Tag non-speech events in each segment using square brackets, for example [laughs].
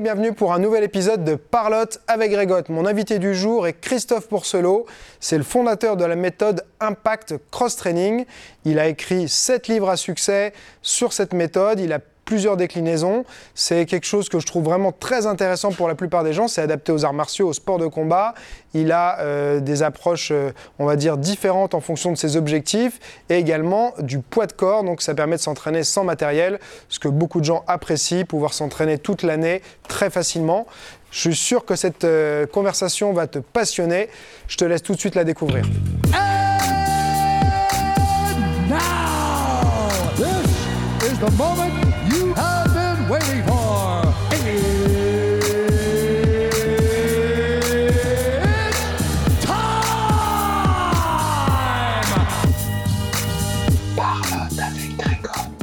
Bienvenue pour un nouvel épisode de Parlotte avec Grégotte. Mon invité du jour est Christophe Pourcelot. C'est le fondateur de la méthode Impact Cross Training. Il a écrit 7 livres à succès sur cette méthode. Il a plusieurs déclinaisons. C'est quelque chose que je trouve vraiment très intéressant pour la plupart des gens. C'est adapté aux arts martiaux, aux sports de combat. Il a euh, des approches, euh, on va dire, différentes en fonction de ses objectifs et également du poids de corps. Donc ça permet de s'entraîner sans matériel, ce que beaucoup de gens apprécient, pouvoir s'entraîner toute l'année très facilement. Je suis sûr que cette euh, conversation va te passionner. Je te laisse tout de suite la découvrir. Waiting for. It's time!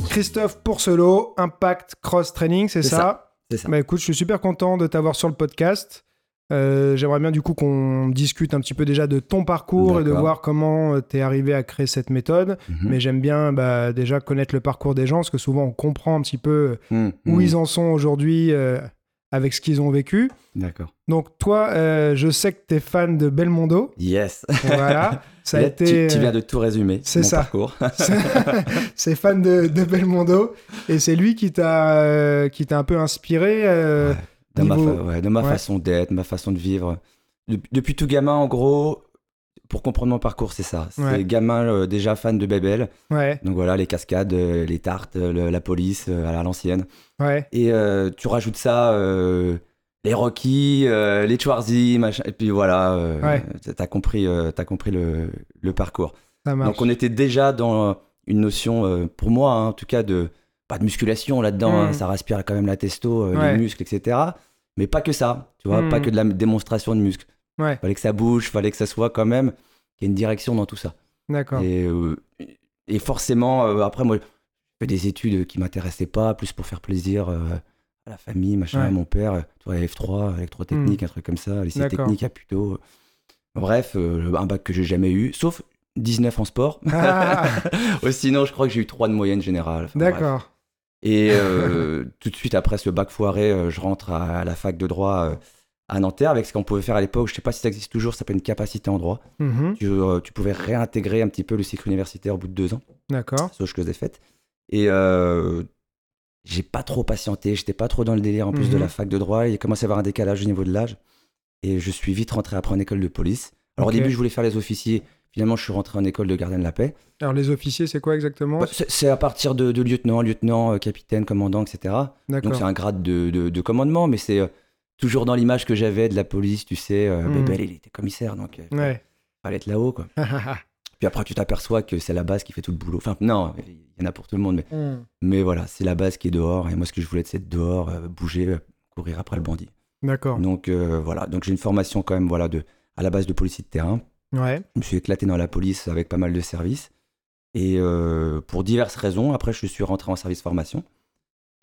Christophe Pourcelot, Impact Cross Training, c'est C'est ça, ça, c'est ça. Bah écoute, je suis super content de t'avoir sur le podcast. Euh, J'aimerais bien du coup qu'on discute un petit peu déjà de ton parcours et de voir comment tu es arrivé à créer cette méthode. Mhm. Mais j'aime bien bah, déjà connaître le parcours des gens parce que souvent on comprend un petit peu Mhm. où Mhm. ils en sont aujourd'hui euh, avec ce qu'ils ont vécu. D'accord. Donc toi, euh, je sais que tu es fan de Belmondo. Yes. Voilà. [laughs] Ça a Là, été, tu, tu euh, viens de tout résumer. c'est ça. parcours. [laughs] [laughs] c'est fan de, de Belmondo et c'est lui qui t'a euh, qui t'a un peu inspiré. euh, ma, niveau- fa- ouais, de ma Ouais. façon d'être, ma façon de vivre. Dep- Depuis tout gamin, en gros, pour comprendre mon parcours, c'est ça. C'est Ouais. gamin euh, déjà fan de. Ouais, Donc voilà, les cascades, euh, les tartes, euh, le- la police euh, à l'ancienne. ouais, Et tu rajoutes ça, les Rocky, les Schwarzy, machin. Et puis voilà, t'as compris, t'as compris le, le parcours. Donc on était déjà dans une notion, pour moi hein, en tout cas, de pas de musculation là-dedans. Hein, ça respire quand même la testo, euh, Ouais. les muscles, etc. Mais pas que ça, tu vois, pas que de la démonstration de muscles. Ouais. Fallait que ça bouge, fallait que ça soit quand même qu'il y ait une direction dans tout ça. D'accord. Et, euh, et forcément, euh, après moi, j'ai fait des études qui m'intéressaient pas, plus pour faire plaisir à la famille, machin, Ouais. à mon père, tu vois, F3, électrotechnique, un truc comme ça, lycée technique à plutôt. Bref, un bac que j'ai jamais eu, sauf 19 en sport. Ah, [laughs] sinon, je crois que j'ai eu 3 de moyenne générale. Enfin. D'accord. Et euh, [laughs] tout de suite après ce bac foiré, euh, je rentre à, à la fac de droit euh, à Nanterre avec ce qu'on pouvait faire à l'époque. Je sais pas si ça existe toujours, ça s'appelle une capacité en droit. Mhm. Tu, euh, tu pouvais réintégrer un petit peu le cycle universitaire au bout de deux ans, D'accord. chose que j'ai faite. Et euh, j'ai pas trop patienté, j'étais pas trop dans le délire en plus de Mhm. la fac de droit. Il commençait à y avoir un décalage au niveau de l'âge. Et je suis vite rentré après en école de police. Alors au début, je voulais faire les officiers. Finalement, je suis rentré en école de gardien de la paix. Alors les officiers, c'est quoi exactement Bah, c'est à partir de, de lieutenant, lieutenant, euh, capitaine, commandant, etc. Donc c'est un grade de, de- de commandement, mais c'est euh, toujours dans l'image que j'avais de la police, tu sais. Euh, Mhm. Bébel, il était commissaire, donc il Ouais. fallait être là-haut, quoi. [laughs] Puis après, tu t'aperçois que c'est la base qui fait tout le boulot. Enfin, non, il y en a pour tout le monde, mais, Hmm. mais voilà, c'est la base qui est dehors. Et moi, ce que je voulais, c'est être dehors, euh, bouger, euh, courir après le bandit. D'accord. Donc euh, voilà, donc j'ai une formation quand même, voilà, de, à la base de policier de terrain. Ouais. Je me suis éclaté dans la police avec pas mal de services. Et euh, pour diverses raisons, après, je suis rentré en service formation.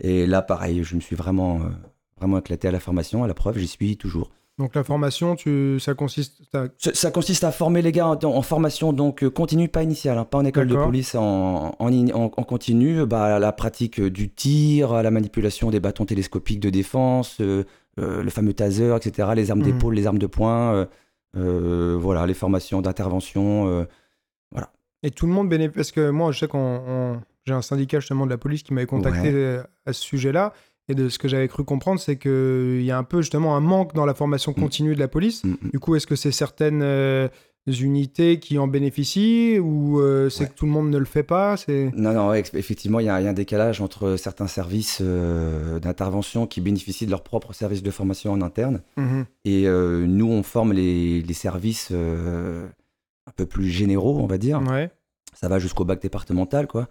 Et là, pareil, je me suis vraiment, euh, vraiment éclaté à la formation. À la preuve, j'y suis toujours. Donc la formation, tu, ça consiste. t'as- Ça, ça consiste à former les gars en, en formation donc euh, continue, pas initiale, hein, pas en école de police, en, en, continu, bah, à la pratique du tir, à la manipulation des bâtons télescopiques de défense, euh, le fameux taser, etc., les armes Mhm. d'épaule, les armes de poing, voilà, les formations d'intervention. euh, Et tout le monde bénéficie. Parce que moi, je sais qu'on. J'ai un syndicat justement de la police qui m'avait contacté Ouais. euh, à ce sujet-là. Et de ce que j'avais cru comprendre, c'est qu'il y a un peu justement un manque dans la formation Mm. continue de la police. mm, mm. Du coup, est-ce que c'est certaines euh, unités qui en bénéficient ou euh, c'est Ouais. que tout le monde ne le fait pas C'est Non, non, ouais, effectivement, il y, a un décalage entre certains services euh, d'intervention qui bénéficient de leur propre service de formation en interne. Mhm. Et euh, nous, on forme les, les services un peu plus généraux, on va dire. Ouais. Ça va jusqu'au bac départemental, quoi.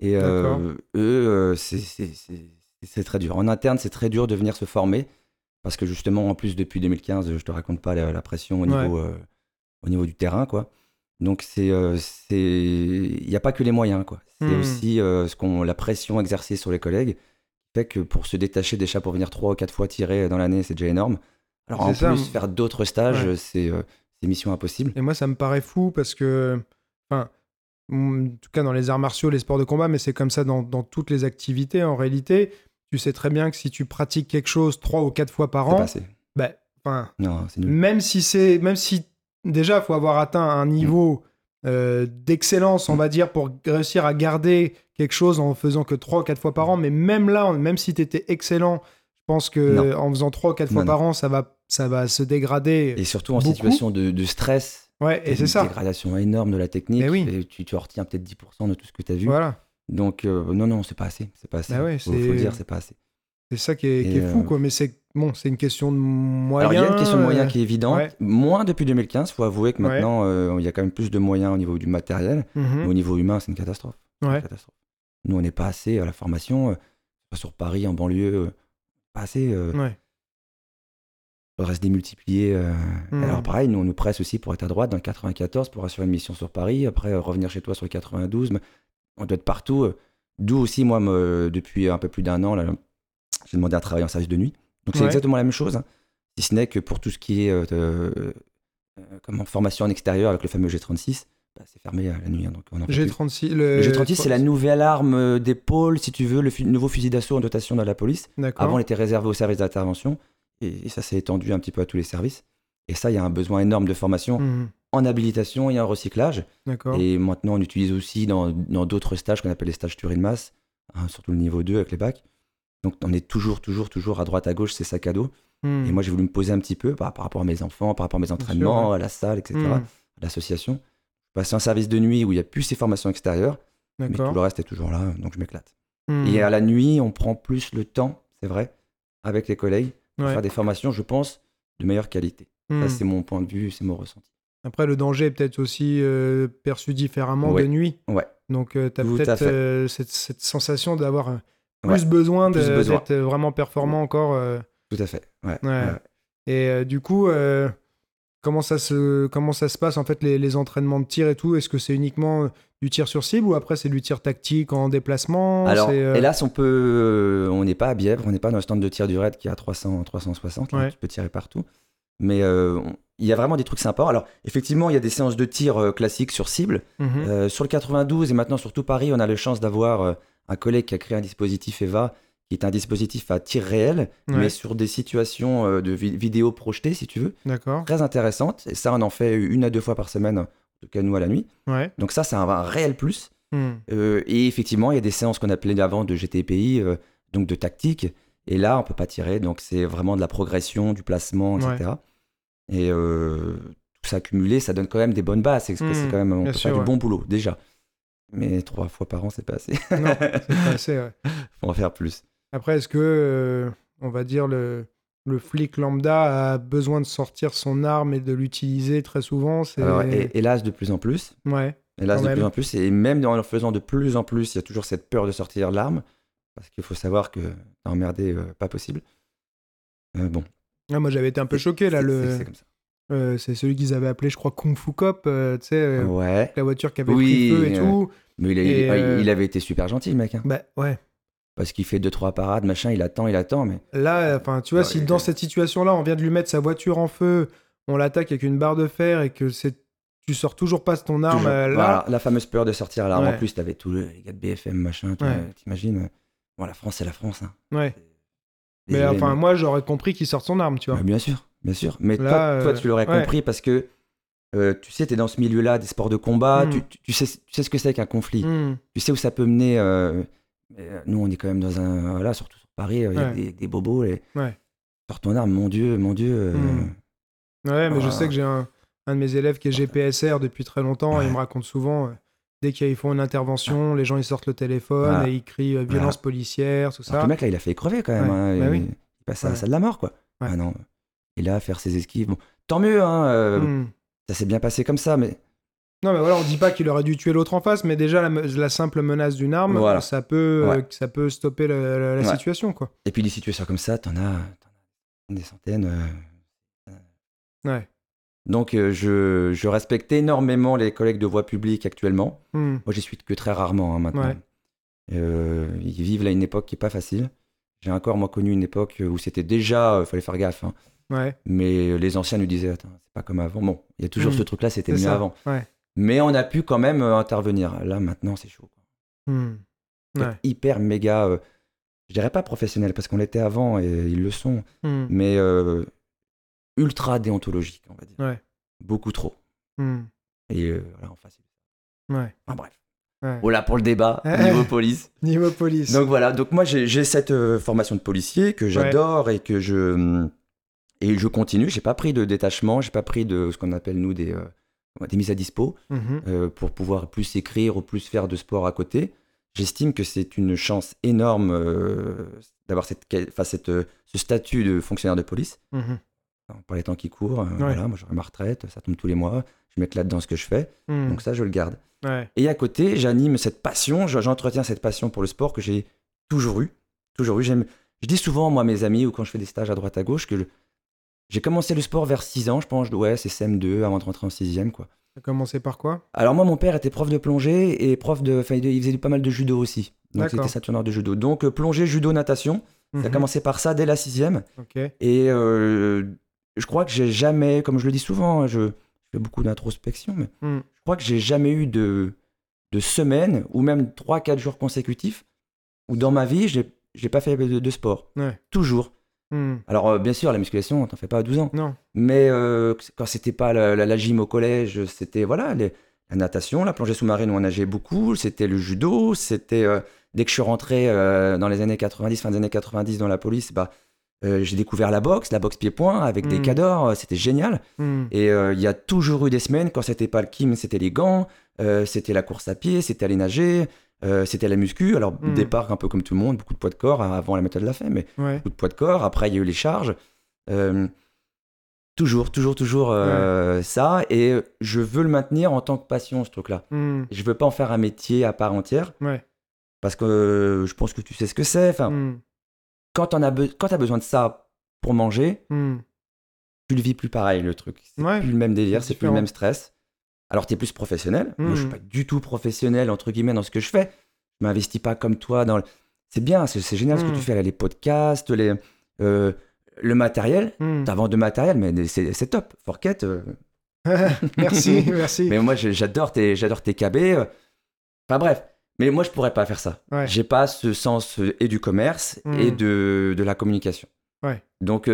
Et eux, c'est- c'est très dur. En interne, c'est très dur de venir se former. Parce que justement, en plus, depuis 2015, je te raconte pas la, la pression au niveau, au niveau du terrain, quoi. Donc, c'est, euh, c'est, il n'y a pas que les moyens, quoi. C'est Hmm. aussi euh, ce qu'on, la pression exercée sur les collègues fait que pour se détacher des chats pour venir trois ou quatre fois tirer dans l'année, c'est déjà énorme. Alors, en ça, plus, faire d'autres stages, Ouais. c'est, euh, c'est mission impossible. Et moi, ça me paraît fou parce que, enfin, mm, en tout cas dans les arts martiaux, les sports de combat, mais c'est comme ça dans, dans toutes les activités en réalité. tu sais très bien que si tu pratiques quelque chose trois ou quatre fois par an, assez. bah, enfin, Non, même si c'est, même si déjà faut avoir atteint un niveau euh, d'excellence, on va dire, pour réussir à garder quelque chose en faisant que trois ou quatre fois par an. Mais même là, même si tu étais excellent, je pense que Non. en faisant trois ou quatre fois Non, par an, ça va, ça va se dégrader. Et surtout en Beaucoup. situation de, de stress. ouais, et une c'est ça. dégradation énorme de la technique. Oui. Et tu, tu retiens peut-être 10% de tout ce que tu as vu. Voilà, Donc, euh, non, non, c'est pas assez. C'est pas assez. Bah ouais, faut, faut c'est- le dire, c'est pas assez. C'est ça qui est, Et, qui est fou, euh, quoi. Mais c'est bon, c'est une question de moyens. Alors, il y a une question de moyens euh, qui est évidente. ouais. Moins depuis 2015. faut avouer que Ouais. maintenant, euh, il y a quand même plus de moyens au niveau du matériel. mhm, Mais au niveau humain, c'est une catastrophe. Une. Nous, on n'est pas assez à la formation. euh, sur Paris, en banlieue. euh, pas assez. euh, se démultiplier. euh. Mhm. Alors pareil, nous on nous presse aussi pour être à droite dans le 94 pour assurer une mission sur Paris, après euh, revenir chez toi sur le 92. Mais on doit être partout. euh. D'où aussi moi, me- depuis un peu plus d'un an, là, j'ai demandé à travailler en service de nuit. Donc c'est Ouais. exactement la même chose. hein. Si ce n'est que pour tout ce qui est euh, de- euh, comment, formation en extérieur avec le fameux G36, bah, c'est fermé à la nuit. hein, donc on en fait plus. G36, le, Le G36, c'est la nouvelle arme euh, d'épaule, si tu veux, le fu- nouveau fusil d'assaut en dotation dans la police. Avant, il était réservé au service d'intervention et, et ça s'est étendu un petit peu à tous les services. Et ça, il y a un besoin énorme de formation Mhm, en habilitation et en recyclage. Et maintenant, on utilise aussi dans dans d'autres stages qu'on appelle les stages Turin Mass, hein, surtout le niveau 2 avec les bacs. Donc, on est toujours, toujours, toujours à droite, à gauche, c'est sac à dos. Mhm, Et moi, j'ai voulu me poser un petit peu par, par rapport à mes enfants, par rapport à mes entraînements, à la salle, etc., à l'association. Passer en service de nuit où il n'y a plus ces formations extérieures, mais tout le reste est toujours là, donc je m'éclate. Mhm, Et à la nuit, on prend plus le temps, c'est vrai, avec les collègues, pour ouais, faire des formations, je pense, de meilleure qualité. Ça, c'est mon point de vue, c'est mon ressenti. Après, le danger est peut-être aussi euh, perçu différemment Ouais. de nuit. Ouais. Donc, tu as peut-être euh, cette, cette sensation d'avoir euh, plus Ouais. besoin d'être vraiment performant encore. euh. Tout à fait. Ouais. Et euh, du coup, euh, comment, ça se, comment ça se passe en fait les, les entraînements de tir et tout? Est-ce que c'est uniquement du tir sur cible ou après c'est du tir tactique en déplacement? Alors, euh, hélas, on peut, on n'est pas à Bièvre, on n'est pas dans le stand de tir du raid qui est à 300, 360, là, Ouais. tu peux tirer partout. Mais euh, on- il y a vraiment des trucs sympas. Alors, effectivement, il y a des séances de tir classiques sur cible. mhm, Euh, sur le 92 et maintenant sur tout Paris, on a la chance d'avoir un collègue qui a créé un dispositif EVA, qui est un dispositif à tir réel, Ouais. mais sur des situations euh, de vi- vidéo projetées, si tu veux, D'accord. très intéressantes. Et ça, on en fait une à deux fois par semaine, en tout cas nous à la nuit. Ouais. Donc ça, c'est un, un réel plus. Mhm. Euh, et effectivement, il y a des séances qu'on appelait avant de GTPI, euh, donc de tactique. Et là, on peut pas tirer, donc c'est vraiment de la progression, du placement, etc. Et euh, tout ça accumulé, ça donne quand même des bonnes bases. C'est Mhm, quand même, on bien peut sûr, faire du bon boulot déjà. Mais trois fois par an, c'est pas assez. Non, c'est pas [laughs] assez. ouais. Faut en faire plus. Après, est-ce que, euh, on va dire, le, le flic lambda a besoin de sortir son arme et de l'utiliser très souvent. Alors, hélas, de plus en plus. Ouais. Hélas, de même. plus en plus. Et même en le faisant de plus en plus, il y a toujours cette peur de sortir l'arme. Parce qu'il faut savoir que t'as emmerdé, euh, pas possible. Euh, bon. Ah, moi, j'avais été un peu choqué, là. C'est- le... c'est- C'est comme ça. Euh, c'est celui qu'ils avaient appelé, je crois, Kung Fu Cop, euh, tu sais, euh, Ouais. la voiture qui avait Oui, pris feu et tout. Mais il, a- Et, il- il avait été super gentil, le mec. hein. Bah, ouais. Parce qu'il fait deux, trois parades, machin, il attend, il attend. Mais Là, enfin, tu vois, Ouais, si dans cette situation-là, on vient de lui mettre sa voiture en feu, on l'attaque avec une barre de fer et que c'est tu sors toujours pas ton arme toujours. là. Voilà, la fameuse peur de sortir l'arme. En plus, t'avais tous les gars de BFM, machin. T'imagines Bon, la France, c'est la France. Hein. Ouais. Mais enfin, mais- moi, j'aurais compris qu'il sorte son arme, tu vois. Bah, bien sûr, bien sûr. Mais Là, toi, toi, euh, tu l'aurais ouais. compris parce que euh, tu sais, tu es dans ce milieu-là des sports de combat, Mm. tu, tu- tu sais, tu sais ce que c'est qu'un conflit, Hmm. tu sais où ça peut mener. euh, nous, on est quand même dans un. Voilà, surtout sur Paris, il y a des, des bobos. Les... Ouais. Sors ton arme, mon Dieu, mon Dieu. euh, Mm. Ouais, mais je Ah. sais que j'ai un, un de mes élèves qui est GPSR depuis très longtemps et il me raconte souvent, dès qu'ils font une intervention, les gens ils sortent le téléphone Voilà. et ils crient violence policière, tout Alors ça. que le mec, là, il a fait crever quand même. Hein, Bah il, oui. il passe à Ouais. ça de la mort, quoi. Ouais. Ah non. Et là, faire ses esquives. Bon, tant mieux, hein. euh, Hmm. Ça s'est bien passé comme ça, mais Non, mais voilà, on dit pas qu'il aurait dû tuer l'autre en face, mais déjà la, simple menace d'une arme, Voilà. ça, peut, euh, ça peut stopper la, la- la Ouais. situation, quoi. Et puis des situations comme ça, t'en as, des centaines. euh. Ouais. Donc euh, je, je respecte énormément les collègues de voie publique actuellement. Hmm. Moi, j'y suis que très rarement hein, maintenant. Ouais. Euh, ils vivent là une époque qui est pas facile. J'ai encore moi connu une époque où c'était déjà, il fallait faire gaffe. hein. Ouais. Mais les anciens nous disaient, attends, c'est pas comme avant. Bon, il y a toujours Mm. ce truc-là, c'était mieux ça. avant. Ouais. Mais on a pu quand même euh, intervenir. Là, maintenant, c'est chaud. Hmm. Ouais. Hyper méga. euh, je dirais pas professionnels parce qu'on l'était avant et ils le sont, Hmm. mais euh, ultra déontologiques, on va dire. Beaucoup trop. Hmm. Et euh, voilà, en face. Ouais. Enfin bref. Ouais. Voilà pour le débat au Ouais. niveau police. [laughs] Niveau police. Donc voilà, donc moi j'ai cette euh, formation de policier que j'adore et que je et je continue. J'ai pas pris de détachement, j'ai pas pris de ce qu'on appelle nous des euh, des mises à dispo Mhm. euh, pour pouvoir plus écrire ou plus faire de sport à côté. J'estime que c'est une chance énorme euh, d'avoir cette, enfin, cette, ce statut de fonctionnaire de police. Mhm. Pour les temps qui courent, euh, voilà, moi j'aurai ma retraite, ça tombe tous les mois, je m'éclate dans ce que je fais, Hmm. donc ça je le garde. Ouais. Et à côté, j'anime cette passion, je- j'entretiens cette passion pour le sport que j'ai toujours eu. Toujours eu. J'aime, je dis souvent, moi, à mes amis, ou quand je fais des stages à droite à gauche, que le- j'ai commencé le sport vers 6 ans, je pense, ouais, c'est CM2, avant de rentrer en 6 quoi. T'as commencé par quoi? Alors moi, mon père était prof de plongée et prof de, enfin, il faisait pas mal de judo aussi. Donc c'était ceinture de judo. Donc euh, plongée, judo, natation. Ça a Mhm. commencé par ça dès la sixième. Ok. Et euh, je crois que j'ai jamais, comme je le dis souvent, hein, je, je fais beaucoup d'introspection, mais Hmm. je crois que j'ai jamais eu de, de semaine ou même 3-4 jours consécutifs où dans ma vie, j'ai j'ai pas fait de, de sport. Ouais. Toujours. Hmm. Alors euh, bien sûr, la musculation, t'en fais pas à 12 ans. Non. Mais euh, quand c'était pas la, la- la gym au collège, c'était voilà, les- la natation, la plongée sous-marine où on nageait beaucoup, c'était le judo, c'était euh, dès que je suis rentré dans les années 90, fin des années 90 dans la police, bah j'ai découvert la boxe, la boxe pied-point avec des Mm. cadors, c'était génial. Hmm. Et il y a toujours eu des semaines quand c'était pas le kim, c'était les gants, c'était la course à pied, c'était aller nager, euh, c'était la muscu. Alors au Mm. départ un peu comme tout le monde, beaucoup de poids de corps avant la méthode l'a fait, mais Ouais. beaucoup de poids de corps. Après, il y a eu les charges. Euh, toujours, toujours, toujours euh, ça. Et je veux le maintenir en tant que passion, ce truc-là. Hmm. Je veux pas en faire un métier à part entière. Ouais. Parce que je pense que tu sais ce que c'est. Enfin, Hmm. quand tu as besoin de ça pour manger, Hmm. tu le vis plus pareil, le truc. C'est plus le même délire, c'est plus le même stress. Alors, tu es plus professionnel. Moi, je suis Mm. pas du tout professionnel, entre guillemets, dans ce que je fais. Je m'investis pas comme toi dans le... C'est bien, c'est génial ce que tu fais, là, les podcasts, les, euh, le matériel. Hmm. T'as vendu de matériel, mais c'est top. Forquette, euh, [laughs] merci, [laughs] merci. mais moi, j'adore tes, j'adore tes KB. euh. Enfin, bref. Mais moi, je pourrais pas faire ça. Ouais. J'ai pas ce sens et du commerce Mm. et de, de la communication. Ouais. Donc,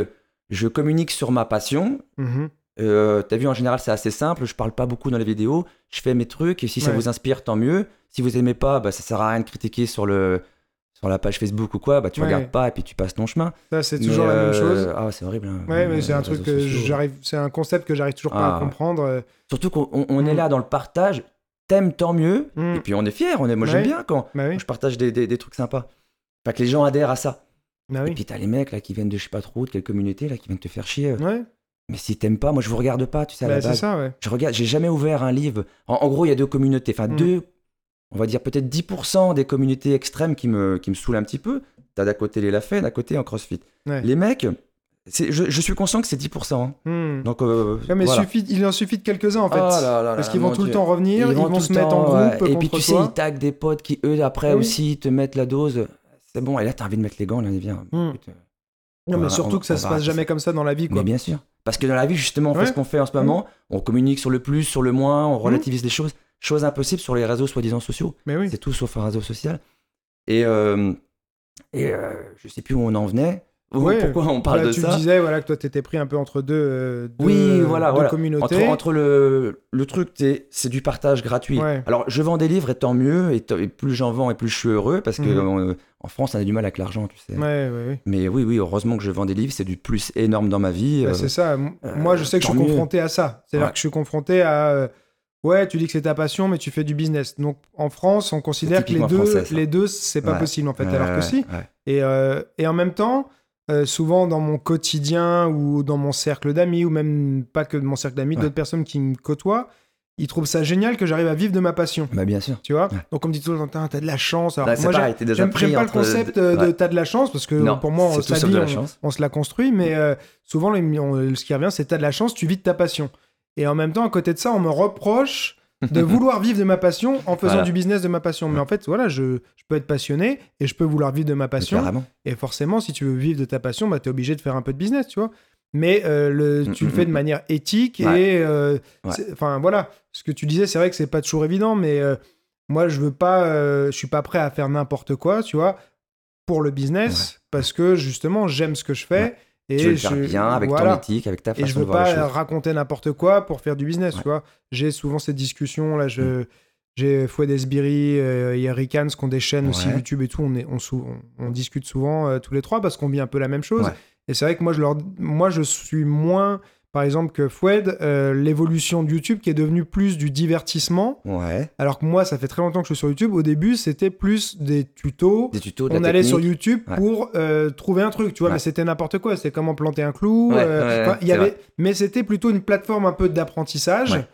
je communique sur ma passion, Mhm. Euh, T'as vu, en général, c'est assez simple. Je parle pas beaucoup dans les vidéos. Je fais mes trucs et si ça Ouais. vous inspire, tant mieux. Si vous aimez pas, bah, ça sert à rien de critiquer sur, le, sur la page Facebook ou quoi. Bah, tu Ouais. regardes pas et puis tu passes ton chemin. Ça, c'est Mais, toujours la même euh, chose. Ah, c'est horrible. hein. Ouais, mais Euh, c'est un truc que j'arrive, c'est un concept que j'arrive toujours pas Ah. à comprendre. euh. Surtout qu'on on- on est Mm. là dans le partage. T'aimes, tant mieux. Mm. Et puis on est fiers. On est, moi, j'aime Ouais. bien quand Bah oui, je partage des, des- des trucs sympas. Pas que les gens adhèrent à ça. bah Et puis t'as les mecs là qui viennent de je sais pas trop, de quelle communauté là, qui viennent te faire chier. Ouais, Mais si t'aimes pas, moi je vous regarde pas, tu sais, à bah, la c'est base. ça, ouais. Je regarde, j'ai jamais ouvert un livre. En, en gros, il y a deux communautés. Enfin, Mm. deux, on va dire peut-être 10% des communautés extrêmes qui me, qui me saoulent un petit peu. T'as d'à côté les Lafay, d'à côté en CrossFit. Ouais. Les mecs, je, je suis conscient que c'est 10%. hein. Hmm. Donc, euh, Ouais, mais voilà. suffit, il en suffit de quelques-uns en fait. Oh là là là parce qu'ils vont tout le temps revenir, ils, vont, se mettre en groupe ouais. Et puis tu sais, ils taguent des potes qui, eux, après Oui. aussi, te mettent la dose. C'est bon, et là, t'as envie de mettre les gants, là, viens. Mm. euh, non, mais surtout on- que ça se passe jamais comme ça dans la vie, quoi. Mais bien sûr. Parce que dans la vie, justement, on Ouais. fait ce qu'on fait en ce moment. On communique sur le plus, sur le moins, on relativise les choses. Chose impossible sur les réseaux soi-disant sociaux. Mais oui. C'est tout sauf un réseau social. Et, euh, et euh, je sais plus où on en venait. Ou Ouais, pourquoi on parle Voilà, de tu ça me disais voilà, que toi, t'étais pris un peu entre deux, euh, deux, Oui, voilà, deux voilà. communautés. Entre, entre le, le truc, c'est du partage gratuit. Ouais. Alors, je vends des livres et tant mieux. Et plus j'en vends et plus je suis heureux. Parce que Mhm. euh, en France, on a du mal avec l'argent, tu sais. Ouais, ouais, ouais. Mais oui, oui, heureusement que je vends des livres. C'est du plus énorme dans ma vie. Bah, euh, c'est ça. Euh, Moi, je sais que je suis mieux. confronté à ça. C'est-à-dire que je suis confronté à. euh, Ouais, tu dis que c'est ta passion, mais tu fais du business. Donc, en France, on considère que les deux, français, les deux, c'est pas Ouais. possible, en fait. ouais, alors que si. Et, euh, et en même temps, euh, souvent dans mon quotidien ou dans mon cercle d'amis, ou même pas que de mon cercle d'amis, d'autres personnes qui me côtoient, ils trouvent ça génial que j'arrive à vivre de ma passion. Bah, bien sûr. Tu vois Ouais. Donc on me dit tout le temps, Putain, t'as de la chance. Alors, Là, c'est moi, pareil, déjà j'aime pris j'aime pas le concept euh, de ouais. t'as de la chance, parce que Non, pour moi, on, dit, on- se la construit, mais euh, souvent, on- ce qui revient, c'est t'as de la chance, tu vis de ta passion. Et en même temps, à côté de ça, on me reproche de [laughs] vouloir vivre de ma passion en faisant Voilà. du business de ma passion. Mais en fait, voilà, je, je peux être passionné et je peux vouloir vivre de ma passion. Et forcément, si tu veux vivre de ta passion, bah, tu es obligé de faire un peu de business, tu vois. Mais euh, le, Mm, tu mm, le fais de mm. manière éthique Ouais. et. euh, Ouais. voilà. Ce que tu disais, c'est vrai que c'est pas toujours évident, mais euh, moi, je veux pas. je suis pas prêt à faire n'importe quoi, tu vois. pour le business parce que justement j'aime ce que je fais. Et tu veux le je, faire bien avec voilà. ton éthique, avec ta Et façon je de veux voir pas raconter n'importe quoi pour faire du business, tu vois. J'ai souvent cette discussion là. Mm. Je, j'ai Fouad Esbiri, il y a Ricans qui ont des chaînes aussi. YouTube et tout. On, est, on, sou- on, on discute souvent tous les trois parce qu'on vit un peu la même chose. Et c'est vrai que moi je leur, moi je suis moins, par exemple que Fouad, euh, l'évolution de YouTube qui est devenue plus du divertissement. Ouais. Alors que moi, ça fait très longtemps que je suis sur YouTube. Au début, c'était plus des tutos. Des tutos, de On allait sur. YouTube Ouais. pour euh, trouver un truc, tu vois, Ouais. mais c'était n'importe quoi. C'était comment planter un clou. Euh, y avait, mais c'était plutôt une plateforme un peu d'apprentissage.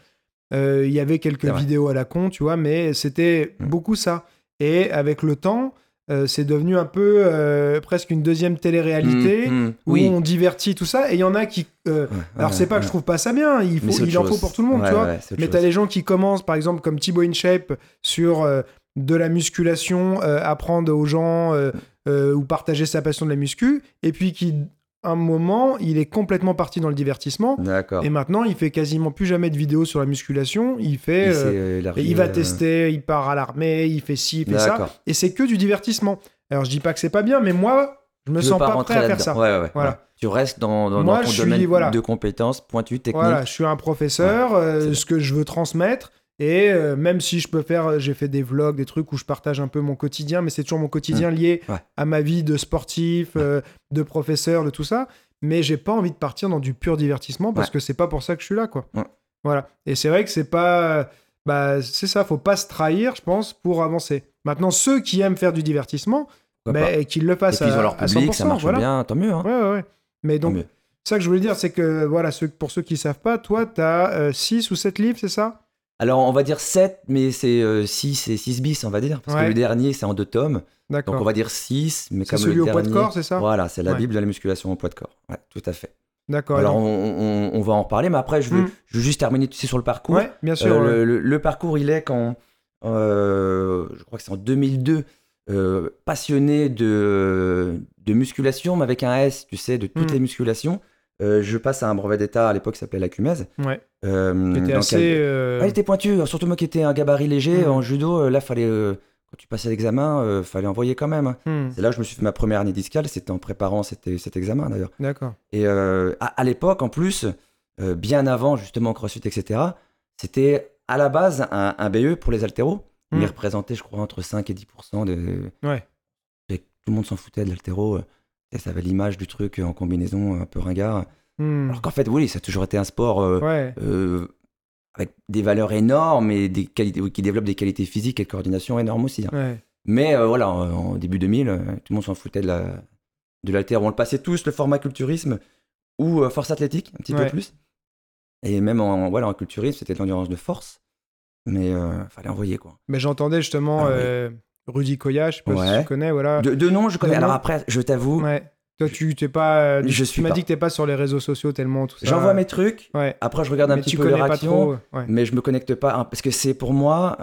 Euh, Il y avait quelques vidéos à la con, tu vois, mais c'était Mm. beaucoup ça. Et avec le temps, euh, c'est devenu un peu euh, presque une deuxième télé-réalité Mmh, mmh. où Oui. on divertit tout ça. Et il y en a qui. euh, Ouais, alors, ouais, c'est pas que je trouve pas ça bien. Il, faut, il en faut pour tout le monde, Ouais, tu vois. Mais t'as les gens qui commencent, par exemple, comme Thibaut InShape, sur euh, de la musculation, euh, apprendre aux gens euh, euh, ou partager sa passion de la muscu, et puis qui, un moment, il est complètement parti dans le divertissement, D'accord. et maintenant, il fait quasiment plus jamais de vidéos sur la musculation, il fait... Il euh, euh, il va tester, il part à l'armée, il fait ci, il fait ça, et c'est que du divertissement. Alors, je dis pas que c'est pas bien, mais moi, je me sens pas, prêt rentrer à faire ça. Ouais, ouais, ouais. Voilà. Ouais. Tu restes dans, dans, Moi, dans ton suis- domaine voilà. de compétences pointues, techniques. Voilà, je suis un professeur, euh, ce que je veux transmettre. Et euh, même si je peux faire, j'ai fait des vlogs, des trucs où je partage un peu mon quotidien, mais c'est toujours mon quotidien lié Mmh. Ouais. à ma vie de sportif, euh, de professeur, de tout ça. Mais j'ai pas envie de partir dans du pur divertissement parce Ouais. que c'est pas pour ça que je suis là, quoi. Ouais. Voilà. Et c'est vrai que c'est pas, bah c'est ça, faut pas se trahir, je pense, pour avancer. Maintenant, ceux qui aiment faire du divertissement, Pourquoi bah, pas. qu'ils le Et fassent puis ils à, leur à public, 100%, ça marche voilà. bien, tant mieux. Hein. Mais donc, ça que je voulais dire, c'est que voilà, ceux, pour ceux qui savent pas, toi, tu as 6 ou 7 livres, c'est ça? Alors on va dire 7, mais c'est 6 et 6 bis, on va dire. Parce Ouais. que le dernier, c'est en deux tomes. Donc on va dire 6, mais C'est comme celui le au poids de dernier- corps, c'est ça? Voilà, c'est la Ouais. Bible de la musculation au poids de corps. Ouais, tout à fait. D'accord. Alors on, on- on va en reparler, mais après je veux, Hmm. je veux juste terminer tu sais, sur le parcours. Ouais, bien sûr. Euh, le, le- le parcours, il est quand, euh, je crois que c'est en 2002, euh, passionné de, de musculation, mais avec un S, tu sais, de toutes Mm. les musculations. Euh, je passe à un brevet d'état à l'époque qui s'appelait la CUMES. Ouais. Euh, dans assez. euh, Ouais, il était pointu, surtout moi qui étais un gabarit léger Mm. en judo. euh, Là, fallait, quand tu passais l'examen, fallait envoyer quand même. hein. hmm, C'est là que je me suis fait ma première année discale, c'était en préparant cet, cet examen d'ailleurs. D'accord. Et à, à l'époque, en plus, bien avant justement CrossFit, etc., c'était à la base un, un BE pour les haltéros. Il Mm. représentait, je crois, entre 5 et 10% de. Ouais. et tout le monde s'en foutait de l'haltéro. Euh, Ça avait l'image du truc en combinaison un peu ringard. Hmm, Alors qu'en fait, oui, ça a toujours été un sport euh, Ouais. euh, avec des valeurs énormes et des qualités, qui développe des qualités physiques et de coordination énormes aussi. hein. Ouais. Mais euh, voilà, en, en début 2000, euh, tout le monde s'en foutait de la de l'haltère. On le passait tous le format culturisme ou euh, force athlétique, un petit Ouais. peu plus. Et même en, voilà, en culturisme, c'était de l'endurance de force. Mais euh, fallait envoyer quoi. Mais j'entendais justement Ah euh, Rudy Koya, je sais pas si tu connais, voilà. De, de nom, je connais. De Alors nom. après, je t'avoue, Ouais. Toi, tu t'es pas. euh, Je tu suis m'as pas. dit que t'es pas sur les réseaux sociaux tellement tout ça. j'envoie mes trucs. Ouais. Après, je regarde un petit tu peu trop. Ouais. Mais je me connecte pas hein, parce que c'est pour moi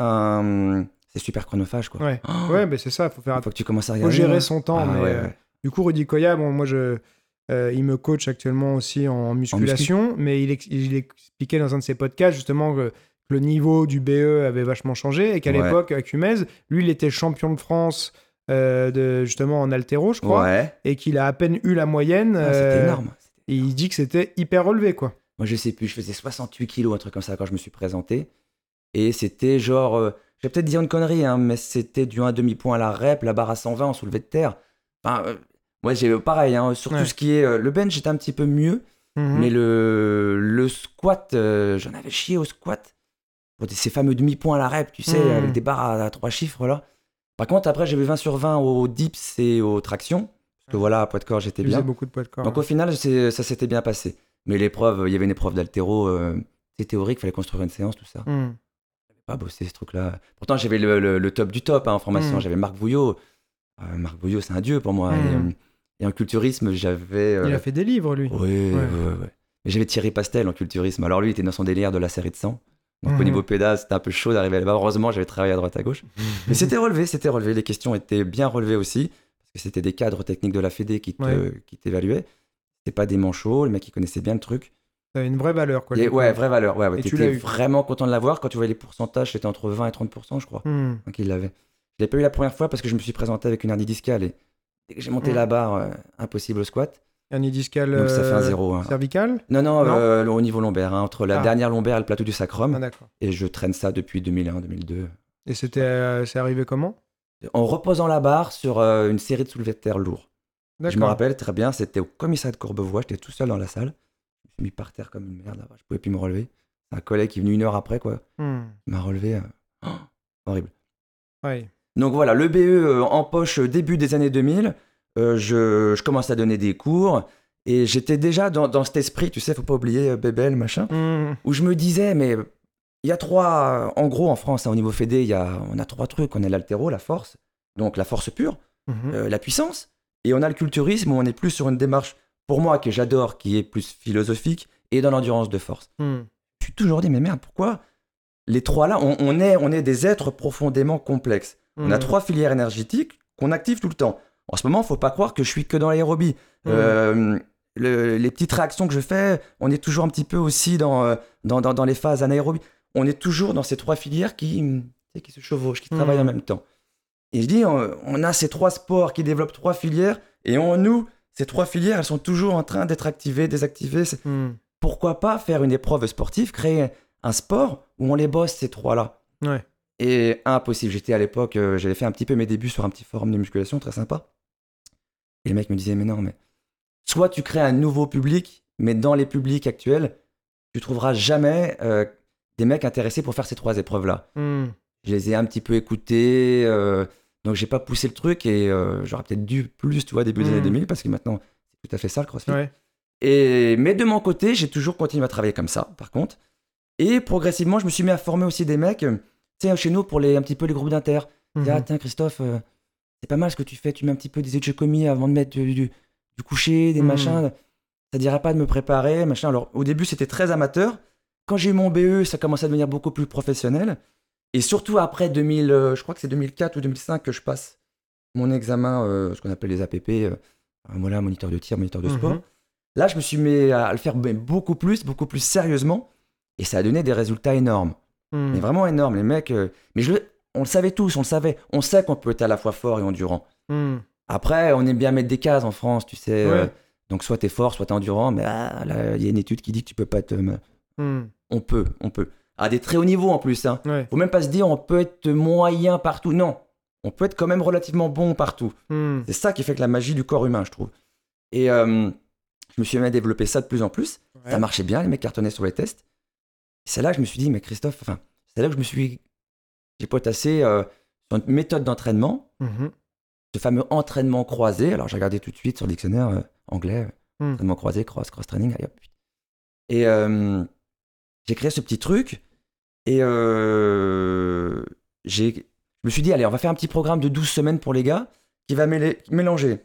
c'est super chronophage quoi. Ouais. Oh, Ouais, mais c'est ça, faut faire fois que tu commences à Faut regarder. gérer hein. son temps. Ah, mais, euh. Du coup, Rudy Koya, bon, moi, je, euh, il me coach actuellement aussi en musculation, mais il, ex- il expliquait dans un de ses podcasts justement que le niveau du BE avait vachement changé et qu'à Ouais. l'époque, à Cumez, lui, il était champion de France euh, de, justement en altéro, je crois, Ouais. et qu'il a à peine eu la moyenne. Ah, c'était euh, énorme. Et il dit que c'était hyper relevé, quoi. Moi, je sais plus, je faisais 68 kilos, un truc comme ça, quand je me suis présenté. Et c'était genre, euh, je vais peut-être dire une connerie, hein, mais c'était du 1 demi-point à la rep, la barre à 120 en soulevé de terre. Enfin, euh, moi, j'ai pareil, hein, sur Ouais. tout ce qui est. euh, le bench, j'étais un petit peu mieux, Mhm. mais le, le squat, euh, j'en avais chié au squat. Ces fameux demi-points à la rep, tu sais, Mhm. avec des barres à, à trois chiffres, là. Par contre, après, j'avais 20 sur 20 aux dips et aux tractions. Parce que voilà, à poids de corps, j'étais Il bien. beaucoup de poids de corps. Donc au final, ça s'était bien passé. Mais l'épreuve, il y avait une épreuve d'altéro, euh, c'est théorique, fallait construire une séance, tout ça. J'avais pas bossé ce truc-là. Pourtant, j'avais le, le- le top du top hein, en formation. Mm. J'avais Marc Bouillot. Euh, Marc Bouillot, c'est un dieu pour moi. Mm. Et, euh, et en culturisme, j'avais. euh, Il a fait des livres, lui. Ouais, ouais, ouais, ouais. Mais j'avais Thierry Pastel en culturisme. Alors lui, il était dans son délire de la série de sang. Donc Mhm. au niveau pédale, c'était un peu chaud d'arriver là-bas. Heureusement, j'avais travaillé à droite à gauche. Mais c'était relevé, c'était relevé. Les questions étaient bien relevées aussi. Parce que c'était des cadres techniques de la Fédé qui te- Ouais. qui t'évaluaient. C'était pas des manchots, le mec qui connaissait bien le truc. Ça avait une vraie valeur, quoi. Et ouais, vraie valeur. Ouais, T'étais vraiment content de l'avoir. Quand tu voyais les pourcentages, c'était entre 20 et 30%, je crois. Mhm. Donc il l'avait. Je l'ai pas eu la première fois parce que je me suis présenté avec une hernie discale. Et Dès que j'ai monté Mm. la barre, euh, impossible au squat. Hernie discale Donc ça fait un zéro. hein. cervicale Non, non, Non euh, au niveau lombaire, hein, entre la Ah. dernière lombaire et le plateau du sacrum. Ah. Et je traîne ça depuis 2001-2002. Et c'était, euh, c'est arrivé comment? En reposant la barre sur euh, une série de soulevés de terre lourds. Je me rappelle très bien, c'était au commissariat de Courbevoie, j'étais tout seul dans la salle. Je me suis mis par terre comme une merde, là, je pouvais plus me relever. Un collègue qui est venu une heure après, quoi. Hmm. M'a relevé. oh, [gasps] horrible. Donc voilà, le BE en poche début des années 2000. Euh, je, je commence à donner des cours. Et j'étais déjà dans, dans cet esprit, tu sais, faut pas oublier euh, Bébel, machin, Hmm. où je me disais, mais il y a trois, en gros en France, hein, au niveau fédé, il y a, on a trois trucs. On a l'altéro, la force, donc la force pure, Mhm. euh, la puissance, et on a le culturisme où on est plus sur une démarche, pour moi, que j'adore, qui est plus philosophique, et dans l'endurance de force. Hmm. Je suis toujours dit, mais merde, pourquoi les trois là, on, on est, on est des êtres profondément complexes? On a Hmm. trois filières énergétiques qu'on active tout le temps. En ce moment, faut pas croire que je suis que dans l'aérobie. Hmm. Euh, le- les petites réactions que je fais, on est toujours un petit peu aussi dans, euh, dans, dans, dans les phases anaérobie. On est toujours dans ces trois filières qui, se chevauchent, qui travaillent Hmm. en même temps. Et je dis, on, on a ces trois sports qui développent trois filières, et en nous, ces trois filières, elles sont toujours en train d'être activées, désactivées. Hmm. Pourquoi pas faire une épreuve sportive, créer un sport où on les bosse ces trois-là Ouais. et impossible. J'étais à l'époque, euh, j'avais fait un petit peu mes débuts sur un petit forum de musculation très sympa. Et le mec me disait, mais non, mais soit tu crées un nouveau public, mais dans les publics actuels, tu trouveras jamais euh, des mecs intéressés pour faire ces trois épreuves-là. Hmm. Je les ai un petit peu écoutés, euh, donc j'ai pas poussé le truc et euh, j'aurais peut-être dû plus, tu vois, début des années 2000, parce que maintenant, c'est tout à fait ça le crossfit. Ouais. Et, mais de mon côté, j'ai toujours continué à travailler comme ça, par contre. Et progressivement, je me suis mis à former aussi des mecs, tu sais, chez nous, pour les, un petit peu les groupes d'inter. Mhm. Ah, tiens, Christophe, euh, c'est pas mal ce que tu fais. Tu mets un petit peu des commis avant de mettre du, du- du coucher, des Mhm. machins. Ça dirait pas de me préparer, machin. Alors, au début, c'était très amateur. Quand j'ai eu mon BE, ça commençait à devenir beaucoup plus professionnel. Et surtout après 2000, euh, je crois que c'est 2004 ou 2005 que je passe mon examen, euh, ce qu'on appelle les APP, euh, voilà, moniteur de tir, moniteur de sport. Mhm. Là, je me suis mis à le faire beaucoup plus, beaucoup plus sérieusement. Et ça a donné des résultats énormes. Hmm. Mais vraiment énormes. Les mecs. Mais je... le- on le savait tous, on le savait. On sait qu'on peut être à la fois fort et endurant. Hmm. Après, on aime bien mettre des cases en France, tu sais. euh, donc, soit t'es fort, soit t'es endurant. Mais ah, là, il y a une étude qui dit que tu peux pas te. Hmm. On peut, on peut. À des très hauts niveaux en plus. Hein. Ouais. Faut même pas se dire on peut être moyen partout. Non. On peut être quand même relativement bon partout. Hmm. C'est ça qui fait que la magie du corps humain, je trouve. Et euh, je me suis même à développer ça de plus en plus. Ouais. Ça marchait bien, les mecs cartonnaient sur les tests. C'est là que je me suis dit, mais Christophe, enfin, c'est là que je me suis. J'ai potassé euh, sur une méthode d'entraînement, Mhm. ce fameux entraînement croisé. Alors j'ai regardé tout de suite sur le dictionnaire euh, anglais, euh, Hmm. entraînement croisé, cross, cross training, allez hop. Et euh, j'ai créé ce petit truc. Et j'ai, je me suis dit, allez, on va faire un petit programme de 12 semaines pour les gars qui va mêler- mélanger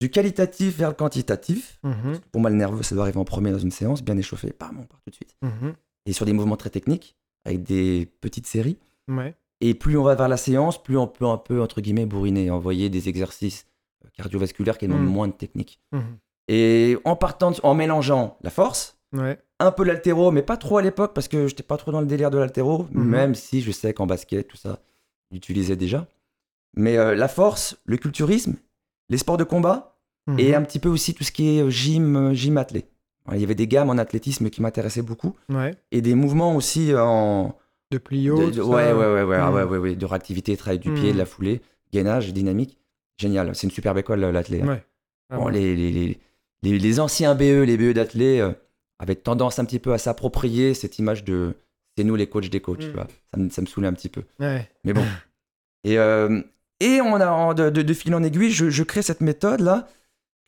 du qualitatif vers le quantitatif. Mhm. Pour moi, le nerveux, ça doit arriver en premier dans une séance, bien échauffé, bam, on part tout de suite. Mhm. Et sur des mouvements très techniques, avec des petites séries. Ouais. Et plus on va vers la séance, plus on peut un peu, entre guillemets, bourriner, envoyer des exercices euh, cardiovasculaires qui demandent Mm. moins de technique. Mhm. Et en partant, en mélangeant la force, Ouais. un peu l'altéro, mais pas trop à l'époque parce que j'étais pas trop dans le délire de l'altéro, Mhm. même si je sais qu'en basket, tout ça, j'utilisais déjà. Mais euh, la force, le culturisme, les sports de combat et un petit peu aussi tout ce qui est euh, gym, gym athlé. Il y avait des gammes en athlétisme qui m'intéressaient beaucoup Ouais. et des mouvements aussi en, De plio. de- ouais, ouais, ouais, ouais, ah Mm. ouais, ouais, ouais, de réactivité, travail du pied, Mm. de la foulée, gainage, dynamique. Génial, c'est une superbe école, euh, l'athlé. hein. Ouais. Ah Bon, les, les, les, les- anciens BE, les BE d'athlé, euh, avaient tendance un petit peu à s'approprier cette image de c'est nous les coachs des coachs, tu Mm. vois. Ça me, ça me saoulait un petit peu. Ouais. Mais bon. [laughs] et, euh, et on a, de, de, de fil en aiguille, je, je crée cette méthode-là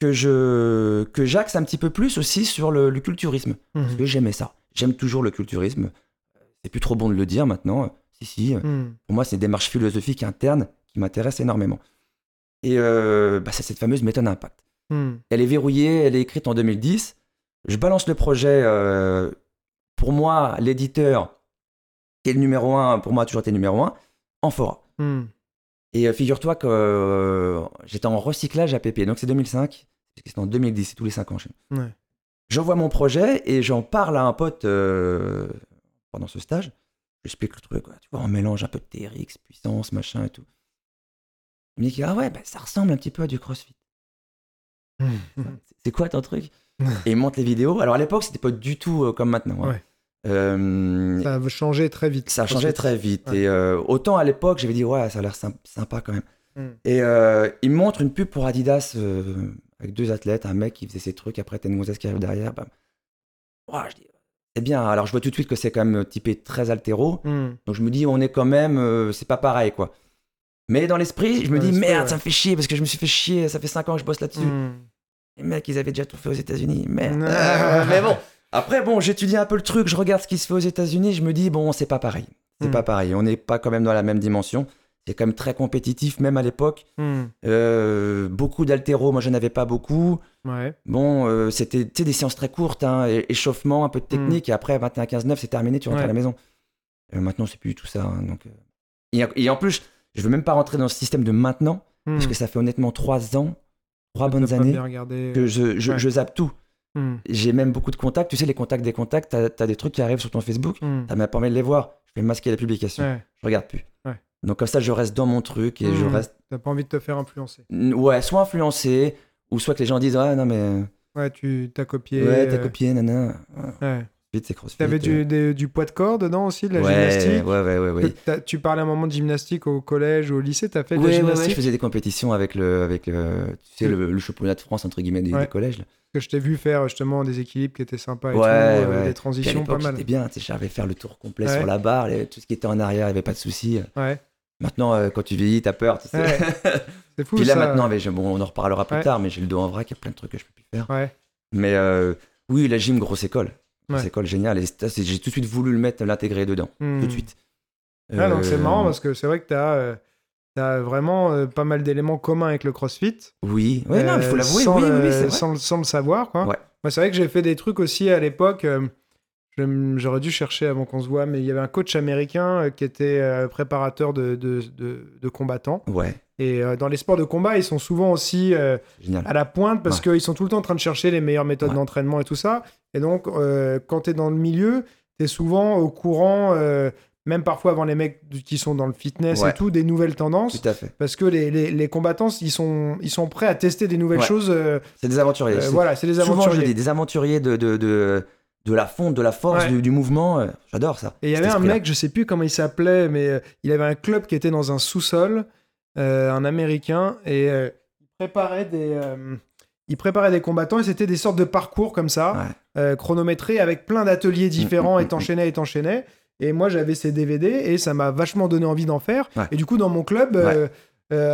que je que j'axe un petit peu plus aussi sur le, le culturisme. Parce Mhm. que j'aimais ça. J'aime toujours le culturisme. C'est plus trop bon de le dire maintenant. Si, si. Mhm. Pour moi, c'est une démarche philosophique interne qui m'intéresse énormément. Et euh, bah, c'est cette fameuse méthode impact. Mhm. Elle est verrouillée, elle est écrite en 2010. Je balance le projet. euh, pour moi, l'éditeur, qui est le numéro un, pour moi, a toujours été numéro un, en fera. Mhm. Et euh, figure-toi que euh, j'étais en recyclage APP, donc c'est 2005, parce que c'est en 2010, c'est tous les 5 ans. chez nous. Ouais. J'envoie mon projet et j'en parle à un pote euh, pendant ce stage. J'explique le truc, quoi. tu vois, on mélange un peu de TRX, puissance, machin et tout. Il me dit Ah ouais, bah, ça ressemble un petit peu à du crossfit. C'est quoi ton truc? [laughs] Et il monte les vidéos. Alors à l'époque, c'était pas du tout euh, comme maintenant. hein. Ouais. Euh, Ça a changé très vite. ça a changé très vite. Ouais. Et euh, autant à l'époque, j'avais dit, ouais, ça a l'air symp- sympa quand même. Mm. Et il montre une pub pour Adidas avec deux athlètes, un mec qui faisait ses trucs, après t'as une gonzesse qui arrive derrière. bam. Ouah, je dis, c'est bien. Alors je vois tout de suite que c'est quand même typé très altéro. Hmm. Donc je me dis, on est quand même, euh, c'est pas pareil quoi. Mais dans l'esprit, je me dis, merde, ouais. ça me fait chier parce que je me suis fait chier, ça fait 5 ans que je bosse là-dessus. Hmm. Les mecs, ils avaient déjà tout fait aux États-Unis. Merde. Euh, [laughs] mais bon. Après, bon, j'étudie un peu le truc, je regarde ce qui se fait aux États-Unis, je me dis, bon, c'est pas pareil. C'est Mm. pas pareil. On n'est pas quand même dans la même dimension. C'est quand même très compétitif, même à l'époque. Hmm. Euh, beaucoup d'altéro, moi, je n'avais pas beaucoup. Ouais. Bon, euh, c'était tu des séances très courtes, hein, échauffement, un peu de technique, et après, 21-15-9, c'est terminé, tu rentres. Ouais. à la maison. Euh, maintenant, c'est plus du tout ça. hein, donc, et, et en plus, je veux même pas rentrer dans ce système de maintenant, Hmm. parce que ça fait honnêtement 3 ans, 3 T'as bonnes années, que je, je, Ouais. je zappe tout. Hmm. J'ai même beaucoup de contacts. Tu sais, les contacts des contacts, t'as as des trucs qui arrivent sur ton Facebook. Hmm. Même pas envie de les voir. Je vais masquer la publication. Je regarde plus. Donc comme ça, je reste dans mon truc et je Mm. reste, T'as pas envie de te faire influencer. ouais, soit influencé ou soit que les gens disent ah non mais Ouais, tu t'as copié. ouais t'as euh, copié nana. Ouais. Vite c'est crossfit. T'avais euh. du, des- du poids de corps dedans aussi, de la ouais, gymnastique? Ouais ouais ouais ouais. Tu parlais un moment de gymnastique au collège ou au lycée, t'as fait de Ouais, la ouais, ouais, gymnastique? je faisais des compétitions avec le, avec le, tu sais, le, le championnat de France entre guillemets des, des collèges. là. Parce que je t'ai vu faire justement des équilibres qui étaient sympas et tout, euh, des à transitions pas mal. C'était bien. Tu sais, j'arrivais à faire le tour complet sur la barre. les- tout ce qui était en arrière, il y avait pas de souci. Ouais, Maintenant, euh, quand tu vieillis, t'as peur. Tu sais. Ouais. [laughs] c'est fou Puis là ça. maintenant, mais je- bon, on en reparlera plus Ouais. tard, mais j'ai le dos en vrac, il y a plein de trucs que je peux plus faire. Ouais, Mais euh, oui, la gym, grosse école. Grosse école. Et c'est- j'ai tout de suite voulu le mettre, l'intégrer dedans. Hmm. Tout de suite. Ah, c'est Euh, marrant parce que c'est vrai que t'as euh, t'as vraiment euh, pas mal d'éléments communs avec le CrossFit. Oui, ouais, non, il faut l'avouer. sans Oui, oui, le- oui, sans, sans le savoir, quoi. Ouais. Moi, c'est vrai que j'ai fait des trucs aussi à l'époque. euh, J'aurais dû chercher avant qu'on se voit, mais il y avait un coach américain euh, qui était euh, préparateur de, de, de- de combattants. Ouais, Et euh, dans les sports de combat, ils sont souvent aussi euh, à la pointe parce qu'ils sont tout le temps en train de chercher les meilleures méthodes Ouais. d'entraînement et tout ça. Et donc, euh, quand tu es dans le milieu, tu es souvent au courant, euh, même parfois avant les mecs qui sont dans le fitness Ouais. et tout, des nouvelles tendances. Tout à fait. Parce que les, les, les combattants, ils sont, ils sont prêts à tester des nouvelles choses. C'est des aventuriers. voilà, c'est des Souvent, je aventuriers. dis, des aventuriers de, de, de, de la fonte, de la force, Ouais. du, du mouvement. euh, J'adore ça. Et il y avait un mec, je sais plus comment il s'appelait, mais euh, il avait un club qui était dans un sous-sol, euh, un américain, et euh, il préparait des. il préparait des combattants et c'était des sortes de parcours comme ça, Ouais. chronométrés avec plein d'ateliers différents mm, et mm, t'enchaînais et t'enchaînais. Et moi j'avais ces DVD et ça m'a vachement donné envie d'en faire. Ouais. Et du coup dans mon club, euh,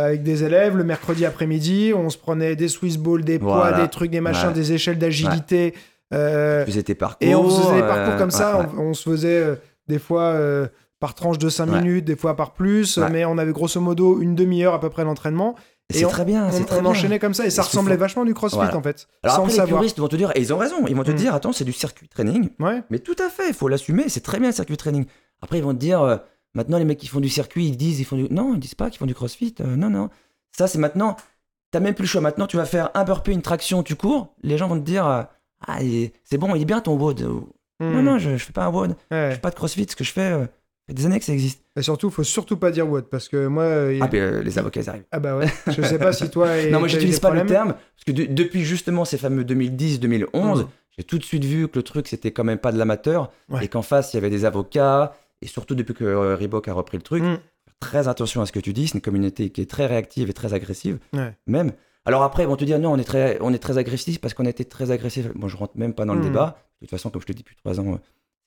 avec des élèves, le mercredi après-midi, on se prenait des Swiss balls, des poids, Voilà. des trucs, des machins, Ouais. des échelles d'agilité. Euh, Tu faisais tes parcours. et on faisait des parcours euh, comme ça, ouais, ouais. On, on se faisait euh, des fois euh, par tranche de 5 Ouais. minutes, des fois par plus, Ouais. mais on avait grosso modo une demi-heure à peu près d'entraînement. Et C'est on- très bien. C'est très on bien. enchaînait comme ça et ça Et c'est ressemblait vachement du crossfit Voilà. en fait, Alors sans après, le les puristes vont te dire, et ils ont raison, ils vont te Mm. dire, attends, c'est du circuit training. Ouais, Mais tout à fait, il faut l'assumer, c'est très bien le circuit training. Après, ils vont te dire, euh, maintenant, les mecs qui font du circuit, ils disent, ils font du. Non, ils disent pas qu'ils font du crossfit. euh, non, non. Ça, c'est maintenant. T'as même plus le choix. Maintenant, tu vas faire un burpee, une traction, tu cours. Les gens vont te dire, ah, c'est bon, il est bien ton WOD. Ou, Non, Hmm. non, je, je fais pas un WOD. Je Ouais. fais pas de crossfit. Ce que je fais, euh, ça fait des années que ça existe. Et surtout, faut surtout pas dire what parce que moi. euh, Ah, puis euh, les avocats, ils arrivent. Ah bah ouais, je sais pas si toi. [laughs] et non, moi, j'utilise pas le terme. Parce que de- depuis justement ces fameux 2010-2011, Mm. j'ai tout de suite vu que le truc, c'était quand même pas de l'amateur. Ouais. Et qu'en face, il y avait des avocats. Et surtout depuis que euh, Reebok a repris le truc. Mm. très attention à ce que tu dis. C'est une communauté qui est très réactive et très agressive, Ouais. même. Alors après, ils vont te dire non, on est très, on est très agressif parce qu'on a été très agressif. Bon, je rentre même pas dans le Mm. débat. De toute façon, comme je te dis depuis trois ans, euh,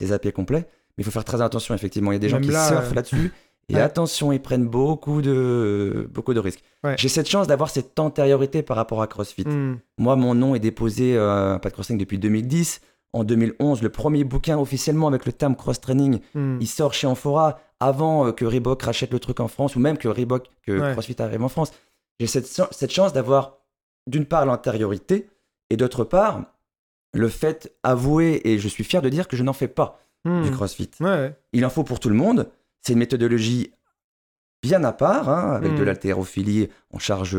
c'est zappé complet. Mais il faut faire très attention, effectivement. Il y a des gens qui là, surfent euh, là-dessus. Et [laughs] ouais. attention, ils prennent beaucoup de, beaucoup de risques. Ouais. J'ai cette chance d'avoir cette antériorité par rapport à CrossFit. Hmm. Moi, mon nom est déposé euh, à Pat Crossing depuis 2010. En 2011, le premier bouquin officiellement avec le terme cross-training Hmm. il sort chez Amphora avant euh, que Reebok rachète le truc en France ou même que Reebok, que Ouais. CrossFit arrive en France. J'ai cette, cette chance d'avoir d'une part l'antériorité et d'autre part le fait avoué et je suis fier de dire que je n'en fais pas Hmm. du CrossFit. Ouais. Il en faut pour tout le monde. C'est une méthodologie bien à part, hein, avec de l'haltérophilie en charge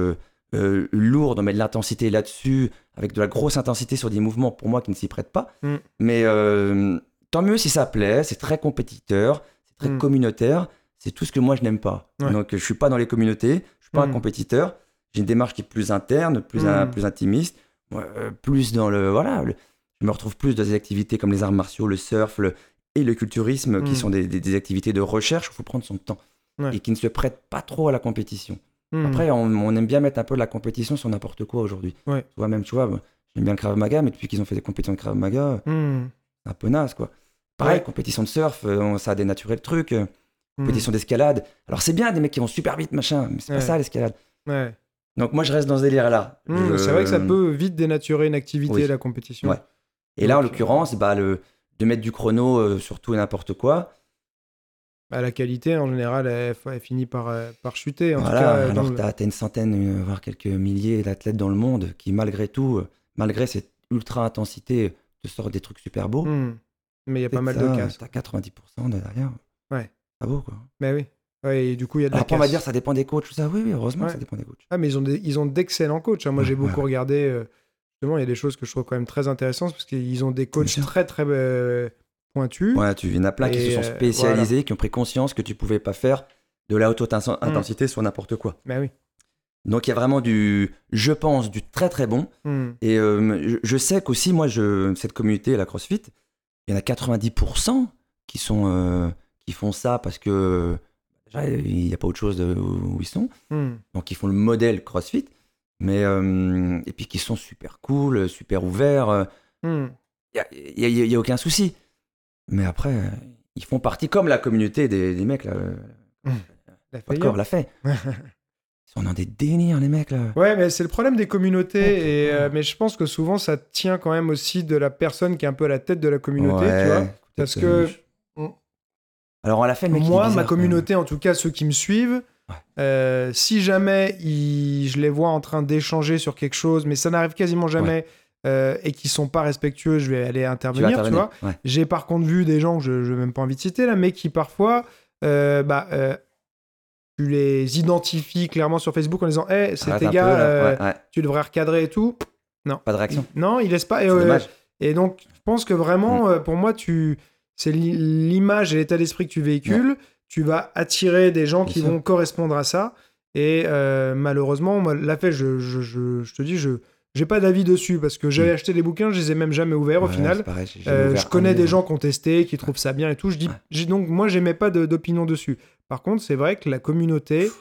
euh, lourde, on met de l'intensité là-dessus, avec de la grosse intensité sur des mouvements pour moi qui ne s'y prêtent pas. Mm. Mais euh, tant mieux si ça plaît, c'est très compétiteur, c'est très Mm. communautaire. c'est tout ce que moi je n'aime pas. Ouais. Donc je suis pas dans les communautés, suis pas un Mhm. compétiteur. J'ai une démarche qui est plus interne, plus, un- Mhm. plus intimiste, euh, plus dans le voilà. le- je me retrouve plus dans des activités comme les arts martiaux, le surf le- et le culturisme, qui Mhm. sont des, des- des activités de recherche où il faut prendre son temps Ouais. et qui ne se prêtent pas trop à la compétition. Hmm. Après, on, on aime bien mettre un peu de la compétition sur n'importe quoi aujourd'hui. Ouais. Tu vois, même, tu vois, j'aime bien le Krav Maga, mais depuis qu'ils ont fait des compétitions de Krav Maga, Hmm. c'est un peu naze, quoi. Pareil, Ouais. compétition de surf, euh, on- ça a dénaturé le truc. Euh, Hmm. Compétition d'escalade. Alors, c'est bien des mecs qui vont super vite, machin, mais c'est Ouais. pas ça l'escalade. Ouais. Donc, moi, je reste dans ce délire-là. Hmm, Je- C'est vrai que ça peut vite dénaturer une activité, Oui. la compétition. Ouais. Et là, en l'occurrence, bah, le, de mettre du chrono euh, sur tout et n'importe quoi. Bah, la qualité, en général, elle, elle finit par, euh, par chuter. En voilà, tout cas, euh, dans alors le- t'as as une centaine, euh, voire quelques milliers d'athlètes dans le monde qui, malgré tout, euh, malgré cette ultra intensité, te sortent des trucs super beaux. Hmm. Mais il y a pas mal ça, de casse. T'as 90% de derrière. Ouais. Pas beau, quoi. Mais oui. Ouais, et du coup, il y a de Alors la après, on va dire ça dépend des coachs, tout ça. Oui, oui, heureusement, Ouais. ça dépend des coachs. Ah, mais ils ont, des- ils ont d'excellents coachs. hein. Moi, Ouais, j'ai beaucoup regardé. euh, justement, il y a des choses que je trouve quand même très intéressantes parce qu'ils ont des coachs très, très euh, pointus. Ouais, tu en a plein qui se sont euh, spécialisés, qui ont pris conscience que tu pouvais pas faire de la haute Mm. intensité sur n'importe quoi. Bah oui. Donc il y a vraiment du, je pense, du très très bon. Hmm. Et euh, je, je sais qu'aussi, moi, je, cette communauté, la CrossFit, il y en a 90% qui, sont, euh, font ça parce que déjà, il n'y a pas autre chose de- où ils sont. Hmm. Donc ils font le modèle CrossFit. Mais, euh, et puis qui sont super cool, super ouverts. euh. Il n'y a, y a- y a aucun souci. Mais après, euh, ils font partie comme la communauté des, des mecs, là. euh, La faillite. corps l'a fait. [laughs] Ils sont dans des délires, les mecs, là. Ouais, mais c'est le problème des communautés. Et, euh, mais je pense que souvent, ça tient quand même aussi de la personne qui est un peu à la tête de la communauté, Ouais, tu vois. Parce euh, que je- Alors, on l'a fait, mec. moi, ma bizarre, même. communauté, en tout cas ceux qui me suivent, Ouais. euh, si jamais ils- je les vois en train d'échanger sur quelque chose, mais ça n'arrive quasiment jamais, euh, et qui sont pas respectueux, je vais aller Tu intervenir, tu, vois. Ouais. J'ai par contre vu des gens que je n'ai même pas envie de citer là, mais qui parfois, euh, bah, euh, tu les identifies clairement sur Facebook en disant, hé, Arrête un peu, gars, euh, tu devrais recadrer et tout. Pas de réaction. Non, il laisse pas. Et, C'est euh, dommage. et donc, je pense que vraiment, Mm. euh, pour moi, tu, c'est l'i- l'image et l'état d'esprit que tu véhicules. Tu vas attirer des gens Bien qui sûr. vont correspondre à ça. Et euh, malheureusement, moi, la fait, je, je, je, je te dis, je j'ai pas d'avis dessus parce que j'avais Mm. acheté les bouquins, je les ai même jamais ouverts au final. pareil, Euh, ouvert je connais des gens qui ont testé, qui trouvent ça bien et tout. Je dis, Ouais. donc moi, j'aimais pas de- d'opinion dessus. Par contre, c'est vrai que la communauté,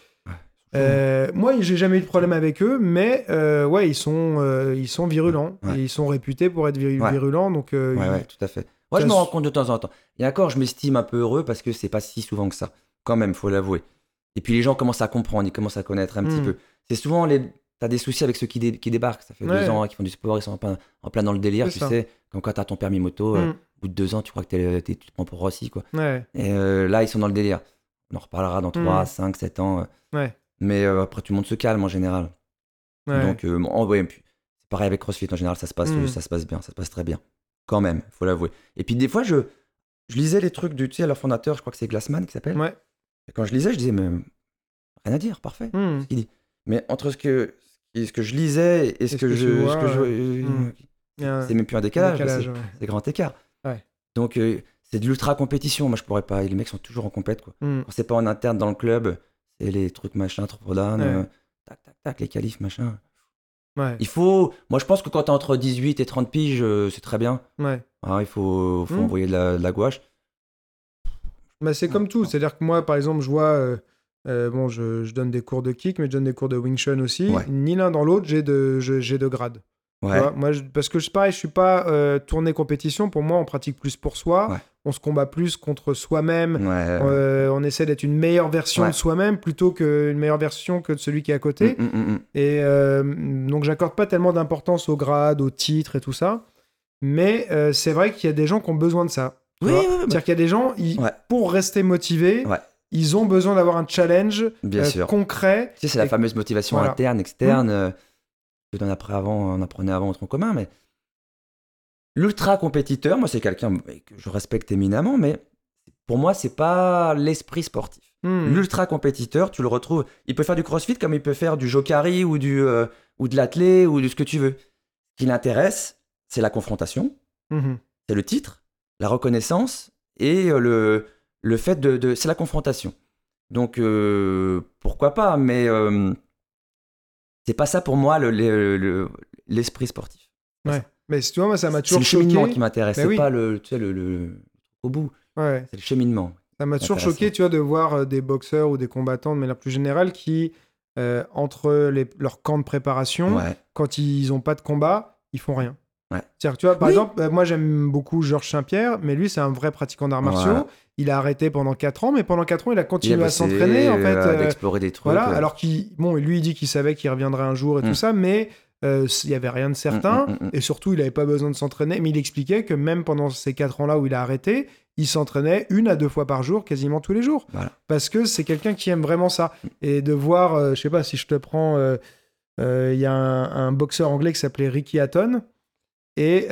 euh, moi, j'ai jamais eu de problème avec eux, mais euh, ouais, ils sont, euh, ils sont virulents. Ouais. Et ils sont réputés pour être Ouais. virulents. Donc, ils- tout à fait. Moi, je me rends compte de temps en temps. Et encore, je m'estime un peu heureux parce que c'est pas si souvent que ça. Quand même, faut l'avouer. Et puis les gens commencent à comprendre, ils commencent à connaître un petit Mm. peu. C'est souvent les. T'as des soucis avec ceux qui, dé- qui débarquent. Ça fait Ouais. deux ans qui font du sport, ils sont en plein, en plein dans le délire, tu ça. sais. Comme quand t'as ton permis moto, euh, Mm. au bout de deux ans, tu crois que t'es- tu te prends pour Rossi, quoi. ouais, Et euh, là, ils sont dans le délire. On en reparlera dans 3, Mm. 5, 7 ans. euh. ouais, Mais après, tout le monde se calme en général. Donc, en- ouais, pareil avec CrossFit en général, ça se passe, Mm. ça se passe bien, ça se passe très bien. Quand même, faut l'avouer. Et puis des fois, je, je lisais les trucs du, tu sais, leur fondateur, je crois que c'est Glassman qui s'appelle. Ouais. Et quand je lisais, je disais, mais rien à dire, parfait. Mm. ce dit. Mais entre ce que, ce que je lisais et ce Et que, je, ce vois, que je- ouais. euh, Mm. Un c'est même plus un décalage, décalage, c'est ouais. grand écart. Ouais. Donc euh, c'est de l'ultra compétition. Moi, je pourrais pas. Les mecs sont toujours en compète, quoi. Mm. Quand c'est pas en interne dans le club, c'est les trucs machin, trop Ouais. euh, tac, tac, tac, les qualifs, machin. Ouais, Il faut. Moi, je pense que quand t'es entre 18 et 30 piges, euh, c'est très bien. ouais. Hein, il faut, faut Mm. envoyer de la, de la gouache. Bah, c'est comme tout. C'est-à-dire que moi, par exemple, je vois. euh, euh, bon, je, je donne des cours de kick, mais je donne des cours de Wing Chun aussi. Ouais. Ni l'un dans l'autre, j'ai de, j'ai de grade. Tu Ouais. vois, moi, je- parce que je pareil, je suis pas euh, tourné compétition. Pour moi, on pratique plus pour soi. Ouais. On se combat plus contre soi-même. Ouais. Euh, on essaie d'être une meilleure version Ouais. de soi-même plutôt qu'une meilleure version que de celui qui est à côté. Mm, mm, mm. Et euh, donc, j'accorde pas tellement d'importance au grade, au titre et tout ça. Mais euh, c'est vrai qu'il y a des gens qui ont besoin de ça. Oui, vois. oui, oui, bah- C'est-à-dire qu'il y a des gens, ils- pour rester motivés, ils ont besoin d'avoir un challenge Bien sûr. concret. Tu sais, c'est la fameuse motivation voilà. interne, externe. que on apprenait avant, on apprenait avant au tronc commun, mais l'ultra compétiteur, moi, c'est quelqu'un que je respecte éminemment, mais pour moi, c'est pas l'esprit sportif. Hmm. L'ultra compétiteur, tu le retrouves. Il peut faire du crossfit comme il peut faire du jokari ou du euh, ou de l'athlé ou de ce que tu veux. Ce qui l'intéresse, c'est la confrontation, Mhm. c'est le titre, la reconnaissance et euh, le le fait de, de- c'est la confrontation. Donc, euh, pourquoi pas, mais euh, c'est pas ça pour moi le- le- le- l'esprit sportif. Ouais. Mais tu vois, moi, ça m'a C'est toujours le cheminement choqué. qui m'intéresse, Ben c'est oui. pas le, tu sais, le, le- au bout, Ouais. c'est le cheminement. Ça m'a toujours choqué, tu vois, de voir euh, des boxeurs ou des combattants de manière plus générale qui, euh, entre les, leur camp de préparation, Ouais. quand ils n'ont pas de combat, ils font rien. Ouais. C'est-à-dire, que, tu vois, par Oui. exemple, euh, moi j'aime beaucoup Georges Saint-Pierre, mais lui c'est un vrai pratiquant d'arts martiaux. Voilà. Il a arrêté pendant 4 ans, mais pendant 4 ans il a Il continué a à s'entraîner en fait. euh, d'explorer des trucs. voilà, alors qu'il, bon, lui il dit qu'il savait qu'il reviendrait un jour et tout Mm. ça, mais euh, il n'y avait rien de certain. Mm, mm, mm. Et surtout, il n'avait pas besoin de s'entraîner. Mais il expliquait que même pendant ces 4 ans-là où il a arrêté, il s'entraînait une à deux fois par jour, quasiment tous les jours. Voilà. Parce que c'est quelqu'un qui aime vraiment ça. Et de voir, euh, je sais pas si je te prends, euh, euh, il y a un, un boxeur anglais qui s'appelait Ricky Hatton et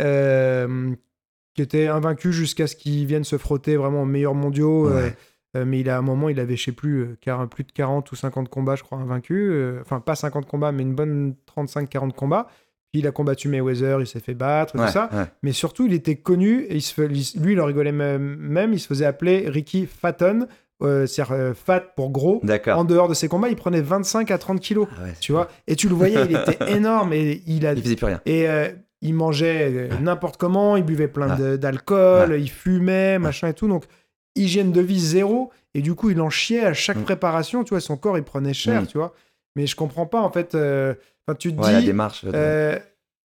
qui était invaincu jusqu'à ce qu'il vienne se frotter vraiment aux meilleurs mondiaux. Ouais. Euh, mais il a un moment, il avait, je sais plus, euh, plus de 40 ou 50 combats, je crois, invaincus. Euh, Enfin, pas 50 combats, mais une bonne 35-40 combats. Puis il a combattu Mayweather, il s'est fait battre, tout ça. ouais. Mais surtout, il était connu, et il se lui, il en rigolait même, il se faisait appeler Ricky Fatton, euh, c'est-à-dire euh, fat pour gros. En dehors de ses combats, il prenait 25 à 30 kilos, Ah ouais, tu vois. Et tu le voyais, il était [laughs] énorme, et il a... Il faisait plus rien. Et euh, il mangeait n'importe comment, il buvait plein d'alcool, il fumait, machin et tout. Donc, hygiène de vie zéro. Et du coup, il en chiait à chaque Mm. préparation. Tu vois, son corps, il prenait cher, Mm. tu vois. Mais je comprends pas, en fait. euh, tu te Ouais, la dis, démarche. euh,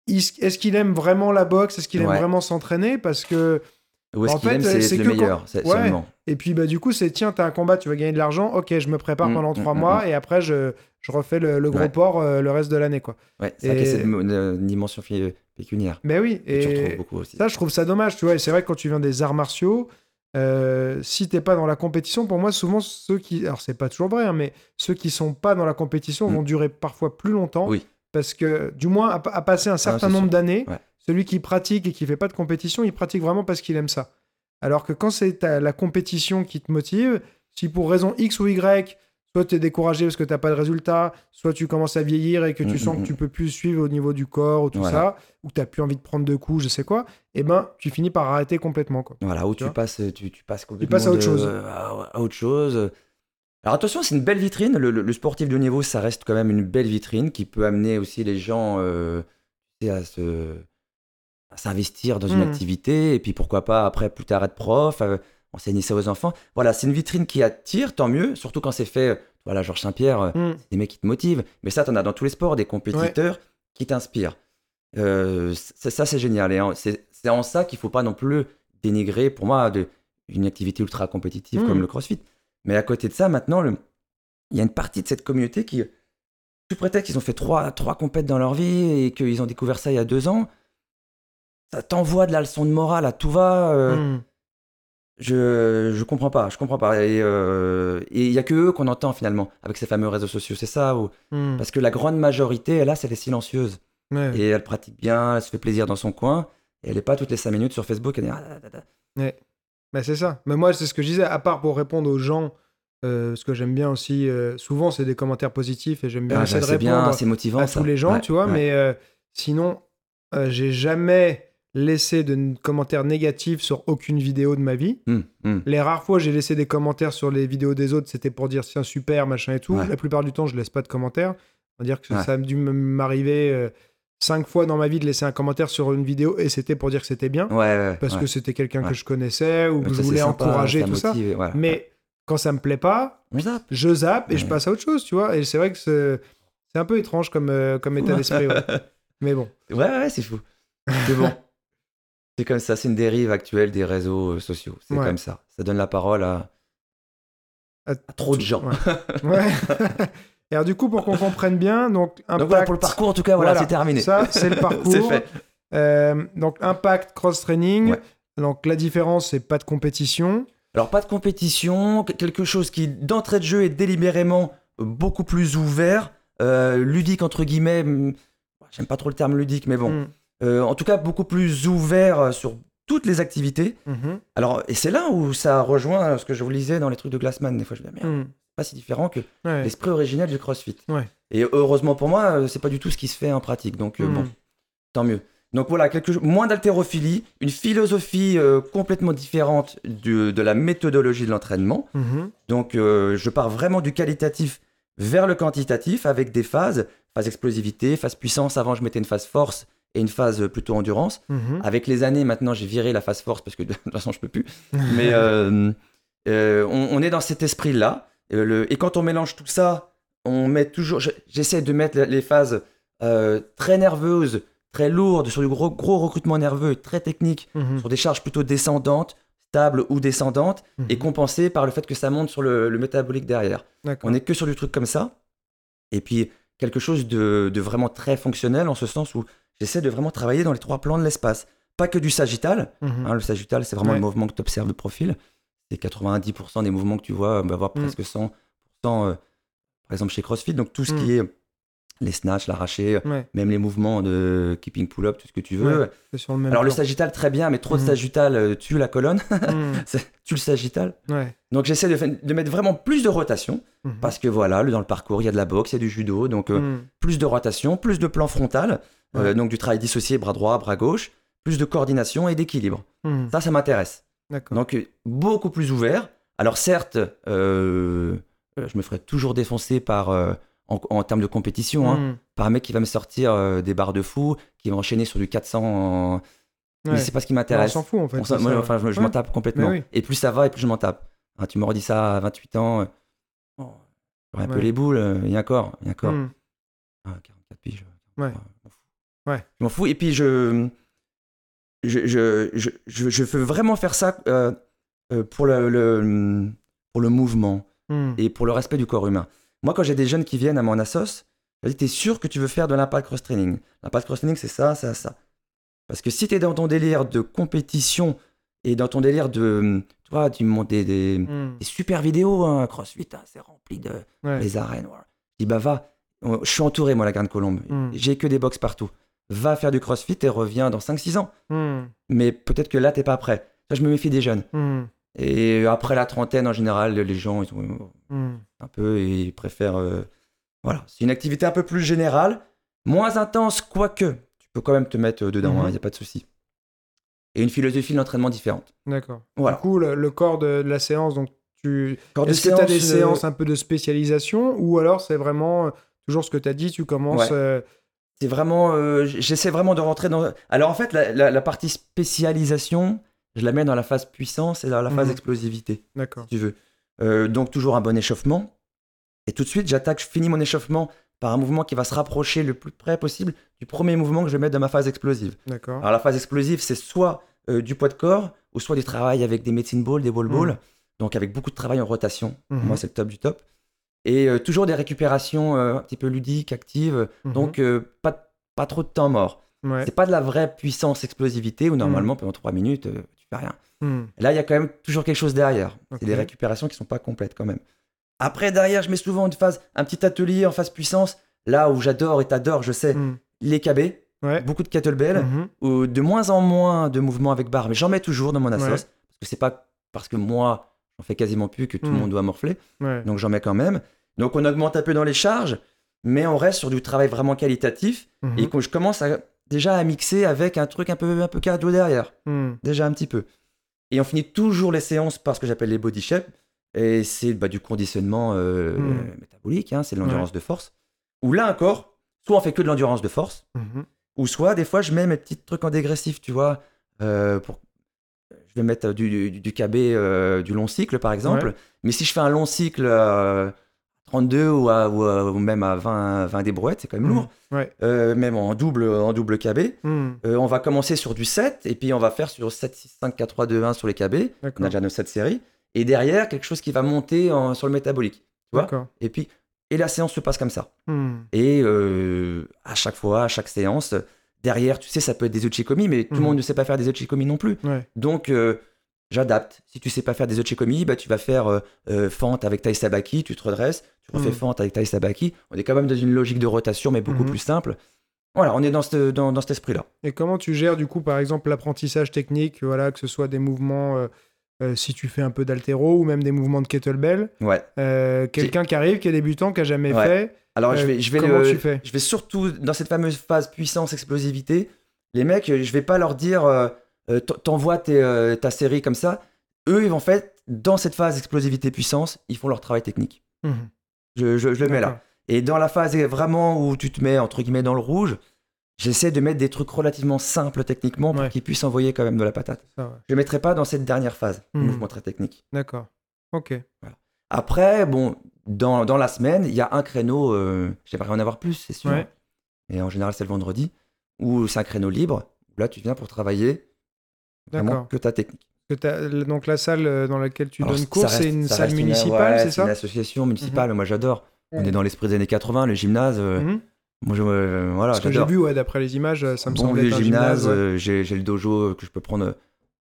est-ce qu'il aime vraiment la boxe? Est-ce qu'il aime Ouais. vraiment s'entraîner? Parce que. Où est-ce qu'il aime, euh, c'est le que meilleur. quand- c'est- Ouais. Seulement. Et puis, bah, du coup, c'est tiens, t'as un combat, tu vas gagner de l'argent. Ok, je me prépare Mm, pendant trois mois et après, je, je refais le, le gros Ouais. port euh, le reste de l'année, quoi. Ouais, c'est Et- cette dimension pécuniaire. Mais oui. Et retrouves beaucoup aussi. ça, je trouve ça dommage, tu vois. Et c'est vrai que quand tu viens des arts martiaux, euh, si t'es pas dans la compétition, pour moi, souvent, ceux qui. Alors, c'est pas toujours vrai, hein, mais ceux qui sont pas dans la compétition Mm. vont durer parfois plus longtemps. Oui. Parce que, du moins, à, à passer un certain c'est nombre d'années, Ouais. celui qui pratique et qui fait pas de compétition, il pratique vraiment parce qu'il aime ça. Alors que quand c'est la compétition qui te motive, si pour raison X ou Y, soit tu es découragé parce que tu pas de résultat, soit tu commences à vieillir et que tu Mm, sens mm, que tu mm. peux plus suivre au niveau du corps ou tout Voilà. ça, ou que tu plus envie de prendre de coups, je sais quoi, et ben tu finis par arrêter complètement. Quoi. Voilà, où Tu passes, tu, tu passes complètement passes à autre de- chose. à, à autre chose. Alors attention, c'est une belle vitrine. Le, le- le sportif de haut niveau, ça reste quand même une belle vitrine qui peut amener aussi les gens euh, à se à s'investir dans une Mhm. activité et puis pourquoi pas après plus tard être prof, euh, enseigner ça aux enfants. Voilà, c'est une vitrine qui attire, tant mieux, surtout quand c'est fait. Voilà, Georges Saint-Pierre, euh, Mm. des mecs qui te motivent. Mais ça, tu en as dans tous les sports, des compétiteurs qui t'inspirent. Euh, c'est- ça, c'est génial. Et c'est c'est en ça qu'il faut pas non plus dénigrer, pour moi, de, une activité ultra compétitive Mm. comme le crossfit. Mais à côté de ça, maintenant, le- il y a une partie de cette communauté qui, sous prétexte qu'ils ont fait trois, trois compètes dans leur vie et qu'ils ont découvert ça il y a deux ans, ça t'envoie de la leçon de morale à tout va. euh, Mm. Je, je comprends pas, je comprends pas. Et euh, il y a que eux qu'on entend finalement avec ces fameux réseaux sociaux, c'est ça ou... Mm. Parce que la grande majorité, là, c'est les silencieuses. Ouais. Et elle pratique bien, elle se fait plaisir dans son coin. Et elle n'est pas toutes les 5 minutes sur Facebook. Elle dit, ah. Bah, c'est ça. Mais moi, c'est ce que je disais, à part pour répondre aux gens, euh, ce que j'aime bien aussi, euh, souvent, c'est des commentaires positifs et j'aime bien Ah, essayer de c'est répondre bien, c'est motivant. à ça. tous les gens, Ouais, tu vois. Mais euh, sinon, euh, j'ai jamais laissé de commentaires négatifs sur aucune vidéo de ma vie. Hum, hum. Les rares fois j'ai laissé des commentaires sur les vidéos des autres, c'était pour dire tiens, super, machin et tout. Ouais. La plupart du temps, je laisse pas de commentaires. On va dire que Ouais. ça a dû m'arriver euh, cinq fois dans ma vie de laisser un commentaire sur une vidéo et c'était pour dire que c'était bien. Ouais, Parce que c'était quelqu'un que je connaissais ou que je voulais sympa, encourager, tout ça. voilà. Mais quand ça me plaît pas, On zappe. je zappe et je passe à autre chose, tu vois. Et c'est vrai que c'est un peu étrange comme, euh, comme état d'esprit. [laughs] Mais bon. Ouais, ouais, c'est fou. C'est bon. [laughs] c'est comme ça, c'est une dérive actuelle des réseaux euh, sociaux. C'est Ouais. comme ça. Ça donne la parole à, À à trop de gens. Ouais. Ouais. [laughs] et alors, du coup, pour qu'on comprenne bien, donc, impact, Donc voilà, pour le parcours, en tout cas, voilà, c'est terminé. Ça, c'est le [laughs] parcours. c'est fait. Euh, donc, impact cross-training. Ouais. Donc, la différence, c'est pas de compétition. Alors, pas de compétition, que- quelque chose qui, d'entrée de jeu, est délibérément beaucoup plus ouvert, euh, ludique, entre guillemets. J'aime pas trop le terme ludique, mais bon. Mm. Euh, en tout cas, beaucoup plus ouvert euh, sur toutes les activités. Mhm. Alors, et c'est là où ça rejoint ce que je vous lisais dans les trucs de Glassman. Des fois, je me dis, merde, c'est pas si différent que Ouais. l'esprit originel du CrossFit. Ouais. Et heureusement pour moi, euh, c'est pas du tout ce qui se fait en pratique. Donc, euh, bon, tant mieux. Donc voilà, quelque, moins d'haltérophilie, une philosophie euh, complètement différente de, de la méthodologie de l'entraînement. Mhm. Donc euh, je pars vraiment du qualitatif vers le quantitatif avec des phases, phase explosivité, phase puissance. Avant, je mettais une phase force et une phase plutôt endurance. Mhm. Avec les années, maintenant, j'ai viré la phase force parce que de toute façon, je peux plus. [laughs] Mais euh, euh, on, on est dans cet esprit-là. Euh, le- et quand on mélange tout ça, on met toujours. je- J'essaie de mettre les phases très nerveuses, très lourdes, sur du gros, gros recrutement nerveux, très technique, Mhm. sur des charges plutôt descendantes, stables ou descendantes, et Mhm. compensées par le fait que ça monte sur le, le métabolique derrière. On est que sur du truc comme ça. Et puis, quelque chose de, de vraiment très fonctionnel en ce sens où j'essaie de vraiment travailler dans les trois plans de l'espace. Pas que du sagittal. Mhm. hein, le sagittal, c'est vraiment Ouais. le mouvement que tu observes de profil. C'est 90% des mouvements que tu vois, voire Mm. presque 100%, euh, par exemple chez CrossFit. Donc, tout ce Mm. qui est les snatchs, l'arraché, Ouais, même les mouvements de keeping pull-up, tout ce que tu veux. Ouais. c'est sur le même Alors, le sagittal, très bien, mais trop de Mhm. sagittal euh, tue la colonne. [laughs] Mhm. Tue le sagittal. Donc, j'essaie de, mettre vraiment plus de rotation. Mhm. Parce que voilà, dans le parcours, il y a de la boxe, il y a du judo, donc euh, Mhm. plus de rotation, plus de plan frontal, euh, Ouais. donc du travail dissocié, bras droit, bras gauche, plus de coordination et d'équilibre. Mhm. Ça, ça m'intéresse. Donc euh, beaucoup plus ouvert. Alors certes, euh, euh, je me ferai toujours défoncer par, euh, en, en termes de compétition, hein, Mhm. par un mec qui va me sortir euh, des barres de fou, qui va enchaîner sur du 400. en- Mais Ouais. c'est pas ce qui On m'intéresse. s'en fout en fait. On moi, enfin, je, je ouais. m'en tape complètement. Mais oui. Et plus ça va, et plus je m'en tape. Hein, tu me redis ça à 28 ans, euh, j'aurais un peu les boules, euh, il y a encore, il y a. Mhm. Ah, 44 piges. Ouais. Ah, je m'en fous. Ouais. Je m'en fous. Et puis, je, je, je, je, je, veux vraiment faire ça euh, euh, pour, le, le- pour le mouvement Mhm. et pour le respect du corps humain. Moi, quand j'ai des jeunes qui viennent à mon assos, je dis T'es sûr que tu veux faire de l'impact cross-training? L'impact cross-training, c'est ça, ça, ça. Parce que si tu es dans ton délire de compétition et dans ton délire de. Tu vois, tu montes des, des, Mhm. des super vidéos, hein, CrossFit, hein, c'est rempli de, Ouais. les arènes. Je dis, bah va, On- je suis entouré, moi, la Grande Colombe. Mm. J'ai que des box partout. Va faire du crossfit et reviens dans 5-6 ans. Mhm. Mais peut-être que là, t'es pas prêt. Ça, je me méfie des jeunes. Mhm. Et après la trentaine, en général, les gens, ils sont Mhm. un peu ils préfèrent. euh, Voilà, c'est une activité un peu plus générale, moins intense, quoique. Tu peux quand même te mettre dedans, il Mhm. n'y a pas de souci. Et une philosophie d'entraînement différente. D'accord. Voilà. Du coup, le, le corps de, de la séance, donc tu. De Est-ce que tu as des euh, séances un peu de spécialisation ou alors c'est vraiment euh, toujours ce que tu as dit, tu commences. Ouais. euh, C'est vraiment. euh, j'essaie vraiment de rentrer dans. Alors en fait, la, la- la partie spécialisation, je la mets dans la phase puissance et dans la phase Mhm. explosivité, D'accord. si tu veux. Euh, donc toujours un bon échauffement. Et tout de suite, j'attaque, je finis mon échauffement par un mouvement qui va se rapprocher le plus près possible du premier mouvement que je vais mettre dans ma phase explosive. D'accord. Alors la phase explosive, c'est soit euh, du poids de corps, ou soit du travail avec des medicine balls, des ball balls, Mhm. donc avec beaucoup de travail en rotation. Mhm. moi, c'est le top du top. Et euh, toujours des récupérations euh, un petit peu ludiques, actives, Mhm. donc euh, pas, pas trop de temps mort. Ouais. C'est pas de la vraie puissance explosivité où normalement pendant 3 minutes, tu fais rien. Mhm. Là, il y a quand même toujours quelque chose derrière. Ok. C'est des récupérations qui sont pas complètes quand même. Après, derrière, je mets souvent une phase, un petit atelier en phase puissance, là où j'adore et t'adores, je sais, Mhm. les KB, Ouais. beaucoup de kettlebell, Mhm. ou de moins en moins de mouvements avec barre, mais j'en mets toujours dans mon assos, Ouais. parce que c'est pas parce que moi, j'en fais quasiment plus que tout le monde doit morfler, Ouais. donc j'en mets quand même. Donc on augmente un peu dans les charges, mais on reste sur du travail vraiment qualitatif, Mhm. et que je commence à, déjà à mixer avec un truc un peu, un peu cardio derrière, Mhm. déjà un petit peu. Et on finit toujours les séances par ce que j'appelle les body shape, et c'est bah, du conditionnement euh, Mm. métabolique, hein, c'est de l'endurance de force, où là encore, soit on fait que de l'endurance de force, Mhm. ou soit, des fois, je mets mes petits trucs en dégressif, tu vois. euh, pour... Je vais mettre du, du, du KB, euh, du long cycle, par exemple. Mais si je fais un long cycle 32 ou, à- ou, à- ou même à 20, 20 des brouettes, c'est quand même Mhm. lourd. Ouais. Euh, même en double, en double KB. Mhm. Euh, on va commencer sur du 7, et puis on va faire sur 7, 6, 5, 4, 3, 2, 1 sur les KB. On a déjà nos 7 séries. Et derrière, quelque chose qui va monter en- sur le métabolique. Tu vois. Et puis, et la séance se passe comme ça. Mhm. Et euh, à chaque fois, à chaque séance, derrière, tu sais, ça peut être des uchikomi, mais tout le monde ne sait pas faire des uchikomi non plus. Ouais. Donc, j'adapte. Si tu sais pas faire des uchikomi, bah, tu vas faire euh, euh, fente avec Tai Sabaki, tu te redresses, tu refais Mhm. fente avec Tai Sabaki. On est quand même dans une logique de rotation, mais beaucoup Mhm. plus simple. Voilà, on est dans, ce- dans, dans cet esprit-là. Et comment tu gères du coup, par exemple, l'apprentissage technique, voilà, que ce soit des mouvements, euh, euh, si tu fais un peu d'altéro ou même des mouvements de kettlebell, Ouais. quelqu'un qui arrive, qui est débutant, qui a jamais Ouais. fait, Alors, je, vais, je, vais comment le- tu fais? je vais surtout, dans cette fameuse phase puissance-explosivité, Les mecs, je vais pas leur dire euh, t'envoies tes, euh, ta série comme ça. Eux, ils vont en fait, dans cette phase explosivité puissance, ils font leur travail technique. Mhm. Je, je- je le mets là. Et dans la phase vraiment où tu te mets entre guillemets dans le rouge, j'essaie de mettre des trucs relativement simples techniquement pour Ouais. qu'ils puissent envoyer quand même de la patate. Ça, ouais. Je ne mettrai pas dans cette dernière phase, Mhm. mouvement très technique. D'accord. Ok. Après, bon, dans, dans la semaine, il y a un créneau, euh, j'aimerais en avoir plus, c'est sûr. Ouais. Et en général, c'est le vendredi, où c'est un créneau libre. Là, tu viens pour travailler. Que ta technique. Que Donc la salle euh, dans laquelle tu Alors, donnes cours, c'est une salle municipale, ouais, c'est ça une association municipale, moi j'adore. On est dans l'esprit des années 80, le gymnase. euh, Mhm. moi, je, euh, voilà, Parce que j'ai vu, ouais, d'après les images, euh, ça me bon semble vieux être gymnase, ouais. euh, j'ai le dojo que je peux prendre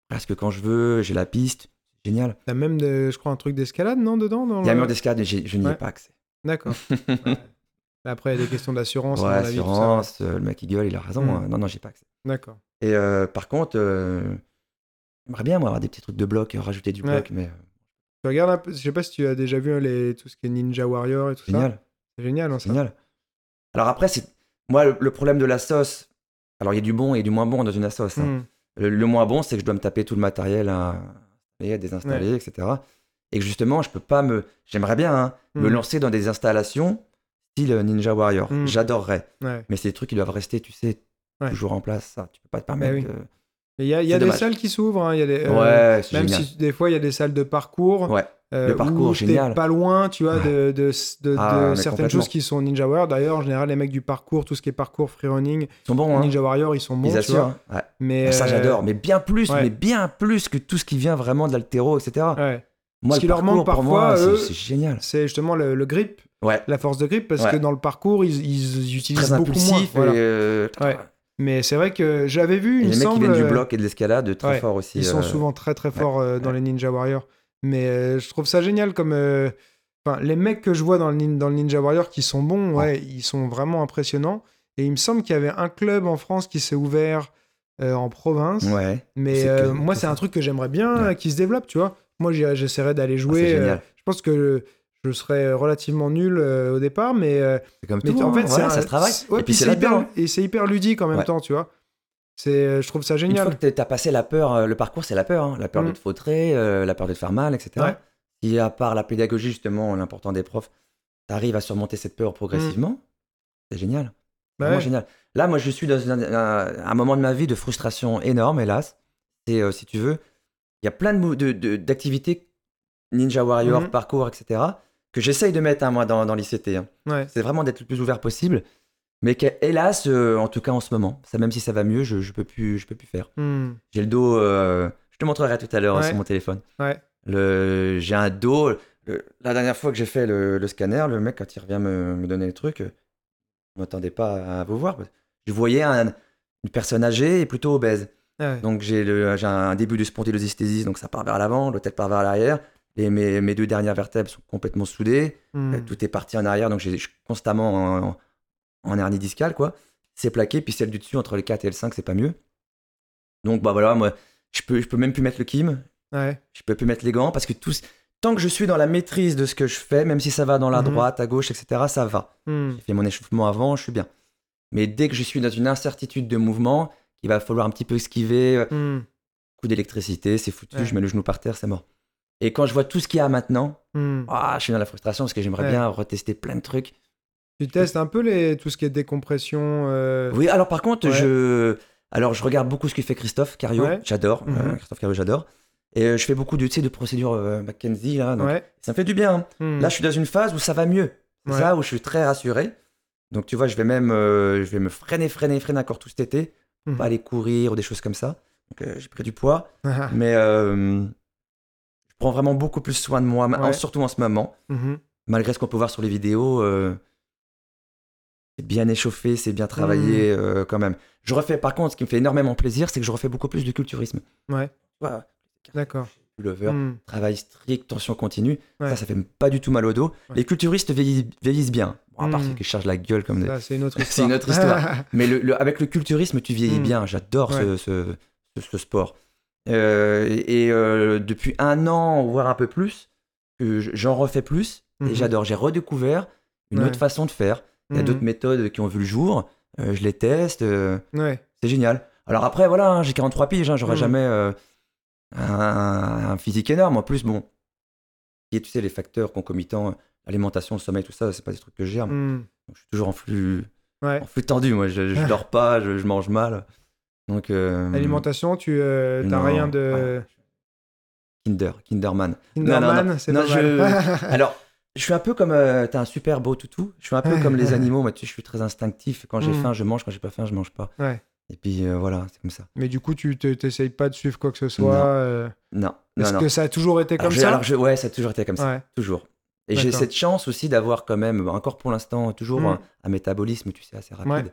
presque quand je veux, j'ai la piste, génial. T'as même, de- je crois, un truc d'escalade, non, dedans dans Il y a un mur d'escalade, mais je n'y ai pas accès. D'accord. [laughs] Après, il y a des questions d'assurance. Ouais, tout ça. assurance, le mec il gueule, il a raison. Mm. hein. Non, non, j'ai pas accès. D'accord. Et euh, par contre, euh, j'aimerais bien moi, avoir des petits trucs de bloc, euh, rajouter du Ouais. bloc, mais euh, Tu regardes un peu, je sais pas si tu as déjà vu hein, les, tout ce qui est Ninja Warrior et tout ça. génial, C'est génial, hein, ça. génial. Alors après, c'est moi le, le problème de la sauce. Alors il y a du bon et du moins bon dans une sauce. hein. Mhm. Le, le moins bon, c'est que je dois me taper tout le matériel à, installer, à désinstaller, etc. Et que justement, je peux pas me. J'aimerais bien hein, me Mhm. lancer dans des installations style Ninja Warrior. Mhm. J'adorerais. Ouais. Mais c'est des trucs qui doivent rester, tu sais, toujours en place. Ça, tu peux pas te permettre. oui. de- Et Il y a, y a des dommage. salles qui s'ouvrent. hein, euh, ouais, Même génial. si des fois, il y a des salles de parcours. Ouais. euh, Le parcours, où génial. pas loin, tu vois, de, de, de- Ah, de certaines choses qui sont Ninja Warrior. D'ailleurs, en général, les mecs du parcours, tout ce qui est parcours, freerunning, Ils sont bons, hein. Ninja Warrior, ils sont bons, Ils tu assurent. vois. hein. Ouais. Mais ça, euh, j'adore. Mais bien plus, ouais. mais bien plus que tout ce qui vient vraiment de l'altéro, etc. Ouais. Moi, Ce qui leur manque parfois, c'est- génial. C'est justement le, le grip, Ouais. la force de grip, parce que dans le parcours, ils, ils utilisent Très beaucoup moins. Voilà. et, euh, Ouais. Mais c'est vrai que j'avais vu, et il me les mecs qui viennent du euh, bloc et de l'escalade, très ouais. fort aussi. Ils sont euh, souvent très très forts euh, dans ouais. les Ninja Warrior. Mais euh, je trouve ça génial comme. euh, Enfin, les mecs que je vois dans le, nin- dans le Ninja Warrior qui sont bons, ouais, ils sont vraiment impressionnants. Et il me semble qu'il y avait un club en France qui s'est ouvert en province. Ouais. Mais que- moi, c'est un truc que j'aimerais bien qui se développe, tu vois. Moi, j'essaierais d'aller jouer. Ah, euh, génial. je pense que je serais relativement nul euh, au départ, mais, euh, C'est comme mais tout. en fait, hein. un- ça se travaille. ouais, et puis c'est hyper, hein. et c'est hyper ludique en même Ouais. temps, tu vois. C'est, euh, je trouve ça Une génial. fois que t'as passé la peur, euh, le parcours, c'est la peur. hein. La peur de Mm. te fautrer, euh, la peur de te faire mal, etc. Ouais. Si à part la pédagogie, justement, l'important des profs, t'arrives à surmonter cette peur progressivement, c'est génial. Bah Vraiment génial. Là, moi, je suis dans un, un- un moment de ma vie de frustration énorme, hélas. C'est, euh, si tu veux, il y a plein de de- de- d'activités, Ninja Warrior, Mhm. parcours, etc., que j'essaye de mettre, hein, moi, dans, dans l'ICT. hein. Ouais. C'est vraiment d'être le plus ouvert possible. Mais que, hélas, euh, en tout cas en ce moment, ça, même si ça va mieux, je, je peux plus, je peux plus faire. Hmm. J'ai le dos. euh, je te montrerai tout à l'heure Ouais. sur mon téléphone. Ouais. Le, j'ai un dos. le- la dernière fois que j'ai fait le, le scanner, le mec, quand il revient me, me donner les trucs, euh, je m'attendais pas à vous voir. Je voyais un- une personne âgée et plutôt obèse. Ouais. Donc j'ai, le, un début de spondylodystésis, donc ça part vers l'avant, le tête part vers l'arrière. Et mes, mes deux dernières vertèbres sont complètement soudées. Hmm. Euh, Tout est parti en arrière, donc je suis constamment en, en hernie discale, quoi. C'est plaqué, puis celle du dessus, entre le 4 et le 5, c'est pas mieux. Donc, bah voilà, moi, je peux, je peux même plus mettre le kim, Ouais. je peux plus mettre les gants, parce que tout, tant que je suis dans la maîtrise de ce que je fais, même si ça va dans la Mhm. droite, à gauche, etc., ça va. Hmm. J'ai fait mon échauffement avant, je suis bien. Mais dès que je suis dans une incertitude de mouvement, il va falloir un petit peu esquiver, euh, Hmm. coup d'électricité, c'est foutu, Ouais. je mets le genou par terre, c'est mort. Et quand je vois tout ce qu'il y a maintenant, Hmm. ah, je suis dans la frustration parce que j'aimerais Ouais. bien retester plein de trucs. Tu testes un peu les, tout ce qui est décompression. euh, Oui, alors par contre, Ouais. je, alors je regarde beaucoup ce que fait Christophe Cario, Ouais. j'adore, Mhm. euh, Christophe Cario, j'adore. Et euh, je fais beaucoup de, tu sais, de procédures McKenzie là, donc ça me fait du bien. hein. Hmm. Là, je suis dans une phase où ça va mieux, c'est ça où je suis très rassuré. Donc tu vois, je vais même, je vais me freiner, freiner, freiner encore tout cet été, Mhm. pas aller courir ou des choses comme ça. Donc j'ai pris du poids, [laughs] mais prends vraiment beaucoup plus soin de moi, Ouais. surtout en ce moment. Mhm. malgré ce qu'on peut voir sur les vidéos, euh, c'est bien échauffé, c'est bien travaillé Mmh. euh, quand même. Je refais, par contre, ce qui me fait énormément plaisir, c'est que je refais beaucoup plus de culturisme. Ouais. D'accord. Lover, Hmm. travail strict, tension continue. Ouais. Ça, ça fait pas du tout mal au dos. Les culturistes vieillissent, vieillissent bien. Bon, à part Mmh. ceux qui chargent la gueule comme des. C'est une autre [laughs] histoire. une autre histoire. [laughs] Mais le, le- avec le culturisme, tu vieillis Mm. bien. J'adore ce, Ouais. ce, ce- ce sport. Euh, et euh, depuis un an, voire un peu plus, j- j'en refais plus. Mhm. Et j'adore. J'ai redécouvert une Ouais. autre façon de faire. Il y a Mhm. d'autres méthodes qui ont vu le jour. euh, je les teste. euh, Ouais. c'est génial. Alors après, voilà, hein, j'ai 43 piges, hein, j'aurais Mm. jamais euh, un, un physique énorme. En plus, bon, et tu sais, les facteurs concomitants, l'alimentation, le sommeil, tout ça, c'est pas des trucs que je gère. Je suis toujours en flux, Ouais. en flux tendu, moi. Je, je dors pas, je, je mange mal. Donc, euh, Alimentation, tu euh, t'as non, rien de. Kinder, Kinderman. Kinderman, c'est non, pas je-. [laughs] Alors, je suis un peu comme. euh, T'as un super beau toutou. Je suis un peu comme les [laughs] animaux. Moi, tu sais, je suis très instinctif. Quand j'ai Mm. faim, je mange. Quand j'ai pas faim, je mange pas. Ouais. Et puis euh, voilà, c'est comme ça. Mais du coup, tu te- t'essayes pas de suivre quoi que ce soit. Non. euh, Non, non, Est-ce que ça a toujours été comme ça? alors, je- ouais, ça a toujours été comme ça. Toujours. Et j'ai cette chance aussi d'avoir quand même, encore pour l'instant, toujours Mm. un, un métabolisme, tu sais, assez rapide.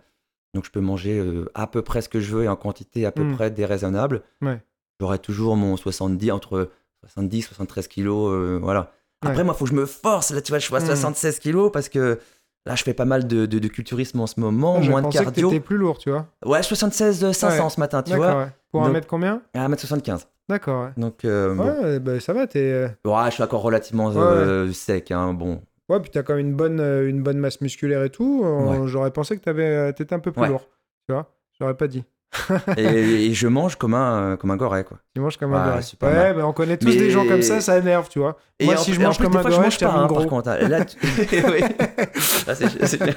Donc je peux manger euh, à peu près ce que je veux et en quantité à peu Mm. près déraisonnable. Ouais. J'aurai toujours mon 70, entre 70 73 kilos, euh, voilà. Après, Ouais. moi, il faut que je me force. Là, tu vois, je suis à Mm. 76 kilos parce que là, je fais pas mal de, de- de culturisme en ce moment, moins de que cardio. t'étais plus lourd, tu vois. Ouais, 76 euh, 500 Ouais. ce matin, tu vois. Pour un Donc- mètre combien? À 1m75. D'accord, ouais. Donc, euh, bon. Ouais, bah, ça va, t'es. euh, Ouais, je suis encore relativement euh, sec. Hein, bon, Ouais, puis t'as quand même une bonne, euh, une bonne masse musculaire et tout. Euh, Ouais. J'aurais pensé que t'avais, euh, t'étais un peu plus Ouais. lourd. Tu vois J'aurais pas dit. Et, et je mange comme un, comme un goret, quoi. Tu manges comme un Ouais, gorille. super Ouais, mais on connaît tous Mais- des gens comme ça, ça énerve, tu vois. Et Moi, si je mange plus, comme un fois, je mange pas, hein, gros. par contre. hein. Là, tu- [laughs] [laughs] Oui. Là, c'est bien.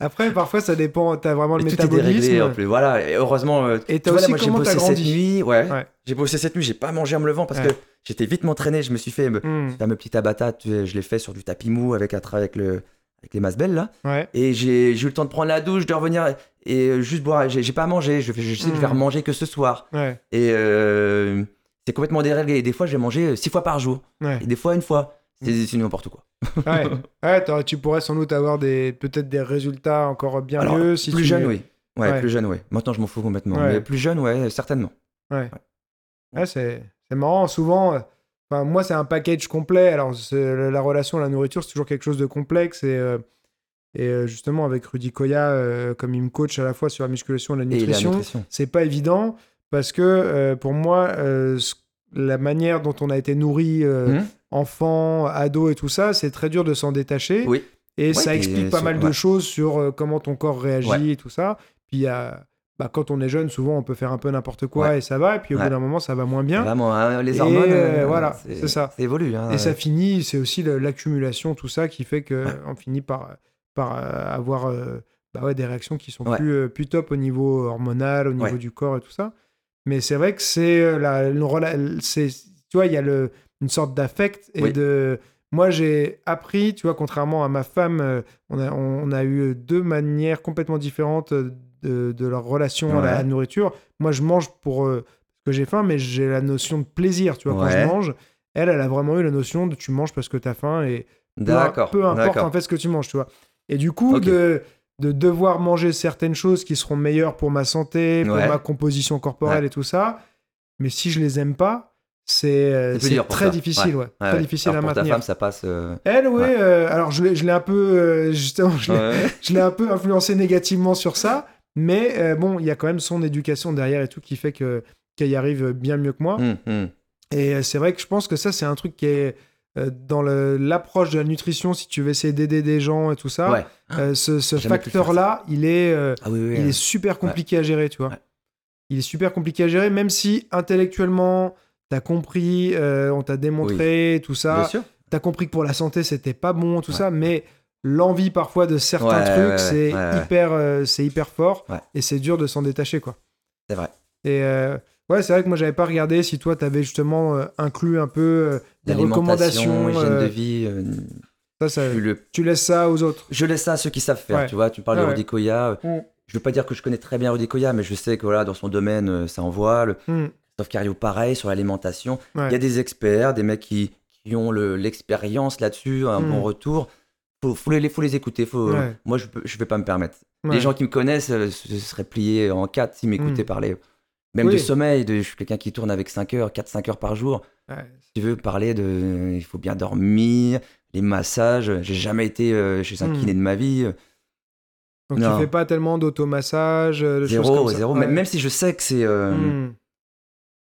Après, parfois, ça dépend. T'as vraiment le Et tout est métabolisme. déréglé en plus. Voilà, et heureusement. Et tu t'as vois, là, aussi moi, j'ai comment t'as bossé cette grandi. nuit. Ouais. Ouais. J'ai bossé cette nuit, j'ai pas mangé en me levant parce Ouais. que j'étais vite m'entraîner. Je me suis fait. me- ce fameux petit abattat, tu sais, je l'ai fait sur du tapis mou avec, un avec, le, avec les masses belles là. Ouais. Et j'ai eu le temps de prendre la douche, de revenir et euh, juste boire. J'ai pas mangé, je, je sais que je vais Mm. remanger que ce soir. Ouais. Et euh, c'est complètement déréglé. Et des fois, j'ai mangé euh, six fois par jour. Ouais. Et des fois, une fois. C'est Mm. c'est n'importe quoi. Ouais. Tu pourrais sans doute avoir des peut-être des résultats encore bien Alors, mieux si plus tu... jeune, oui. Ouais, plus jeune, oui. Maintenant, je m'en fous complètement. Mais plus jeune, ouais, certainement. Ouais. C'est c'est marrant. Souvent, enfin, moi, c'est un package complet. Alors, la relation à la nourriture, c'est toujours quelque chose de complexe. Et, euh, et euh, justement, avec Rudy Koya, euh, comme il me coach à la fois sur la musculation et la nutrition, nutrition. c'est pas évident parce que euh, pour moi, la manière dont on a été nourri, Mhm. enfant, ado et tout ça, c'est très dur de s'en détacher. Oui. Et Ouais, ça explique pas mal de choses sur comment ton corps réagit Ouais. et tout ça. Puis il y a- bah, quand on est jeune, souvent on peut faire un peu n'importe quoi Ouais. et ça va. Et puis au Ouais. bout d'un moment, ça va moins bien. Vraiment, hein, les Et, hormones. euh, voilà, c'est ça. Ça évolue. Hein, Et ça finit, c'est aussi l'accumulation, tout ça qui fait Ouais. on finit par, par euh, avoir euh, bah ouais, des réactions qui sont plus, euh, plus top au niveau hormonal, au niveau du corps et tout ça. Mais c'est vrai que c'est euh, la, c'est, tu vois, il y a le, une sorte d'affect et Oui. de. Moi, j'ai appris, tu vois, contrairement à ma femme, euh, on a, on, a eu deux manières complètement différentes de, de leur relation à la nourriture. Moi, je mange pour euh, que j'ai faim, mais j'ai la notion de plaisir, tu vois, quand je mange. Elle, elle a vraiment eu la notion de tu manges parce que tu as faim et peu, D'accord. peu importe en fait ce que tu manges, tu vois. Et du coup, de, de devoir manger certaines choses qui seront meilleures pour ma santé, pour Ouais. ma composition corporelle Ouais. et tout ça, mais si je les aime pas, c'est euh, très difficile, ouais. Très difficile Alors à pour ta maintenir. femme, ça passe. euh, Elle, ouais, euh, alors je l'ai je l'ai un peu, euh, [laughs] justement, je l'ai un peu influencé négativement sur ça, mais euh, bon, il y a quand même son éducation derrière et tout qui fait que qu'elle y arrive bien mieux que moi. Hum, hum. Et euh, c'est vrai que je pense que ça, c'est un truc qui est euh, dans l'approche de la nutrition, si tu veux essayer d'aider des gens et tout ça. Ouais. euh, ce facteur-là, il est, Ah oui, oui. il est super compliqué à gérer, tu vois. Ouais. Il est super compliqué à gérer, même si intellectuellement, t'as compris, on t'a démontré tout ça, t'as compris que pour la santé, c'était pas bon, tout ça, mais l'envie parfois de certains Ouais, trucs, ouais, c'est hyper, euh, c'est hyper fort et c'est dur de s'en détacher, quoi. C'est vrai. Et euh, ouais, c'est vrai que moi, j'avais pas regardé si toi, t'avais justement euh, inclus un peu des recommandations. hygiène de vie. ça, ça- le- tu laisses ça aux autres. je laisse ça à ceux qui savent faire. Tu vois, tu parles de. Rudy Koya. Mm. Je veux pas dire que je connais très bien Rudy Koya, mais je sais que voilà, dans son domaine, ça envoie. Le... Hmm, Christophe Cario, pareil, sur l'alimentation. ouais. Il y a des experts, des mecs qui, qui ont le- l'expérience là-dessus, un Mm. bon retour. Faut, faut, les, faut les écouter. Faut, Ouais. Moi, je, je vais pas me permettre. Ouais. Les gens qui me connaissent euh, se se seraient pliés en quatre s'ils m'écoutaient Mm. parler. Même Oui. de sommeil, de, je suis quelqu'un qui tourne avec 5 heures, 4-5 heures par jour. Ouais. Si tu veux parler de. Il faut bien dormir, les massages. J'ai jamais été euh, chez un Mm. kiné de ma vie. Donc Non. tu fais pas tellement d'automassage, euh, de choses Zéro, comme ça. zéro. Ouais. Même- si je sais que c'est euh, Hmm,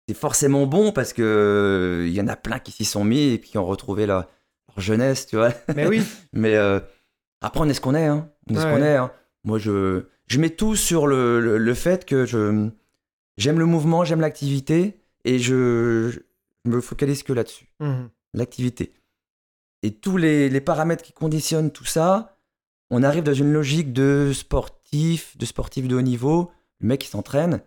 c'est forcément bon parce que euh, il y en a plein qui s'y sont mis et qui ont retrouvé leur jeunesse, tu vois. Mais oui, [laughs] Mais euh, après, on est ce qu'on est. Hein. On est ce qu'on est. hein. Moi, je, je mets tout sur le, le, le fait que je, J'aime le mouvement, j'aime l'activité et je, je me focalise que là-dessus, Mhm. l'activité. Et tous les, les paramètres qui conditionnent tout ça, on arrive dans une logique de sportif, de sportif de haut niveau. Le mec qui s'entraîne,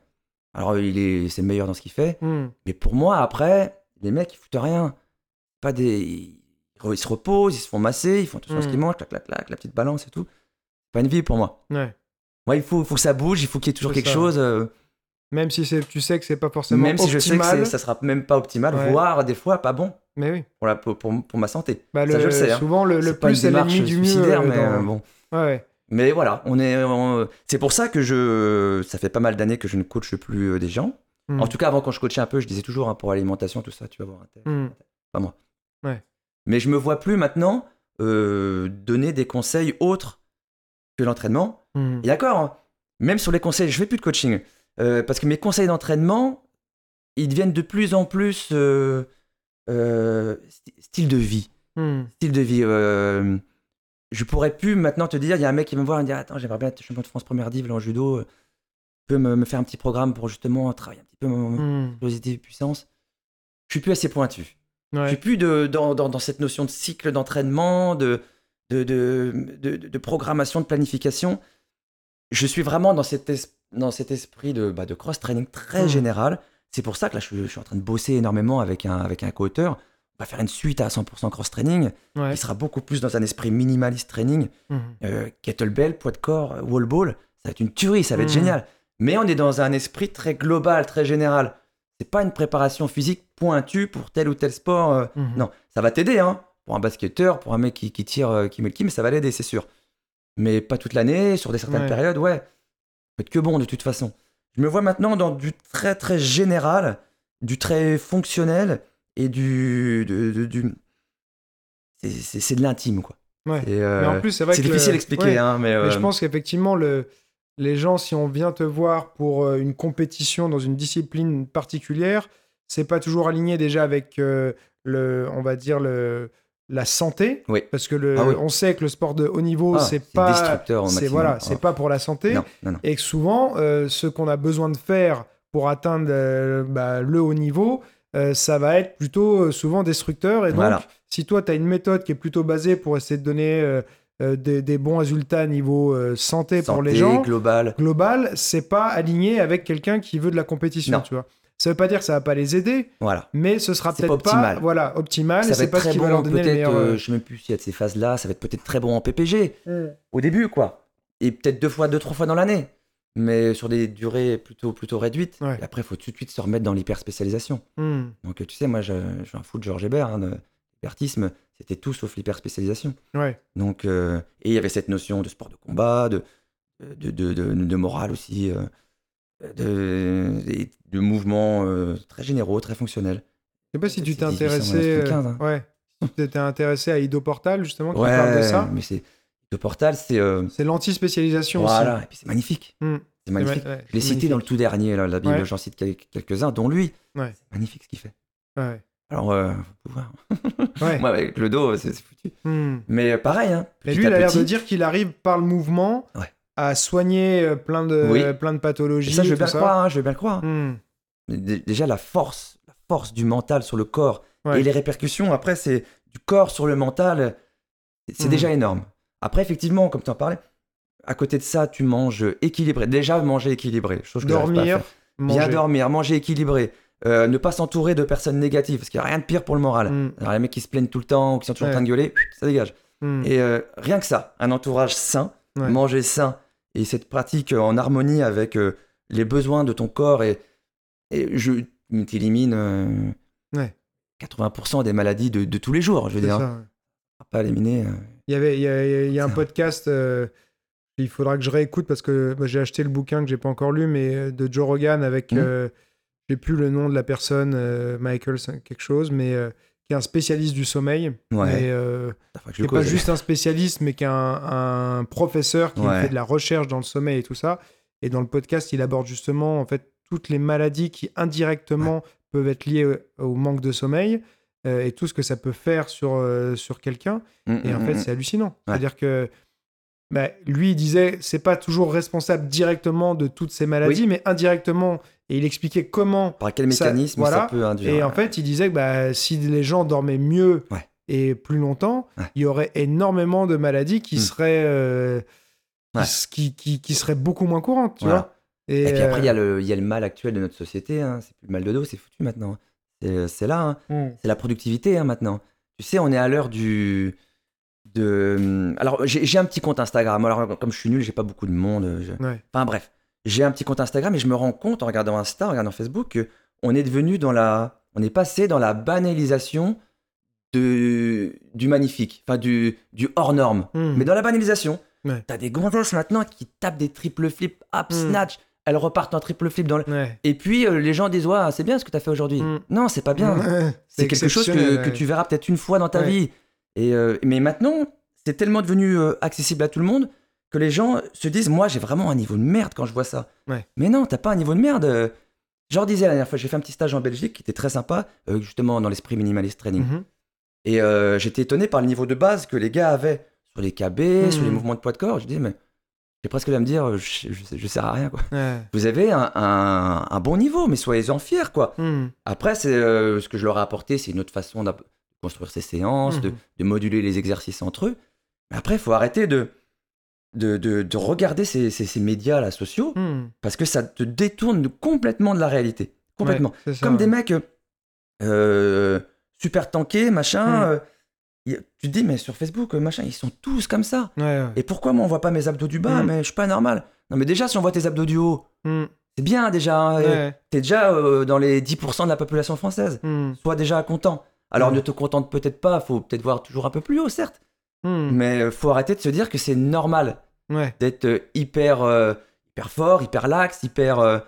alors il est, c'est le meilleur dans ce qu'il fait. Mhm. Mais pour moi, après, les mecs, ils foutent rien. Pas des... Ils se reposent, ils se font masser, ils font attention à ce Mm. qu'ils mangent, clac, clac, clac, la petite balance et tout. Pas une vie pour moi. Ouais. Moi, il faut, faut que ça bouge, il faut qu'il y ait toujours quelque ça. chose. euh, Même si tu sais que c'est pas forcément même si je sais que optimal. ça sera même pas optimal, Ouais. voire des fois pas bon Mais oui. pour, la, pour, pour- pour ma santé. Bah, Ça, le- je le sais. hein. Souvent, le, le plus c'est l'ennemi du mieux. euh, mais dans- euh, bon. Ouais, ouais. Mais voilà, on est. on- C'est pour ça que je. Ça fait pas mal d'années que je ne coache plus des gens. Mhm. En tout cas, avant, quand je coachais un peu, je disais toujours hein, pour l'alimentation, tout ça, tu vas voir un tel. Mhm. Pas moi. Ouais. Mais je me vois plus maintenant euh, donner des conseils autres que l'entraînement. Et d'accord, hein, même sur les conseils, je fais plus de coaching. euh, parce que mes conseils d'entraînement, ils deviennent de plus en plus euh, style de vie. Mhm. Style de vie. je pourrais plus maintenant te dire, il y a un mec qui va me voir et me dire Attends, j'aimerais bien être champion de France première div en judo. Tu peux me, me faire un petit programme pour justement travailler un petit peu mon et puissance. Je suis plus assez pointu. Je Ouais. suis plus de, dans, dans- dans cette notion de cycle d'entraînement, de, de, de, de- de programmation, de planification. Je suis vraiment dans cet, es- dans cet esprit de, bah, de cross-training très Mhm. général. C'est pour ça que là, je, suis- je suis en train de bosser énormément avec un, avec un co-auteur. On va faire une suite à 100% cross-training Ouais. qui sera beaucoup plus dans un esprit minimaliste training. Mhm. Euh, kettlebell, poids de corps, wall ball, ça va être une tuerie, ça va être Mhm. génial. Mais on est dans un esprit très global, très général. C'est pas une préparation physique pointue pour tel ou tel sport. euh, Mhm. non, ça va t'aider, hein. Pour un basketteur, pour un mec qui, qui tire, euh, qui met le qui, mais ça va l'aider, c'est sûr. Mais pas toute l'année, sur des certaines Ouais. périodes, ouais. Peut être que bon, de toute façon. Je me vois maintenant dans du très, très général, du très fonctionnel et du. de- de- du... c'est- de l'intime, quoi. Ouais. Et, euh, Mais en plus, c'est difficile à expliquer, ouais. hein, mais. Mais euh, je pense qu'effectivement, le, les gens, si on vient te voir pour euh, une compétition dans une discipline particulière, c'est pas toujours aligné déjà avec euh, le, on va dire le, la santé, Oui. parce que le, Ah oui. on sait que le sport de haut niveau, Ah, c'est pas, c'est voilà, Ah. c'est pas pour la santé, Non, non, non. et que souvent, euh, ce qu'on a besoin de faire pour atteindre euh, bah, le haut niveau, euh, ça va être plutôt souvent destructeur. Et donc, Voilà. si toi, tu as une méthode qui est plutôt basée pour essayer de donner euh, des, des bons résultats niveau euh, santé, pour les gens, global. global, c'est pas aligné avec quelqu'un qui veut de la compétition, Non. tu vois. Ça veut pas dire que ça va pas les aider, Voilà. mais ce sera peut-être pas pas, optimal. voilà, optimal. ça va être pas ce très va leur bon, donner le peut-être, meilleur. euh, je sais même plus s'il y a de ces phases-là, ça va être peut-être très bon en PPG, au début, quoi. Et peut-être deux fois, deux, trois fois dans l'année. Mais sur des durées plutôt, plutôt réduites. Ouais. Et après, il faut tout de suite se remettre dans l'hyperspécialisation. hmm, Donc, tu sais, moi, je, je suis un fou de Georges Hébert. Hein, de- L'hypertisme, c'était tout sauf l'hyperspécialisation. ouais. Donc, euh, et il y avait cette notion de sport de combat, de, de, de, de, de morale aussi, euh, de, de mouvements euh, très généraux, très fonctionnels. Je sais pas si tu t'es C'est 1800, intéressé, ouais, 75, hein. ouais, si tu t'étais intéressé à Ido Portal justement qui parle de ça. mais c'est le portal, c'est C'est l'anti-spécialisation voilà, et puis c'est magnifique. Hmm. C'est magnifique. Ouais, ouais, Je l'ai cité dans le tout dernier, là, la Bible, Ouais. j'en cite quel- quelques-uns, dont lui. Ouais. C'est magnifique ce qu'il fait. Ouais. Alors, euh. [laughs] Ouais. Moi, avec le dos, c'est foutu. Hmm. Mais euh, pareil, hein. Mais lui, il a l'air de dire qu'il arrive par le mouvement Ouais. à soigner euh, plein de, Oui. plein de pathologies. Et ça, je veux tout bien le croire, hein, je veux bien le croire. Hmm. Déjà, la force, la force du mental sur le corps Ouais. et les répercussions, après, c'est du corps sur le mental, c'est Mhm. déjà énorme. Après, effectivement, comme tu en parlais, à côté de ça, tu manges équilibré. Déjà, manger équilibré. Chose que j'arrive pas à Dormir, faire. Bien dormir, manger équilibré. Euh, ne pas s'entourer de personnes négatives, parce qu'il n'y a rien de pire pour le moral. Hmm. Alors, les mecs qui se plaignent tout le temps ou qui sont toujours en train de gueuler, ça dégage. Hmm. Et euh, rien que ça, un entourage sain, Ouais. manger sain, et cette pratique en harmonie avec euh, les besoins de ton corps, et, et je t'élimine euh, Ouais. 80% des maladies de, de tous les jours, je veux dire. ça, hein. Pas éliminer. euh, Il y avait, il y a, il y a un podcast. euh, il faudra que je réécoute parce que bah, j'ai acheté le bouquin que j'ai pas encore lu, mais euh, de Joe Rogan avec, Mhm. Euh, j'ai plus le nom de la personne, euh, Michael quelque chose, mais euh, qui est un spécialiste du sommeil. Ouais. Et, euh, qui n'est pas juste un spécialiste, mais qui est un, un professeur qui Ouais. fait de la recherche dans le sommeil et tout ça. Et dans le podcast, il aborde justement en fait toutes les maladies qui indirectement peuvent être liées au, au manque de sommeil euh, et tout ce que ça peut faire sur, euh, sur quelqu'un. Mm, Et en mm, fait, mm. c'est hallucinant. C'est-à-dire que bah, lui, il disait, c'est pas toujours responsable directement de toutes ces maladies, mais indirectement, et il expliquait comment. Par quel Ça- mécanisme ça, peut induire Et en fait, il disait que bah, si les gens dormaient mieux Ouais. et plus longtemps, Ouais. il y aurait énormément de maladies qui Hmm. seraient euh, qui Ouais. qui, qui, qui seraient beaucoup moins courantes, tu Voilà. vois. Et, Et puis après, il y, euh, a le- il y a le mal actuel de notre société. hein. C'est plus le mal de dos, c'est foutu maintenant. C'est c'est là. hein. hmm. C'est la productivité hein, maintenant. Tu sais, on est à l'heure du. De... Alors, j'ai un petit compte Instagram. Alors, comme je suis nul, j'ai pas beaucoup de monde. je-. Enfin, bref. J'ai un petit compte Instagram et je me rends compte en regardant Insta, en regardant Facebook, que on est devenu dans la. On est passé dans la banalisation de... du magnifique, enfin, du, du hors norme. Hmm. Mais dans la banalisation, Ouais. t'as des gonzesses maintenant qui tapent des triple flips, hop, Hmm. snatch. Elles repartent en triple flip dans le. Ouais. Et puis euh, les gens disent Ouais, c'est bien ce que t'as fait aujourd'hui. Hmm. Non, c'est pas bien. Ouais. [laughs] C'est quelque chose que, tu verras peut-être une fois dans ta vie. Et, euh, mais maintenant, c'est tellement devenu euh, accessible à tout le monde que les gens se disent Moi, j'ai vraiment un niveau de merde quand je vois ça. Ouais. Mais non, t'as pas un niveau de merde. euh. Je leur disais la dernière fois, j'ai fait un petit stage en Belgique qui était très sympa, euh, justement dans l'esprit minimalist training. Mhm. Et euh, j'étais étonné par le niveau de base que les gars avaient sur les KB, Mhm. sur les mouvements de poids de corps. Je dis Mais j'ai presque à me dire je, je, je sers à rien, quoi. Ouais. Vous avez un, un- un bon niveau, mais soyez-en fiers, quoi. Hmm. Après, c'est euh, ce que je leur ai apporté, c'est une autre façon de construire ces séances, de, Mhm. de moduler les exercices entre eux. Mais après, il faut arrêter de, de, de- de regarder ces, ces- ces médias là, sociaux Hmm. parce que ça te détourne complètement de la réalité. Complètement. Ouais, c'est ça, Comme des mecs euh, super tankés, machin. Mhm. euh, tu te dis, mais sur Facebook, euh, machin, ils sont tous comme ça. Ouais, ouais. Et pourquoi moi, on voit pas mes abdos du bas? Mhm. Mais je suis pas normal. Non, mais déjà, si on voit tes abdos du haut, Hmm. c'est bien déjà. hein, Ouais. T'es déjà euh, dans les 10% de la population française Hmm. sois déjà content. Alors ne te contente peut-être pas, faut peut-être voir toujours un peu plus haut, certes, Hmm. mais euh, faut arrêter de se dire que c'est normal Ouais. d'être euh, hyper, euh, hyper fort, hyper lax, hyper. euh, Tu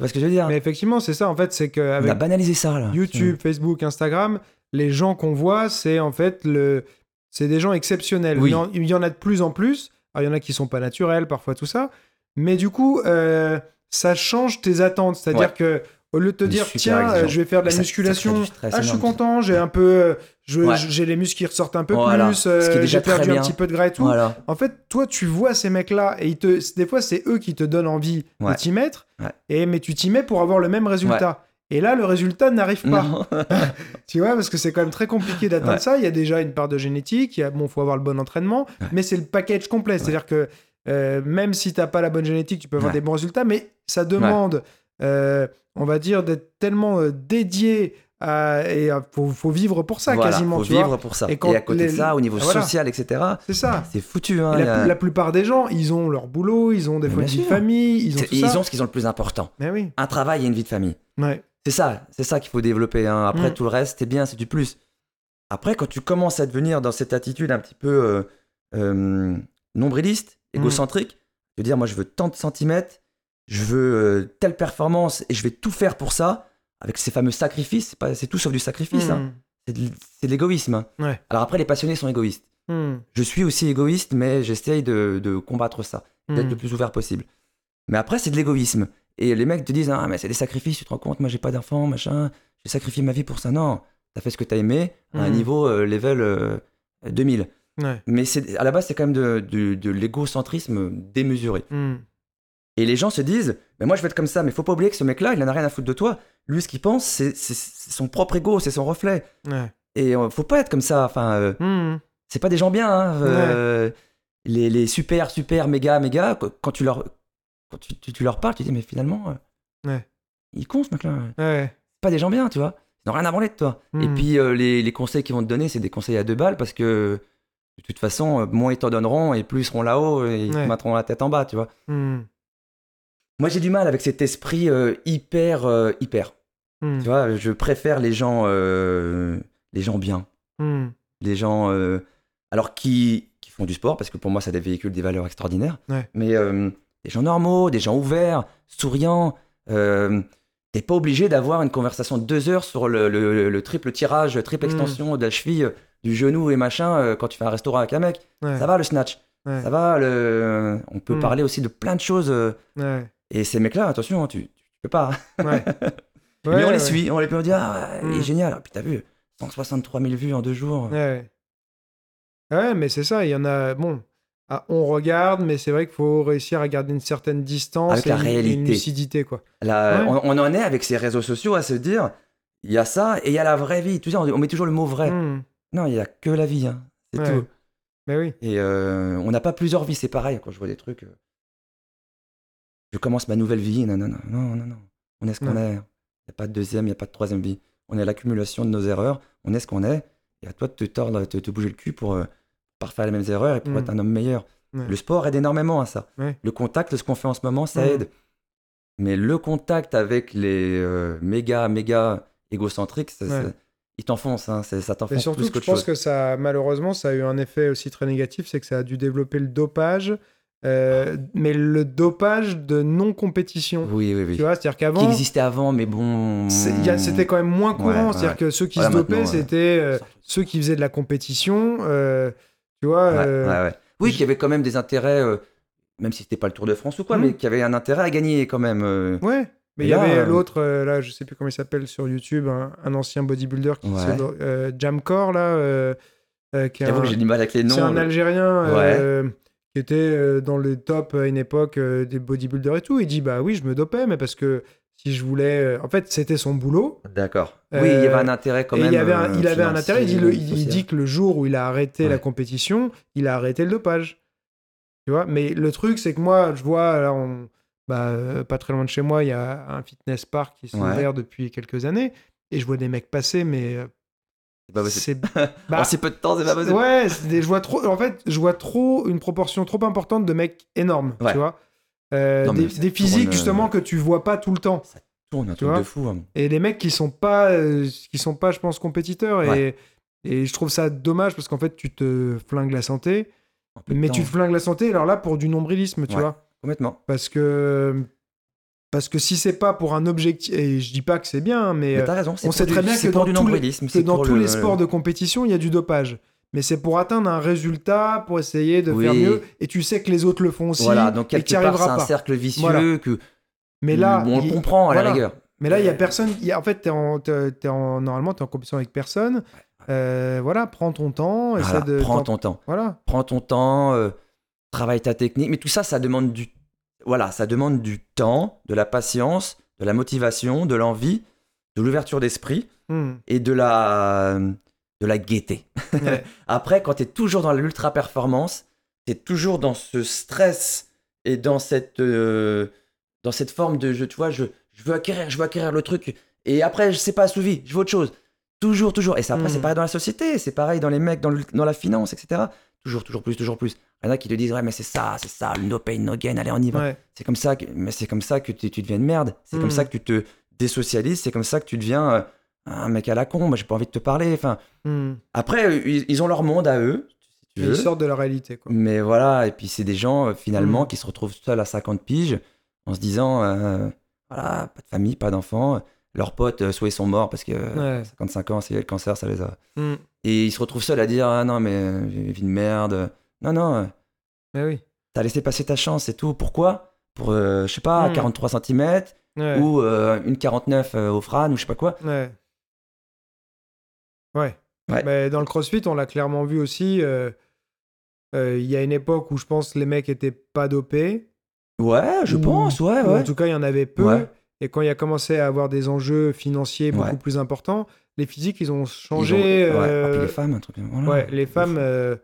vois ce que je veux dire? Mais effectivement, c'est ça. En fait, c'est On a banalisé ça là. YouTube, Facebook, Instagram, les gens qu'on voit, c'est en fait le, c'est des gens exceptionnels. Oui. Il, y en, a de plus en plus. Alors, il y en a qui sont pas naturels, parfois tout ça. Mais du coup, euh, ça change tes attentes. C'est-à-dire Ouais. que au lieu de te dire, tiens, je vais faire de la Ça- ça musculation, stress ah, je suis ça. content, j'ai un peu, Ouais. j'ai les muscles qui ressortent un peu Voilà. plus, euh, déjà j'ai perdu un petit peu de gras et tout. Voilà. En fait, toi, tu vois ces mecs-là et ils te, des fois, c'est eux qui te donnent envie Ouais. de t'y mettre. Ouais. Et mais tu t'y mets pour avoir le même résultat. Et là, le résultat n'arrive pas. [laughs] [laughs] Tu vois, parce que c'est quand même très compliqué d'atteindre ça. Il y a déjà une part de génétique. Il y a, bon, faut avoir le bon entraînement, mais c'est le package complet. C'est-à-dire que euh, même si t'as pas la bonne génétique, tu peux avoir des bons résultats, mais ça demande, euh, on va dire, d'être tellement euh, dédié à, et euh, faut, faut vivre pour ça voilà, quasiment. faut tu vivre vois. pour ça. Et Et, quand à côté les- de ça, au niveau Voilà. social, etc., C'est ça. c'est foutu. Hein, Et il la, a- la plupart des gens, ils ont leur boulot, ils ont des fois une bien vie de sûr. famille, ils ont tout ils ça. ont ce qu'ils ont le plus important. Mais oui. Un travail et une vie de famille. Ouais. C'est ça, c'est ça qu'il faut développer. hein. Après, Mm. tout le reste, c'est bien, c'est du plus. Après, quand tu commences à devenir dans cette attitude un petit peu euh, euh, nombriliste, Mm. égocentrique, de dire moi je veux tant de centimètres, je veux euh, telle performance et je vais tout faire pour ça, avec ces fameux sacrifices, c'est tout sauf du sacrifice, hein. Hmm. c'est de, l- c'est de l'égoïsme. hein. Ouais. Alors après, les passionnés sont égoïstes. Hmm. Je suis aussi égoïste, mais j'essaye de, de combattre ça, d'être Hmm. le plus ouvert possible. Mais après, c'est de l'égoïsme. Et les mecs te disent, ah, mais c'est des sacrifices, tu te rends compte, moi j'ai pas d'enfant, machin, j'ai sacrifié ma vie pour ça. Non, t'as fait ce que t'as aimé à un niveau euh, level euh, 2000. Ouais. Mais à la base, c'est quand même de, de, de l'égocentrisme démesuré. Et les gens se disent, mais moi je vais être comme ça, mais faut pas oublier que ce mec-là, il en a rien à foutre de toi. Lui, ce qu'il pense, c'est, son propre ego, c'est son reflet. Ouais. Et euh, faut pas être comme ça. Enfin, euh, Hmm. c'est pas des gens bien. hein. Euh, les, les super, super, méga, méga, qu- quand tu leur, quand tu, tu- tu leur parles, tu dis, mais finalement, euh, Ouais. il con ce mec-là. Pas des gens bien, tu vois. Ils n'ont rien à branler de toi. Et Hmm. puis, euh, les, les conseils qu'ils vont te donner, c'est des conseils à deux balles parce que, de toute façon, moins ils t'en donneront et plus ils seront là-haut et ils te mettront la tête en bas, tu vois. Hmm. Moi, j'ai du mal avec cet esprit euh, hyper, euh, hyper. Hmm. Tu vois, je préfère les gens, euh, les gens bien. Hmm. des gens alors qui, qui font du sport parce que pour moi ça des véhicules des valeurs extraordinaires Ouais. mais des gens normaux des gens ouverts souriants t'es pas obligé d'avoir une conversation de deux heures sur le, le- le triple tirage triple Mm. extension de la cheville du genou et machin quand tu fais un restaurant avec un mec Ouais. ça va le snatch Ouais. ça va le on peut parler aussi de plein de choses Ouais. Et ces mecs là attention hein, tu, tu peux pas Ouais. [laughs] mais Ouais, on les suit on les peut dire ah, il est génial puis t'as vu 163 000 vues en deux jours Ouais. Ouais, mais c'est ça, il y en a. Bon. à on regarde, mais c'est vrai qu'il faut réussir à garder une certaine distance Avec et la une- et une réalité. lucidité, quoi. On, on en est avec ces réseaux sociaux à se dire, il y a ça et il y a la vraie vie. Tu sais, on, on met toujours le mot vrai. Hmm. Non, il y a que la vie. hein. C'est tout. Mais oui. Et euh, on n'a pas plusieurs vies, c'est pareil quand je vois des trucs. Je commence ma nouvelle vie, non, non, non, non, non. On est ce qu'on est. Il n'y a pas de deuxième, il n'y a pas de troisième vie. On est l'accumulation de nos erreurs, on est ce qu'on est. Et à toi de te tordre, de te bouger le cul pour euh, pas refaire les mêmes erreurs et pour Mm. être un homme meilleur. Ouais. Le sport aide énormément à ça. Ouais. Le contact, ce qu'on fait en ce moment, ça Mm. aide. Mais le contact avec les euh, méga, méga égocentriques, ça, Ouais. ça- ils t'enfoncent, hein, ça, t'enfonce surtout, plus que je pense chose. que ça, malheureusement, ça a eu un effet aussi très négatif, c'est que ça a dû développer le dopage, euh, mais le dopage de non-compétition. Oui, oui, oui. Tu vois, c'est-à-dire Qui qu'avant, existait avant, mais bon. c'était quand même moins courant. Ouais, c'est-à-dire que ceux qui Voilà, se dopaient, ouais. c'était euh, ceux qui faisaient de la compétition. euh, tu vois, Ouais, euh. Oui, qu'il y avait quand même des intérêts, euh, même si c'était pas le Tour de France ou quoi, Mm. mais qu'il y avait un intérêt à gagner quand même. euh. Ouais. Mais il y avait euh, l'autre, euh, là, je sais plus comment il s'appelle sur YouTube, un, un ancien bodybuilder qui se euh, Jamcore, là, euh, euh, qui est J'avoue un- que j'ai du mal avec les noms. C'est un euh. Algérien euh, qui était euh, dans le top à une époque euh, des bodybuilders et tout. Il dit Bah oui, je me dopais, mais parce que si je voulais. euh, En fait, c'était son boulot. D'accord. Euh, oui, il y avait un intérêt quand même. il, avait un, il avait un financier, intérêt. Il dit, le- il- il social. dit que le jour où il a arrêté la compétition, il a arrêté le dopage. Tu vois Mais le truc, c'est que moi, je vois, là, on- bah, pas très loin de chez moi, il y a un fitness park qui s'est Ouais. ouvert depuis quelques années. Et je vois des mecs passer, mais. Euh, C'est [laughs] bah, peu de temps, c'est pas possible. Ouais, des- je vois trop. En fait, je vois trop une proportion trop importante de mecs énormes, Ouais. tu vois. Euh, Non, des, ça des physiques tourne, justement euh, que tu vois pas tout le temps. Tourne un Tu truc vois de fou. hein. Et les mecs qui sont pas, euh, qui sont pas, je pense, compétiteurs. Et, Ouais. et je trouve ça dommage parce qu'en fait, tu te flingues la santé, mais temps. tu te flingues la santé. Alors là, pour du nombrilisme, tu Ouais. vois, Complètement. parce que parce que si c'est pas pour un objectif, et je dis pas que c'est bien, hein, mais Mais euh, raison. on sait du- très bien que pour dans du tous les- que dans tous le- les sports de compétition, il y a du dopage. Mais c'est pour atteindre un résultat, pour essayer de faire mieux. Et tu sais que les autres le font aussi. Voilà, donc et que quelque tu part, c'est un cercle vicieux Voilà. que. Mais là, on le comprend à la voilà. rigueur. Mais là, il y a personne. y a- en fait, en, en, normalement, tu es en compétition avec personne. Euh, voilà, prends ton temps. essaie Voilà, de, prends ton temps. Voilà. prends ton temps, euh, travaille ta technique. Mais tout ça, ça demande du, voilà, ça demande du temps, de la patience, de la motivation, de l'envie, de l'ouverture d'esprit Hmm. et de la, de la gaieté. Ouais. [laughs] Après, quand tu es toujours dans l'ultra performance, tu es toujours dans ce stress et dans cette, euh, dans cette forme de, je, tu vois, je, je veux acquérir, je veux acquérir le truc. Et après, je sais pas assouvi, je veux autre chose. Toujours, toujours. Et ça, après, Mm. c'est pareil dans la société, c'est pareil dans les mecs, dans, le- dans la finance, etc. Toujours, toujours plus, toujours plus. Il y en a qui te disent, ouais, mais c'est ça, c'est ça, le no pain, no gain, allez, on y va. Ouais. C'est comme ça que, mais c'est comme ça que tu, tu deviens une merde. C'est Mm. comme ça que tu te désocialises. C'est comme ça que tu deviens euh, un mec à la con. Moi, j'ai pas envie de te parler. Enfin, Hmm. après, euh, ils, ils ont leur monde à eux, si tu veux. Ils sortent de la réalité. Quoi. Mais voilà, et puis c'est des gens euh, finalement Mm. qui se retrouvent seuls à 50 piges en se disant, euh, voilà, pas de famille, pas d'enfants. Leurs potes, soit ils sont morts parce que euh, Ouais. 55 ans, c'est le cancer, ça les a. Hmm. Et ils se retrouvent seuls à dire, ah non, mais j'ai une vie de merde. Non, non, euh, Mais oui. t'as laissé passer ta chance, c'est tout. Pourquoi? Pour, euh, je sais pas, Mm. 43 cm Ouais. ou euh, une 49 euh, au frane ou je sais pas quoi. Ouais. Ouais. Ouais. Mais dans le CrossFit, on l'a clairement vu aussi. Il y a une époque où je pense que les mecs étaient pas dopés. Ouais, je Ou- pense, ouais, ou ouais. En tout cas, il y en avait peu. Et quand il a commencé à avoir des enjeux financiers beaucoup plus importants, les physiques, ils ont Ils ont- changé. ouais. Euh, les femmes, un truc. Voilà. ouais, les femmes. euh,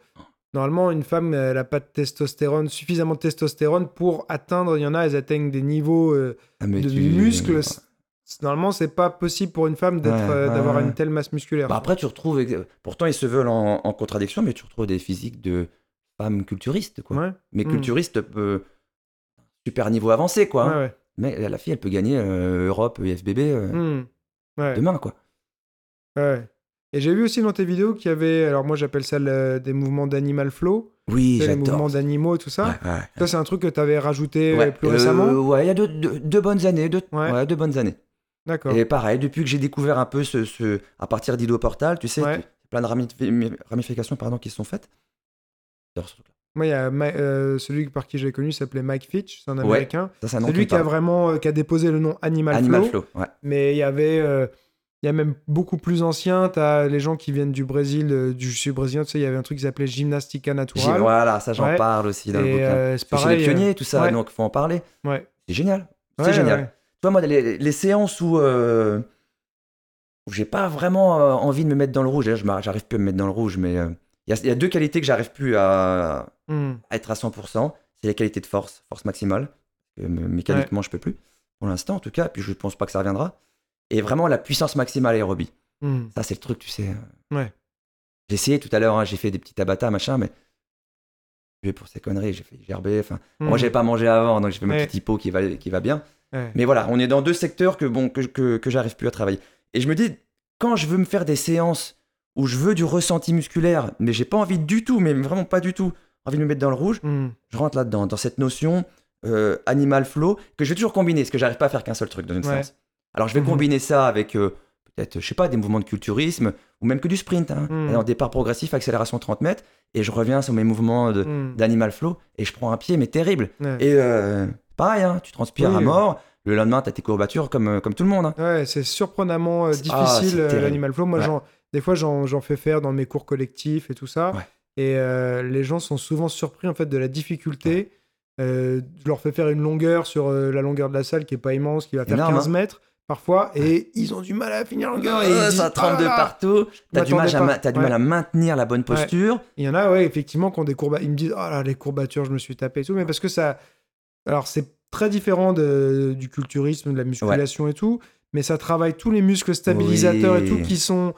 normalement, une femme, elle n'a pas de testostérone, suffisamment de testostérone pour atteindre. Il y en a, elles atteignent des niveaux euh, Ah, de tu- muscles. Normalement, c'est pas possible pour une femme Ouais, euh, ouais, d'avoir ouais. une telle masse musculaire. Bah après, tu retrouves. Pourtant, ils se veulent en, en contradiction, mais tu retrouves des physiques de femmes culturistes, quoi. Mais Mm. culturistes, euh, super niveau avancé, quoi. hein. Mais la fille, elle peut gagner euh, Europe, IFBB euh, Hmm. Demain, quoi. Ouais. Et j'ai vu aussi dans tes vidéos qu'il y avait, alors moi j'appelle ça le- des mouvements d'animal flow, Oui, sais, les j'adore. mouvements d'animaux et tout ça. Ouais, ouais. Ça, c'est un truc que tu avais rajouté euh, Ouais, plus euh, récemment. ouais, il y a deux, deux- deux bonnes années. Deux, bonnes années. D'accord. Et pareil, depuis que j'ai découvert un peu ce, ce- à partir d'Ido Portal, tu sais, plein de ramifi- ramifications pardon, qui sont faites. J'adore. Moi, il y a Ma- euh, celui par qui j'ai connu s'appelait Mike Fitch, c'est un américain. C'est lui qui a vraiment euh, qui a déposé le nom Animal, Animal Flow. Mais il y avait, euh, il y a même beaucoup plus anciens. Tu as les gens qui viennent du Brésil, euh, du sud brésilien. Tu sais, il y avait un truc qui s'appelait Gymnastica Natural. Voilà, ça j'en Ouais. parle aussi dans le bouquin. euh, c'est pareil. les pionniers, euh, tout ça, ouais. donc faut en parler. ouais. C'est génial. C'est Ouais, génial. Tu vois, moi, les, les séances où, euh, où j'ai pas vraiment euh, envie de me mettre dans le rouge, d'ailleurs, j'arrive plus à me mettre dans le rouge, mais euh, il y, a- il y a deux qualités que j'arrive plus à, Hmm. à être à 100%. C'est les qualités de force, force maximale. Euh, mécaniquement, je peux plus. Pour l'instant, en tout cas, puis je pense pas que ça reviendra. Et vraiment la puissance maximale aérobie. Hmm. Ça, c'est le truc, tu sais. Ouais. J'ai essayé tout à l'heure, hein, j'ai fait des petits tabata, machin, mais. j'ai Pour ces conneries, j'ai fait gerber. Enfin, moi, Hmm. j'avais pas mangé avant, donc j'ai fait mon Ouais. petit pot qui va, qui va bien. Ouais. Mais voilà, on est dans deux secteurs que, bon, que, que, que j'arrive plus à travailler. Et je me dis, quand je veux me faire des séances où je veux du ressenti musculaire, mais j'ai pas envie du tout, mais vraiment pas du tout, envie de me mettre dans le rouge, Hmm. je rentre là-dedans, dans cette notion euh, animal flow, que je vais toujours combiner, parce que j'arrive pas à faire qu'un seul truc dans une Ouais. séance. Alors je vais Mhm. combiner ça avec euh, peut-être, je sais pas, des mouvements de culturisme, ou même que du sprint, hein, Mhm. départ progressif, accélération 30 mètres, et je reviens sur mes mouvements Hmm. d'animal flow, et je prends un pied, mais terrible. Ouais. Et euh, pareil, hein, tu transpires Oui, à mort, le lendemain, tu as tes courbatures comme, euh, comme tout le monde. hein. Ouais, c'est surprenamment euh, ah, difficile terrible. l'animal flow. Moi, Ouais. des fois, j'en fais faire dans mes cours collectifs et tout ça. Et les gens sont souvent surpris en fait de la difficulté. Euh, je leur fais faire une longueur sur euh, la longueur de la salle qui est pas immense, qui va faire Énorme, 15 mètres parfois, et ils ont du mal à finir Euh, disent, ça trempe Ah partout, t'as du, mal à ma- t'as du Ouais. mal à maintenir la bonne posture. Il y en a, ouais, effectivement, qui ont des courbatures. Ils me disent, oh là, les courbatures, je me suis tapé et tout. Mais parce que ça. Alors, c'est très différent de- du culturisme, de la musculation et tout. Mais ça travaille tous les muscles stabilisateurs et tout qui sont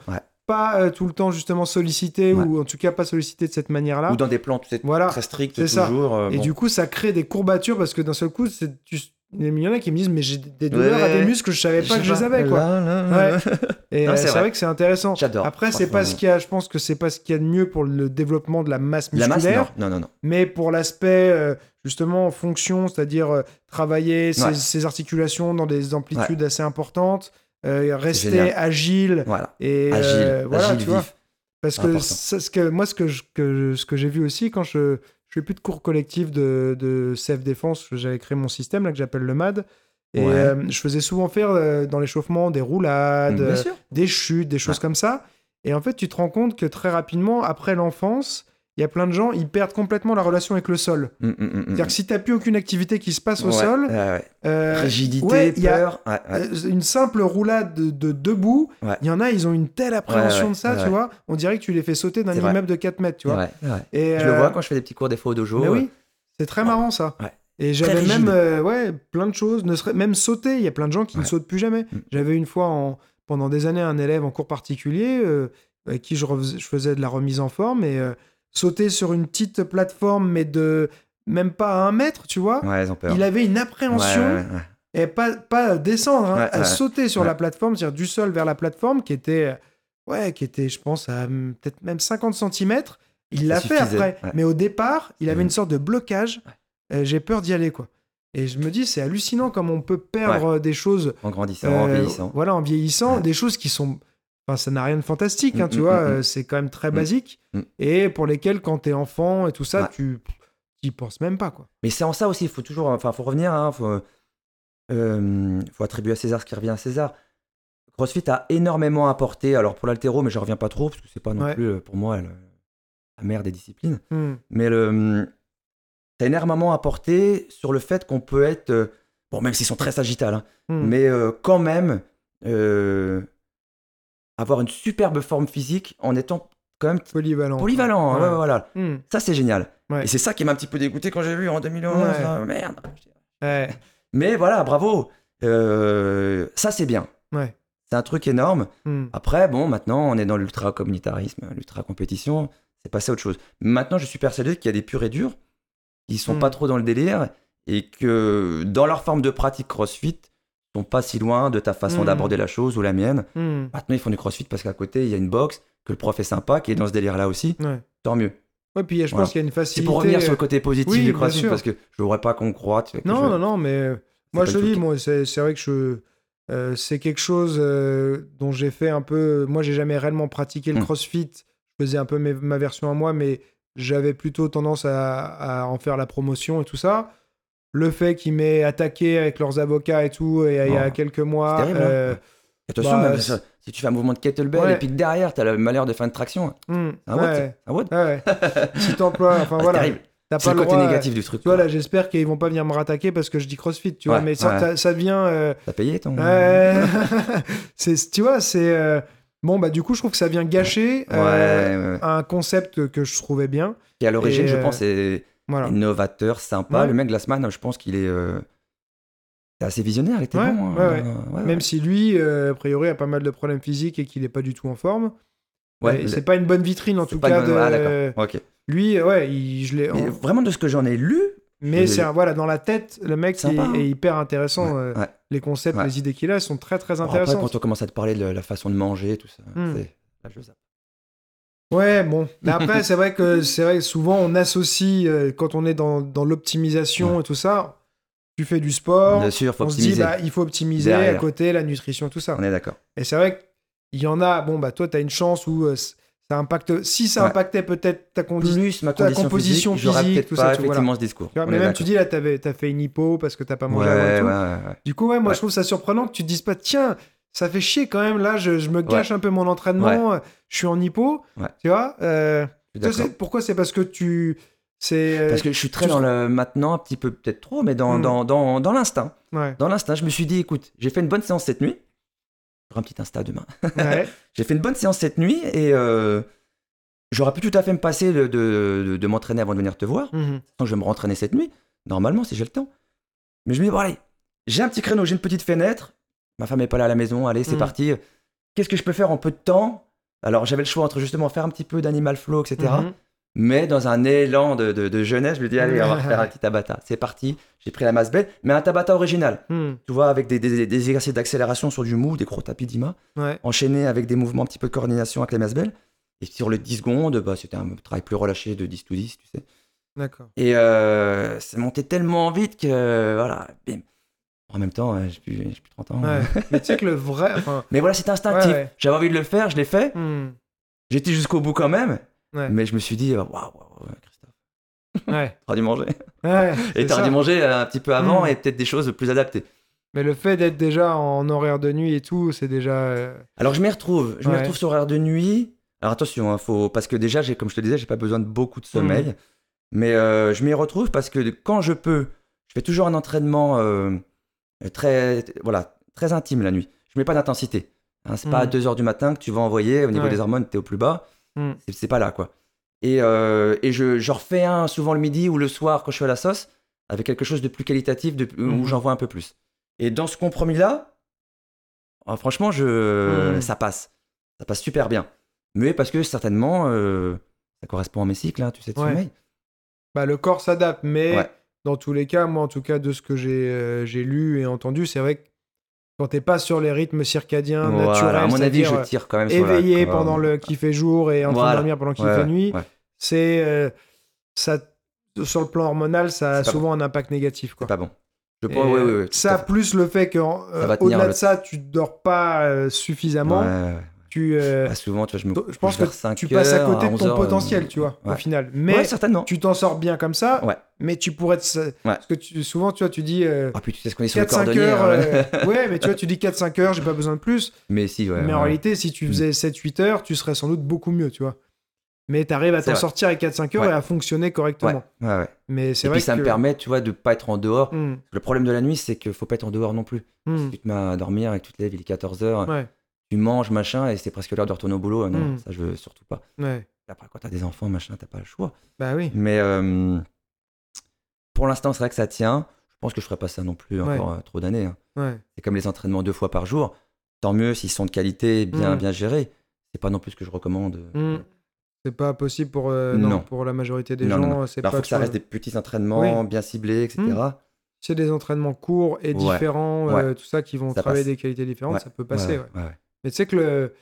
pas euh, tout le temps, justement, sollicités Ouais. ou en tout cas pas sollicités de cette manière-là. Ou dans des plans sais, Voilà, très stricts, c'est ça. toujours. euh, Et bon. du coup, ça crée des courbatures parce que d'un seul coup, c'est- tu- il y en a qui me disent, mais j'ai des douleurs Ouais, à des muscles que je savais pas que je les avais, quoi. Là, là, là, Ouais. là. [laughs] Et euh, c'est vrai. vrai. que c'est intéressant. J'adore. Après, c'est pas ce qu'il y a, je pense que c'est pas ce qu'il y a de mieux pour le développement de la masse La musculaire. masse, non, non, non. non. mais pour l'aspect euh, justement fonction, c'est-à-dire euh, travailler ses, Ouais. ses articulations dans des amplitudes assez importantes, euh, rester génial. agile Voilà. et Agile, euh, voilà, agile, tu vois. Parce que, Important. ça, ce que moi, ce que je- que, ce que j'ai vu aussi quand je je fais plus de cours collectifs de, de self-défense, j'avais créé mon système là que j'appelle le MAD. Et Ouais. euh, je faisais souvent faire euh, dans l'échauffement des roulades, euh, des chutes, des choses Ouais. comme ça. Et en fait, tu te rends compte que très rapidement, après l'enfance, il y a plein de gens, ils perdent complètement la relation avec le sol. Mm, mm, mm. C'est-à-dire que si tu n'as plus aucune activité qui se passe au Ouais, sol, ouais. euh, Rigidité, ouais, il y a- peur. euh, une simple roulade de, de debout, il y en a, ils ont une telle appréhension de ça, tu vois. On dirait que tu les fais sauter d'un immeuble de 4 mètres, tu vois. Et, Je le euh, vois quand je fais des petits cours des fois au dojo. mais euh, oui, c'est très marrant ça. Et j'avais même euh, ouais, plein de choses, ne serait- même sauter. Il y a plein de gens qui ne sautent plus jamais. J'avais une fois, en, pendant des années, un élève en cours particulier euh, avec qui je, je faisais de la remise en forme et euh, sauter sur une petite plateforme, mais de même pas à un mètre, tu vois. Ouais, ils ont peur. Il avait une appréhension ouais, ouais. et pas, pas descendre, hein, à sauter sur la plateforme, c'est-à-dire du sol vers la plateforme qui était, ouais, qui était, je pense, à peut-être même 50 cm. Il l'a fait après, mais au départ, il avait Mhm. une sorte de blocage. Euh, J'ai peur d'y aller, quoi. Et je me dis, c'est hallucinant comme on peut perdre des choses, En grandissant, en euh, vieillissant. voilà, en vieillissant, des choses qui sont, enfin, ça n'a rien de fantastique, hein, Mm, tu mm, vois, mm, euh, c'est quand même très basique, et pour lesquels, quand t'es enfant et tout ça, Ouais. tu y penses même pas, quoi. Mais c'est en ça aussi, il faut toujours, enfin, faut revenir, hein, faut, euh, faut attribuer à César ce qui revient à César. CrossFit a énormément apporté, alors pour l'altéro, mais je reviens pas trop, parce que c'est pas non Ouais. plus, euh, pour moi, le- la mère des disciplines. Hmm. Mais le, t'as énormément apporté sur le fait qu'on peut être, bon, même s'ils sont très sagittales, hein, Hmm. mais euh, quand même euh, avoir une superbe forme physique en étant quand même Polyvalent. polyvalent. hein, Ouais. ouais, voilà. Hmm. Ça, c'est génial. Ouais. Et c'est ça qui m'a un petit peu dégoûté quand j'ai vu en 2011. Ouais. hein, merde. Ouais. Mais voilà, bravo. Euh, ça, c'est bien. Ouais. C'est un truc énorme. Hmm. Après, bon, maintenant, on est dans l'ultra-communautarisme, l'ultra-compétition. C'est passé à autre chose. Maintenant, je suis persuadé qu'il y a des purs et durs qui sont Mm. pas trop dans le délire et que dans leur forme de pratique crossfit, ils sont pas si loin de ta façon Mm. d'aborder la chose ou la mienne. Hmm. Maintenant, ils font du crossfit parce qu'à côté, il y a une box, que le prof est sympa, qui est dans ce délire-là aussi. Ouais. Tant mieux. Ouais, puis je Voilà. pense qu'il y a une facilité. C'est pour revenir sur le côté positif Oui, du crossfit parce que je voudrais pas qu'on croit. tu sais, que Non, je- non, non, mais euh, moi je dis, moi, c'est vrai que je. euh, c'est quelque chose euh, dont j'ai fait un peu. Moi, j'ai jamais réellement pratiqué le Mm. crossfit. Je faisais un peu mes- ma version à moi, mais j'avais plutôt tendance à, à en faire la promotion et tout ça. Le fait qu'ils m'aient attaqué avec leurs avocats et tout, et il y a quelques mois. Terrible. hein. euh, Attention, bah, même, Si tu fais un mouvement de kettlebell Ouais. et puis que derrière, tu as le malheur de faire une traction, Hmm, un ouais, ouais, un ouais. [laughs] si t'emploies, enfin Ah, c'est voilà, terrible. t'as C'est pas le le côté droit. négatif du truc. Tu vois, là, j'espère qu'ils vont pas venir me rattaquer parce que je dis CrossFit, tu vois, Ouais, mais ça, devient. euh, T'as payé ton. [laughs] Tu vois, c'est. euh, Bon, bah, du coup, je trouve que ça vient gâcher euh, un concept que je trouvais bien. Et à l'origine, je euh, pense, c'est Voilà. innovateur, sympa. Ouais. Le mec Glassman, je pense qu'il est. euh, assez visionnaire, il était Ouais, bon. ouais, hein. ouais. Même si lui, euh, a priori, a pas mal de problèmes physiques et qu'il est pas du tout en forme. Ouais, c'est pas une bonne vitrine, en tout cas. bonne- de... Ah. Lui, ouais, il- je l'ai. Vraiment, de ce que j'en ai lu, Mais c'est un- voilà, dans la tête, le mec est, hein. est hyper intéressant. Euh. Les concepts, les idées qu'il a, sont très très Bon, après, intéressantes. quand on commence à te parler de la façon de manger, tout ça, c'est. Là, je zappe. Ouais, bon. Mais après, [laughs] c'est vrai que c'est vrai que souvent on associe euh, quand on est dans, dans l'optimisation et tout ça. Tu fais du sport. Bien sûr, faut on se dit optimiser. bah il faut optimiser à côté la nutrition tout ça. On est d'accord. Et c'est vrai qu'il y en a. Bon bah toi t'as une chance où euh, ça impacte. Si ça Ouais. impactait peut-être ta condition. Plus ma ta composition physique, physique, tout pas ça, tu effectivement ce discours. Tu vois, mais même tu dis là t'avais t'as fait une hypo parce que t'as pas mangé Ouais, avant et tout. ouais, ouais, ouais. Du coup ouais moi je trouve ça surprenant que tu te dises pas tiens ça fait chier quand même là je, je me gâche un peu mon entraînement. Je suis en hypo. Ouais. Tu vois. euh, pourquoi c'est parce que tu c'est euh, Parce que je suis très dans le maintenant, un petit peu peut-être trop, mais dans, Hmm. dans, dans, dans l'instinct. Dans l'instinct, je me suis dit, écoute, j'ai fait une bonne séance cette nuit. J'aurai un petit Insta demain. [laughs] J'ai fait une bonne séance cette nuit et euh, j'aurais pu tout à fait me passer de, de, de- de m'entraîner avant de venir te voir. Tant que je vais me rentraîner cette nuit, normalement, si j'ai le temps. Mais je me dis, bon, allez, j'ai un petit créneau, j'ai une petite fenêtre. Ma femme n'est pas là à la maison, allez, c'est Mhm. parti. Qu'est-ce que je peux faire en peu de temps? Alors, j'avais le choix entre justement faire un petit peu d'animal flow, etc. Mhm. Mais dans un élan de, de- de jeunesse, je me dis, allez, on va faire un [laughs] petit tabata. C'est parti, j'ai pris la masse belle, mais un tabata original. Mhm. Tu vois, avec des, des- des exercices d'accélération sur du mou, des gros tapis d'IMA, Ouais. enchaînés avec des mouvements un petit peu de coordination avec les masses belles. Et sur les 10 secondes, bah, c'était un travail plus relâché de 10 to 10, tu sais. D'accord. Et euh, c'est monté tellement vite que, voilà, bim. En même temps, j'ai plus, plus 30 ans. Ouais. [laughs] Mais tu sais que le vrai. Enfin, Mais voilà, c'était instinctif. Ouais. J'avais envie de le faire, je l'ai fait. hmm, J'étais jusqu'au bout quand même. Mais je me suis dit, euh, waouh, ouais, Christophe, Ouais. [laughs] t'aurais dû manger. [laughs] Et c'est t'aurais dû manger euh, un petit peu avant Mm. et peut-être des choses plus adaptées. Mais le fait d'être déjà en horaire de nuit et tout, c'est déjà. euh, Alors je m'y retrouve. Je m'y retrouve sur horaire de nuit. Alors attention, hein, faut... parce que déjà, comme je te disais, j'ai pas besoin de beaucoup de sommeil. Mm. Mais euh, je m'y retrouve parce que quand je peux, je fais toujours un entraînement euh, très, voilà, très intime la nuit. Je mets pas d'intensité. Hein, c'est pas à Mm. 2h du matin que tu vas envoyer, au niveau Ouais. des hormones, tu es au plus bas. hmm, C'est, pas là, quoi. Et, euh, et je, je refais un souvent le midi ou le soir quand je suis à la sauce, avec quelque chose de plus qualitatif, de, où Mhm. j'en vois un peu plus. Et dans ce compromis-là, ah, franchement, je, Mhm. ça passe. Ça passe super bien. Mais parce que certainement, euh, ça correspond à mes cycles, hein, tu sais, de Ouais. sommeil. Bah, le corps s'adapte, mais Ouais. Dans tous les cas, moi en tout cas, de ce que j'ai euh, j'ai lu et entendu, c'est vrai que quand t'es pas sur les rythmes circadiens Voilà, naturels, à mon avis, je c'est-à-dire, tire quand même euh, la éveillé pendant le qui fait jour et en train de dormir pendant qu'il Ouais, fait nuit, ouais. c'est euh, ça sur le plan hormonal, ça a souvent un impact négatif. Quoi. Pas bon. Je pense, ouais, euh, ça plus le fait que euh, au-delà de ça, tu dors pas euh, suffisamment. Tu, euh, Bah, souvent, tu vois, je me je pense que 5 tu passes à heures, côté de ton heures, potentiel, euh, tu vois, au ouais. final. Mais Ouais, certainement. tu t'en sors bien comme ça. Ouais. Mais tu pourrais te... Parce que tu- souvent, tu vois, tu dis euh, Ah, puis tu sais ce qu'on est sur le 4-5 cordonnier. heures. hein. euh, [laughs] ouais, mais tu vois, tu dis 4-5 heures, j'ai pas besoin de plus. Mais si, ouais. mais en réalité, si tu Mm. faisais 7-8 heures, tu serais sans doute beaucoup mieux, tu vois. Mais tu arrives à t'en sortir avec 4-5 heures Ouais. et à fonctionner correctement. ouais, ouais. Mais c'est Et vrai puis ça que... me permet, tu vois, de pas être en dehors. Mm, Le problème de la nuit, c'est qu'il faut pas être en dehors non plus. mm, Tu te mets à dormir et que tu te lèves, il est 14h, Ouais, tu manges, machin, et c'est presque l'heure de retourner au boulot. Non, Mm. ça, je veux surtout pas. ouais. Après, quand t'as des enfants, machin, t'as pas le choix. Bah oui. Mais euh, pour l'instant, c'est vrai que ça tient. Je pense que je ferai pas ça non plus Ouais. encore euh, trop d'années. hein. Ouais. C'est comme les entraînements deux fois par jour. Tant mieux s'ils sont de qualité, bien, Mm. bien gérés. C'est pas non plus ce que je recommande. Mm. C'est pas possible pour, euh, non, Non. pour la majorité des Non, gens. Alors, pas faut que ça reste des petits entraînements Oui. bien ciblés, etc. Mm. C'est des entraînements courts et Ouais. différents, euh, tout ça, qui vont Ça travailler passe. des qualités différentes, Ouais. ça peut passer. Ouais, ouais. ouais, ouais. Mais tu sais que le...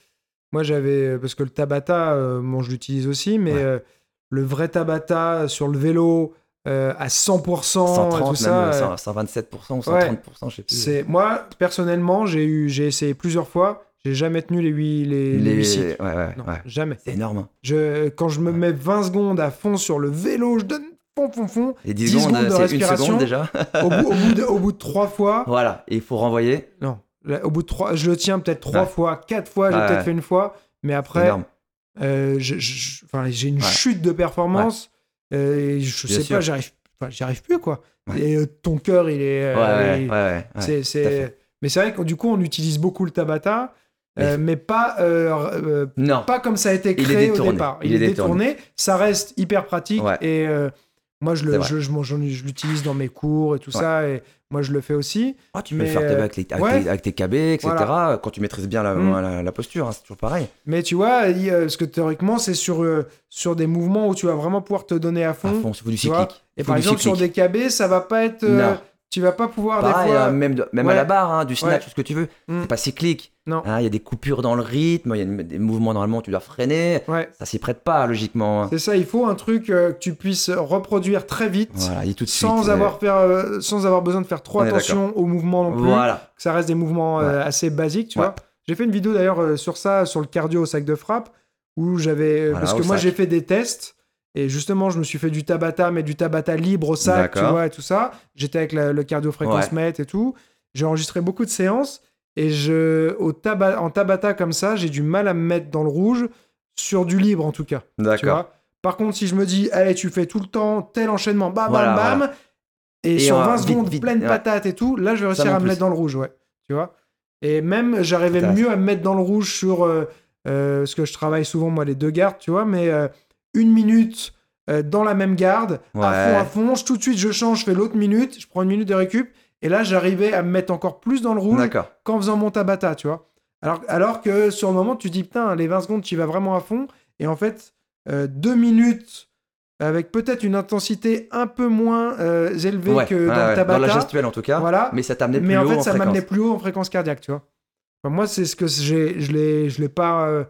moi j'avais. Parce que le Tabata, euh, bon, je l'utilise aussi, mais Ouais. euh, le vrai Tabata sur le vélo euh, à 100%, et 130, tout ça. même euh, 100, 127% ou 130%, je sais plus. c'est moi personnellement j'ai eu j'ai essayé plusieurs fois j'ai jamais tenu les 8 les, les Les- cycles. Ouais, ouais, Non, ouais. jamais C'est énorme. hein. je quand je me mets 20 secondes à fond sur le vélo je donne fond fond fond Et 10, 10 secondes, de c'est une respiration. seconde déjà. au bout, au bout de au bout de trois fois voilà, et il faut renvoyer. non Là, au bout de trois, je le tiens peut-être trois Ouais. fois, quatre fois, j'ai Ouais, peut-être fait une fois, mais après, euh, enfin, j'ai une chute de performance. euh, et je Bien sais sûr. pas, j'arrive, enfin, j'y arrive plus quoi. Et euh, ton cœur, il est. euh, il- c'est. Mais c'est vrai que du coup, on utilise beaucoup le Tabata, euh, mais pas, euh, euh, Non. pas comme ça a été créé au départ. Il est détourné. Ça reste hyper pratique Ouais. et moi, je, vrai. je, je, je l'utilise dans mes cours et tout Ouais. ça. Et moi, je le fais aussi. Ah, tu peux Mais, le faire avec, les- avec ouais. tes, avec tes KB, etc. Voilà. Quand tu maîtrises bien la, Mm. la, la posture, hein, c'est toujours pareil. Mais tu vois, parce que théoriquement, c'est sur, euh, sur des mouvements où tu vas vraiment pouvoir te donner à À fond. fond, il faut du cyclique. Et par exemple, sur des KB, ça va pas être. euh. Tu vas pas pouvoir Pareil, des fois. hein, même, de- même Ouais. à la barre, hein, du snatch, Ouais. tout ce que tu veux. Mm. C'est pas cyclique. Non. Hein, Il y a des coupures dans le rythme, il y a des mouvements normalement, tu dois freiner. Ouais. Ça s'y prête pas, logiquement. hein. C'est ça, il faut un truc euh, que tu puisses reproduire très vite. Voilà, il est tout de sans suite. avoir faire, euh, sans avoir besoin de faire trop attention aux mouvements non euh, plus Voilà. que ça reste des mouvements euh, assez basiques tu vois j'ai fait une vidéo d'ailleurs euh, sur ça sur le cardio au sac de frappe où j'avais euh, Voilà, parce que moi j'ai fait des tests et justement je me suis fait du tabata mais du tabata libre au sac tu vois et tout ça j'étais avec la- le cardio fréquence mètre et tout j'ai enregistré beaucoup de séances et je au taba- en tabata comme ça j'ai du mal à me mettre dans le rouge sur du libre en tout cas D'accord. par contre, si je me dis, allez, tu fais tout le temps tel enchaînement, bam, Voilà, bam, bam, et, Et sur en- 20 vite, secondes, vite, pleine ouais. patate et tout, là, je vais réussir à me plus. mettre dans le rouge, ouais. Tu vois Et même, j'arrivais mieux à me mettre dans le rouge sur euh, euh, ce que je travaille souvent, moi, les deux gardes, tu vois, mais euh, une minute euh, dans la même garde, à Ouais. fond, à fond, je- tout de suite, je change, je fais l'autre minute, je prends une minute de récup, et là, j'arrivais à me mettre encore plus dans le rouge qu'en faisant mon tabata, tu vois. Alors, alors que sur le moment, tu dis, putain, les 20 secondes, tu y vas vraiment à fond. Et en fait, euh, deux minutes avec peut-être une intensité un peu moins euh, élevée Ouais, que dans ouais. le tabata. Dans la gestuelle, en tout cas. Voilà. Mais ça t'amenait plus mais en haut fait, en ça m'amenait plus haut en fréquence cardiaque, tu vois. Enfin, moi, c'est ce que j'ai, je l'ai, je l'ai pas euh,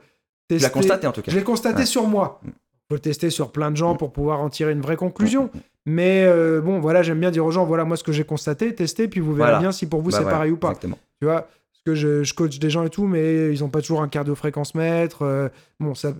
Tu testé. l'as constaté, en tout cas. Je l'ai constaté Ouais. sur moi. Faut le tester sur plein de gens pour pouvoir en tirer une vraie conclusion. Mais euh, bon, voilà, j'aime bien dire aux gens, voilà moi ce que j'ai constaté, testez, puis vous verrez Voilà. bien si pour vous Bah c'est ouais, pareil ou pas. Exactement. Tu vois, parce que je, je coach des gens et tout, mais ils n'ont pas toujours un cardio-fréquence mètre. euh, bon, ça,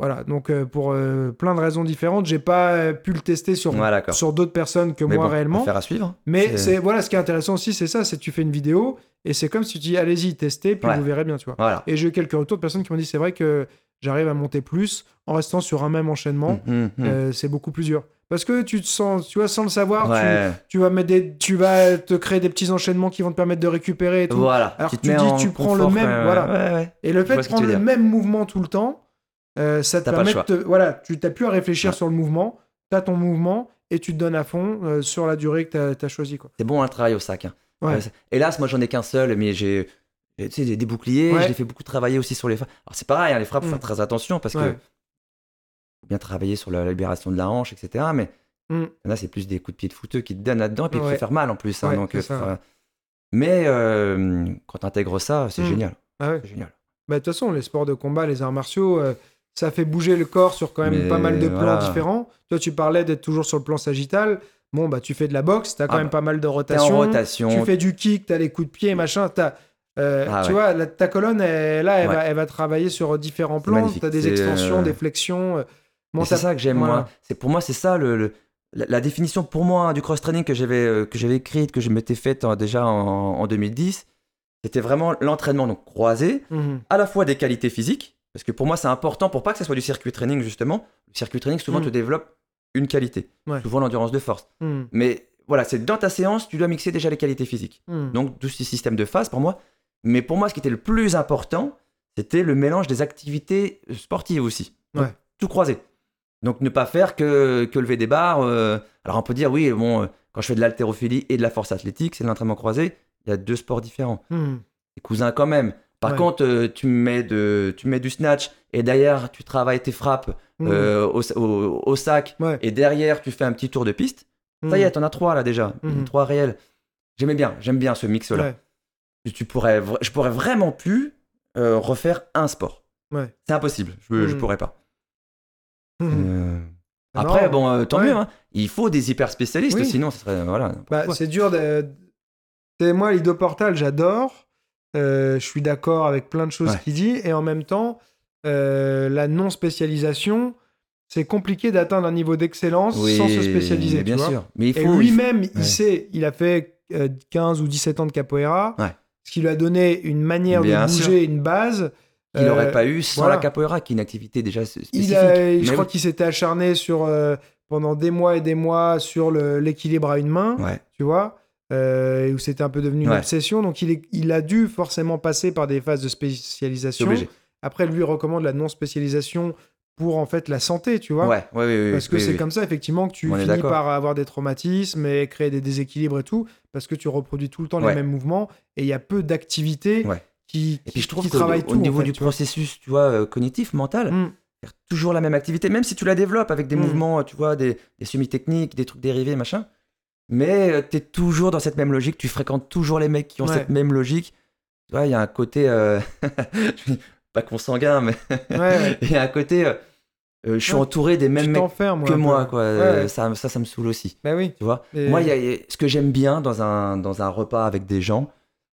voilà. Donc euh, pour euh, plein de raisons différentes, j'ai pas pu le tester sur Ouais, sur d'autres personnes que Mais moi bon, réellement. Faire à suivre. Mais C'est- voilà, ce qui est intéressant aussi, c'est ça, c'est que tu fais une vidéo et c'est comme si tu dis allez-y, testez, puis Ouais. vous verrez bien, tu vois. Voilà. Et j'ai eu quelques retours de personnes qui m'ont dit c'est vrai que j'arrive à monter plus en restant sur un même enchaînement. Hum, hum, hum. Euh, c'est beaucoup plus dur. Parce que tu te sens, tu vois, sans le savoir, tu, Ouais. tu vas mettre des, tu vas te créer des petits enchaînements qui vont te permettre de récupérer et tout. Voilà. Alors Tu te dis, tu prends le même, ouais, voilà. Ouais. Et le fait de prendre le même mouvement tout le temps, euh, ça te permet de te, voilà, tu t'as plus à réfléchir sur le mouvement, tu as ton mouvement et tu te donnes à fond euh, sur la durée que tu as, choisi quoi. C'est bon, un travail au sac. hein. Hélas, moi, j'en ai qu'un seul, mais j'ai, tu sais, des, des boucliers. Ouais. Je l'ai fait beaucoup travailler aussi sur les frappes. Alors, c'est pareil, hein, les frappes, faut Mm. faire très attention parce que Ouais. faut bien travailler sur la, la libération de la hanche, etc. Mais Mm. là, c'est plus des coups de pied de fouteux qui te donnent là-dedans et puis te Ouais. fait faire mal en plus. hein, donc, euh, ça. Mais euh, quand tu intègres ça, c'est Mm. génial. Ah. C'est génial. Bah, de toute façon, les sports de combat, les arts martiaux, euh, ça fait bouger le corps sur quand même Mais pas mal de plans voilà. différents. Toi, tu parlais d'être toujours sur le plan sagittal. Bon, bah, tu fais de la boxe, tu as quand Ah même bah, pas mal de rotation. rotation. Tu fais du kick, tu as les coups de pied, machin. T'as, euh, Ah tu ouais. vois, la- ta colonne, elle, là, elle, Ouais. va, elle va travailler sur différents C'est plans. Tu as des extensions, euh, des flexions. euh, bon, c'est ça que j'aime voilà. moi. C'est pour moi c'est ça le, le- la, la définition pour moi hein, du cross training que j'avais euh, que j'avais écrite que je m'étais faite euh, déjà en, en 2010. C'était vraiment l'entraînement donc croisé, Mhm. à la fois des qualités physiques parce que pour moi c'est important pour pas que ça soit du circuit training justement. Le circuit training souvent Mm. te développe une qualité, Ouais. souvent l'endurance de force. Mhm. Mais voilà, c'est dans ta séance, tu dois mixer déjà les qualités physiques. Mhm. Donc tout ce système de phase pour moi. Mais pour moi ce qui était le plus important, c'était le mélange des activités sportives aussi. Donc, Ouais. Tout croisé. Donc ne pas faire que, que lever des barres. euh, alors on peut dire oui, bon, euh, quand je fais de l'haltérophilie et de la force athlétique, c'est de l'entraînement croisé, il y a deux sports différents. Les cousins quand même. Par Ouais. contre, euh, tu, mets de, tu mets du snatch et derrière tu travailles tes frappes euh, au, au- au sac Ouais. et derrière tu fais un petit tour de piste. Ça y est, t'en as trois là déjà, trois réels. J'aimais bien, j'aime bien ce mix-là. Tu- pourrais, je pourrais vraiment plus euh, refaire un sport. Ouais. C'est impossible, je, je Mhm. pourrais pas. Mhm. [laughs] Euh, Ah Après, bon, euh, tant Ouais. mieux. hein. Il faut des hyper spécialistes, Oui. sinon, ce serait voilà. Bah, Ouais. c'est dur de. Moi, Lido Portal, j'adore. Je suis d'accord avec plein de choses qu'il dit. Et en même temps, la non-spécialisation, c'est compliqué d'atteindre un niveau d'excellence Oui, sans se spécialiser. bien tu vois. sûr. Mais il Et faut. lui-même, il sait, il a fait euh, 15 ou 17 ans de capoeira. Ouais. Ce qui lui a donné une manière Bien de sûr. bouger, une base. Qu'il Euh, n'aurait pas eu sans voilà. la capoeira, qui est une activité déjà spécifique. Il a- je crois qu'il s'était acharné sur euh, pendant des mois et des mois sur l'équilibre à une main, Ouais, tu vois, euh, où c'était un peu devenu une obsession. Donc il, est- il a dû forcément passer par des phases de spécialisation. Après, lui il recommande la non spécialisation pour en fait la santé, tu vois. Ouais, ouais, ouais, Parce que c'est comme ça, effectivement, que tu On finis par avoir des traumatismes et créer des déséquilibres et tout, parce que tu reproduis tout le temps les mêmes mouvements et il y a peu d'activités Ouais. qui, Et puis je trouve qui travaillent au tout. niveau en fait, du tu processus, tu vois, euh, cognitif, mental, Mm. faire toujours la même activité, même si tu la développes avec des Mm. mouvements, tu vois, des, des semi-techniques, des trucs dérivés, machin. Mais tu es toujours dans cette même logique, tu fréquentes toujours les mecs qui ont cette même logique. Tu vois, il y a un côté, euh, [laughs] pas consanguin, mais Ouais, a un [laughs] côté, euh, euh, je suis Ouais. entouré des mêmes mecs que moi, quoi. Ouais, Euh, ouais. Ça, ça, ça me saoule aussi, Bah oui. tu vois. Et- Moi, y a- y a- ce que j'aime bien dans un, dans un repas avec des gens,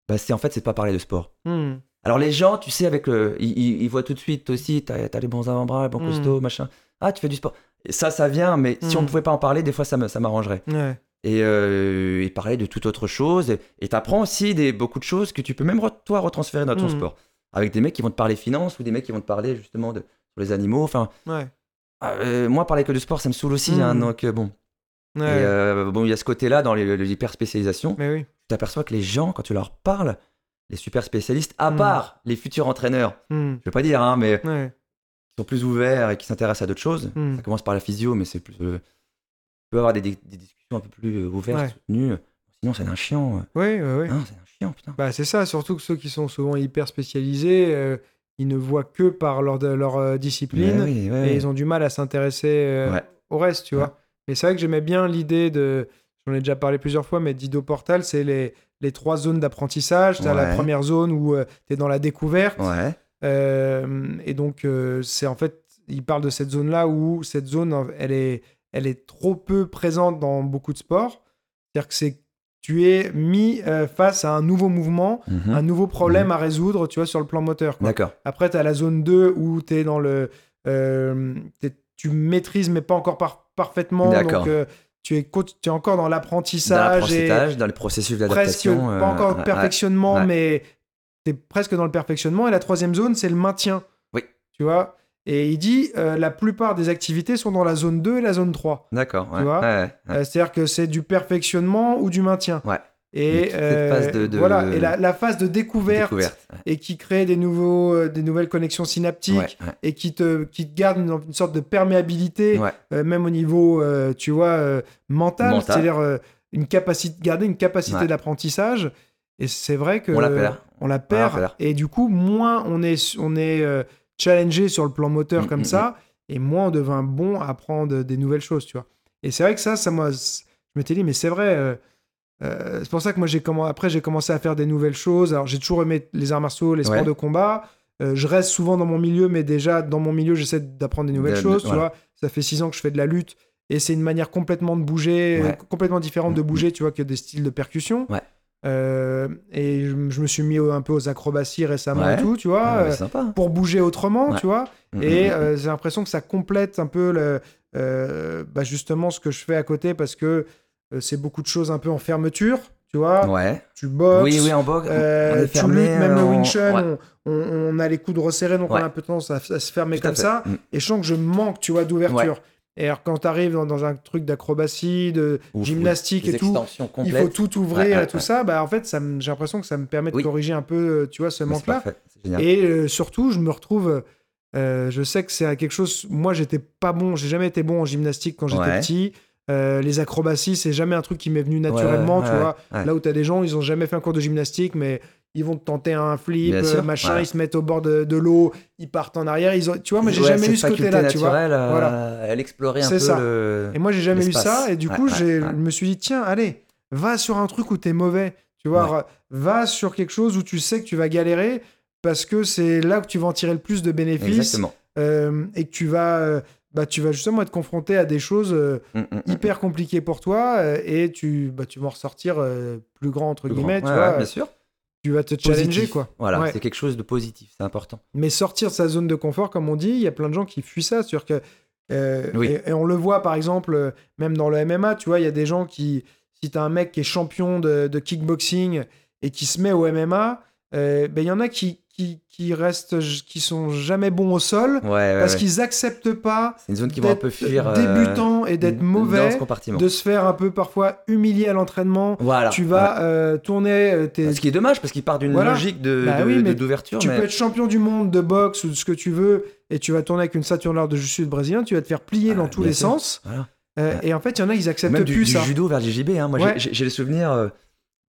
bah, c'est en fait, c'est de pas parler de sport. Hmm. Alors les gens, tu sais, avec le, ils, voient tout de suite aussi, t'as as les bons avant-bras, les bons Mm. costauds, machin. Ah, tu fais du sport. Et ça, ça vient, mais si on ne pouvait pas en parler, des fois, ça me- ça m'arrangerait. Ouais. Et, euh, et parler de toute autre chose. Et- Et t'apprends aussi des, beaucoup de choses que tu peux même re- toi retransférer dans ton Mm. sport. Avec des mecs qui vont te parler finance ou des mecs qui vont te parler justement de, sur les animaux. Enfin, Ouais. euh, moi, parler que de sport, ça me saoule aussi. Hein, donc euh, bon. Ouais. Et euh, bon, il y a ce côté-là dans les, les hyper spécialisations. Mais oui. Tu t'aperçois que les gens, quand tu leur parles, les super spécialistes, à Mm. part les futurs entraîneurs, Hmm. je vais pas dire, hein, mais Ouais. qui sont plus ouverts et qui s'intéressent à d'autres choses. Hmm. Ça commence par la physio, mais c'est plus. euh, tu peux avoir des, des- des discussions un peu plus ouvertes, soutenues. Sinon, c'est un chiant. Oui, oui, oui. Un chiant, putain. Bah, c'est ça, surtout que ceux qui sont souvent hyper spécialisés, euh, ils ne voient que par leur, leur euh, discipline oui, ouais, et ils ont du mal à s'intéresser euh, Ouais. au reste, tu vois. Mais c'est vrai que j'aimais bien l'idée de, j'en ai déjà parlé plusieurs fois, mais d'Ido Portal, c'est les, les trois zones d'apprentissage. Tu as la première zone où tu es dans la découverte. Euh, et donc, euh, c'est en fait, il parle de cette zone-là où cette zone, elle est, elle est trop peu présente dans beaucoup de sports. C'est-à-dire que c'est, tu es mis euh, face à un nouveau mouvement, Mhm. un nouveau problème à résoudre, tu vois, sur le plan moteur. D'accord. Après, tu as la zone 2 où tu es dans le. euh, tu maîtrises, mais pas encore par- parfaitement. D'accord. Donc, euh, tu, es, co- tu es encore dans Dans l'apprentissage l'apprentissage, dans le processus presque d'adaptation. euh, pas encore de perfectionnement, ouais. mais tu es presque dans le perfectionnement. Et la troisième zone, c'est le maintien. Oui. Tu vois? Et il dit euh, la plupart des activités sont dans la zone 2 et la zone 3. D'accord. ouais, ouais, ouais. Euh, C'est-à-dire que c'est du perfectionnement ou du maintien. Ouais. Et, phase de- de- voilà. et la, la phase de découverte, et qui crée des, nouveaux, euh, des nouvelles connexions synaptiques et qui te, qui te garde une, une sorte de perméabilité, euh, même au niveau, euh, tu vois, euh, mental, Mental. c'est-à-dire euh, une capacité, garder une capacité d'apprentissage. Et c'est vrai que On la perd. on la perd. On la perd. Et du coup, moins on est, on est euh, challengé sur le plan moteur Mm, comme mm, ça, et moins on devient bon à apprendre des nouvelles choses, tu vois. Et c'est vrai que ça, ça moi, je m'étais dit, mais c'est vrai. euh, euh, c'est pour ça que moi, j'ai commencé, après, j'ai commencé à faire des nouvelles choses. Alors, j'ai toujours aimé les arts martiaux, les sports Ouais. de combat. Euh, je reste souvent dans mon milieu, mais déjà, dans mon milieu, j'essaie d'apprendre des nouvelles De- de- choses, tu vois. Ça fait six ans que je fais de la lutte, et c'est une manière complètement de bouger, Ouais. complètement différente de Mm, bouger, tu vois, que des styles de percussion. Euh, et je, je me suis mis un peu aux acrobaties récemment Ouais. et tout, tu vois, Ah, ouais, euh, pour bouger autrement, Ouais. tu vois. Mm, Et mm, mm. euh, j'ai l'impression que ça complète un peu le, bah, justement ce que je fais à côté parce que c'est beaucoup de choses un peu en fermeture, tu vois. Ouais. Tu boxes, Oui, oui, en boxe. on est tu luttes, même le Wing Chun, on, on- on a les coudes resserrés, donc on a un peu tendance à, à se fermer Tout comme ça. Et je sens que je manque, tu vois, d'ouverture. Et alors quand tu arrives dans, dans un truc d'acrobatie, de Ou- gymnastique ou des et tout, il faut tout ouvrir Ouais, ouais, et tout ouais. ça, bah en fait, ça j'ai l'impression que ça me permet de Oui. corriger un peu, euh, tu vois, ce manque-là. Et euh, surtout, je me retrouve. euh, je sais que c'est quelque chose. Moi, j'étais pas bon. J'ai jamais été bon en gymnastique quand j'étais petit. Euh, les acrobaties, c'est jamais un truc qui m'est venu naturellement, tu vois. Là où tu as des gens, ils ont jamais fait un cours de gymnastique, mais ils vont te tenter un flip, euh, machin, ouais. ils se mettent au bord de, de l'eau, ils partent en arrière. Ils ont, tu vois, mais j'ai Ouais, jamais eu ce côté-là, tu vois. euh, Voilà. Elle explorait un peu ça. le. Et moi, j'ai jamais eu l'espace. ça. Et du Ouais, coup, je me suis dit, tiens, allez, va sur un truc où t'es mauvais. Tu vois, va sur quelque chose où tu sais que tu vas galérer parce que c'est là que tu vas en tirer le plus de bénéfices Exactement. euh, et que tu vas, euh, bah, tu vas justement être confronté à des choses euh, Mm, mm, mm. hyper compliquées pour toi euh, et tu, bah, tu vas en ressortir euh, plus grand, entre Plus guillemets. grand. Tu Ouais, vois, ouais, bien sûr. Tu vas te challenger, quoi. Voilà, Ouais. c'est quelque chose de positif, c'est important. Mais sortir de sa zone de confort, comme on dit, il y a plein de gens qui fuient ça. C'est-à-dire que, euh, Oui. et, et on le voit par exemple, euh, même dans le MMA, tu vois, il y a des gens qui, si tu as un mec qui est champion de, de kickboxing et qui se met au MMA, euh, ben, il y en a qui, qui, qui restent, qui sont jamais bons au sol Ouais, ouais, parce ouais. qu'ils acceptent pas C'est une zone qui vont un peu fuir. euh, débutant et d'être mauvais, de se faire un peu parfois humilier à l'entraînement. Voilà. tu vas euh, tourner euh, tes, Ce qui est dommage parce qu'il part d'une Voilà. logique de Bah oui, d'ouverture. tu mais... peux être champion du monde de boxe ou de ce que tu veux et tu vas tourner avec une ceinture noire de jiu-jitsu brésilien, tu vas te faire plier Ah, dans tous les sûr. sens. Voilà. Euh. Et en fait, il y en a, ils acceptent Même du, plus du ça. judo vers le JJB. Hein. Moi, j'ai- Ouais. j'ai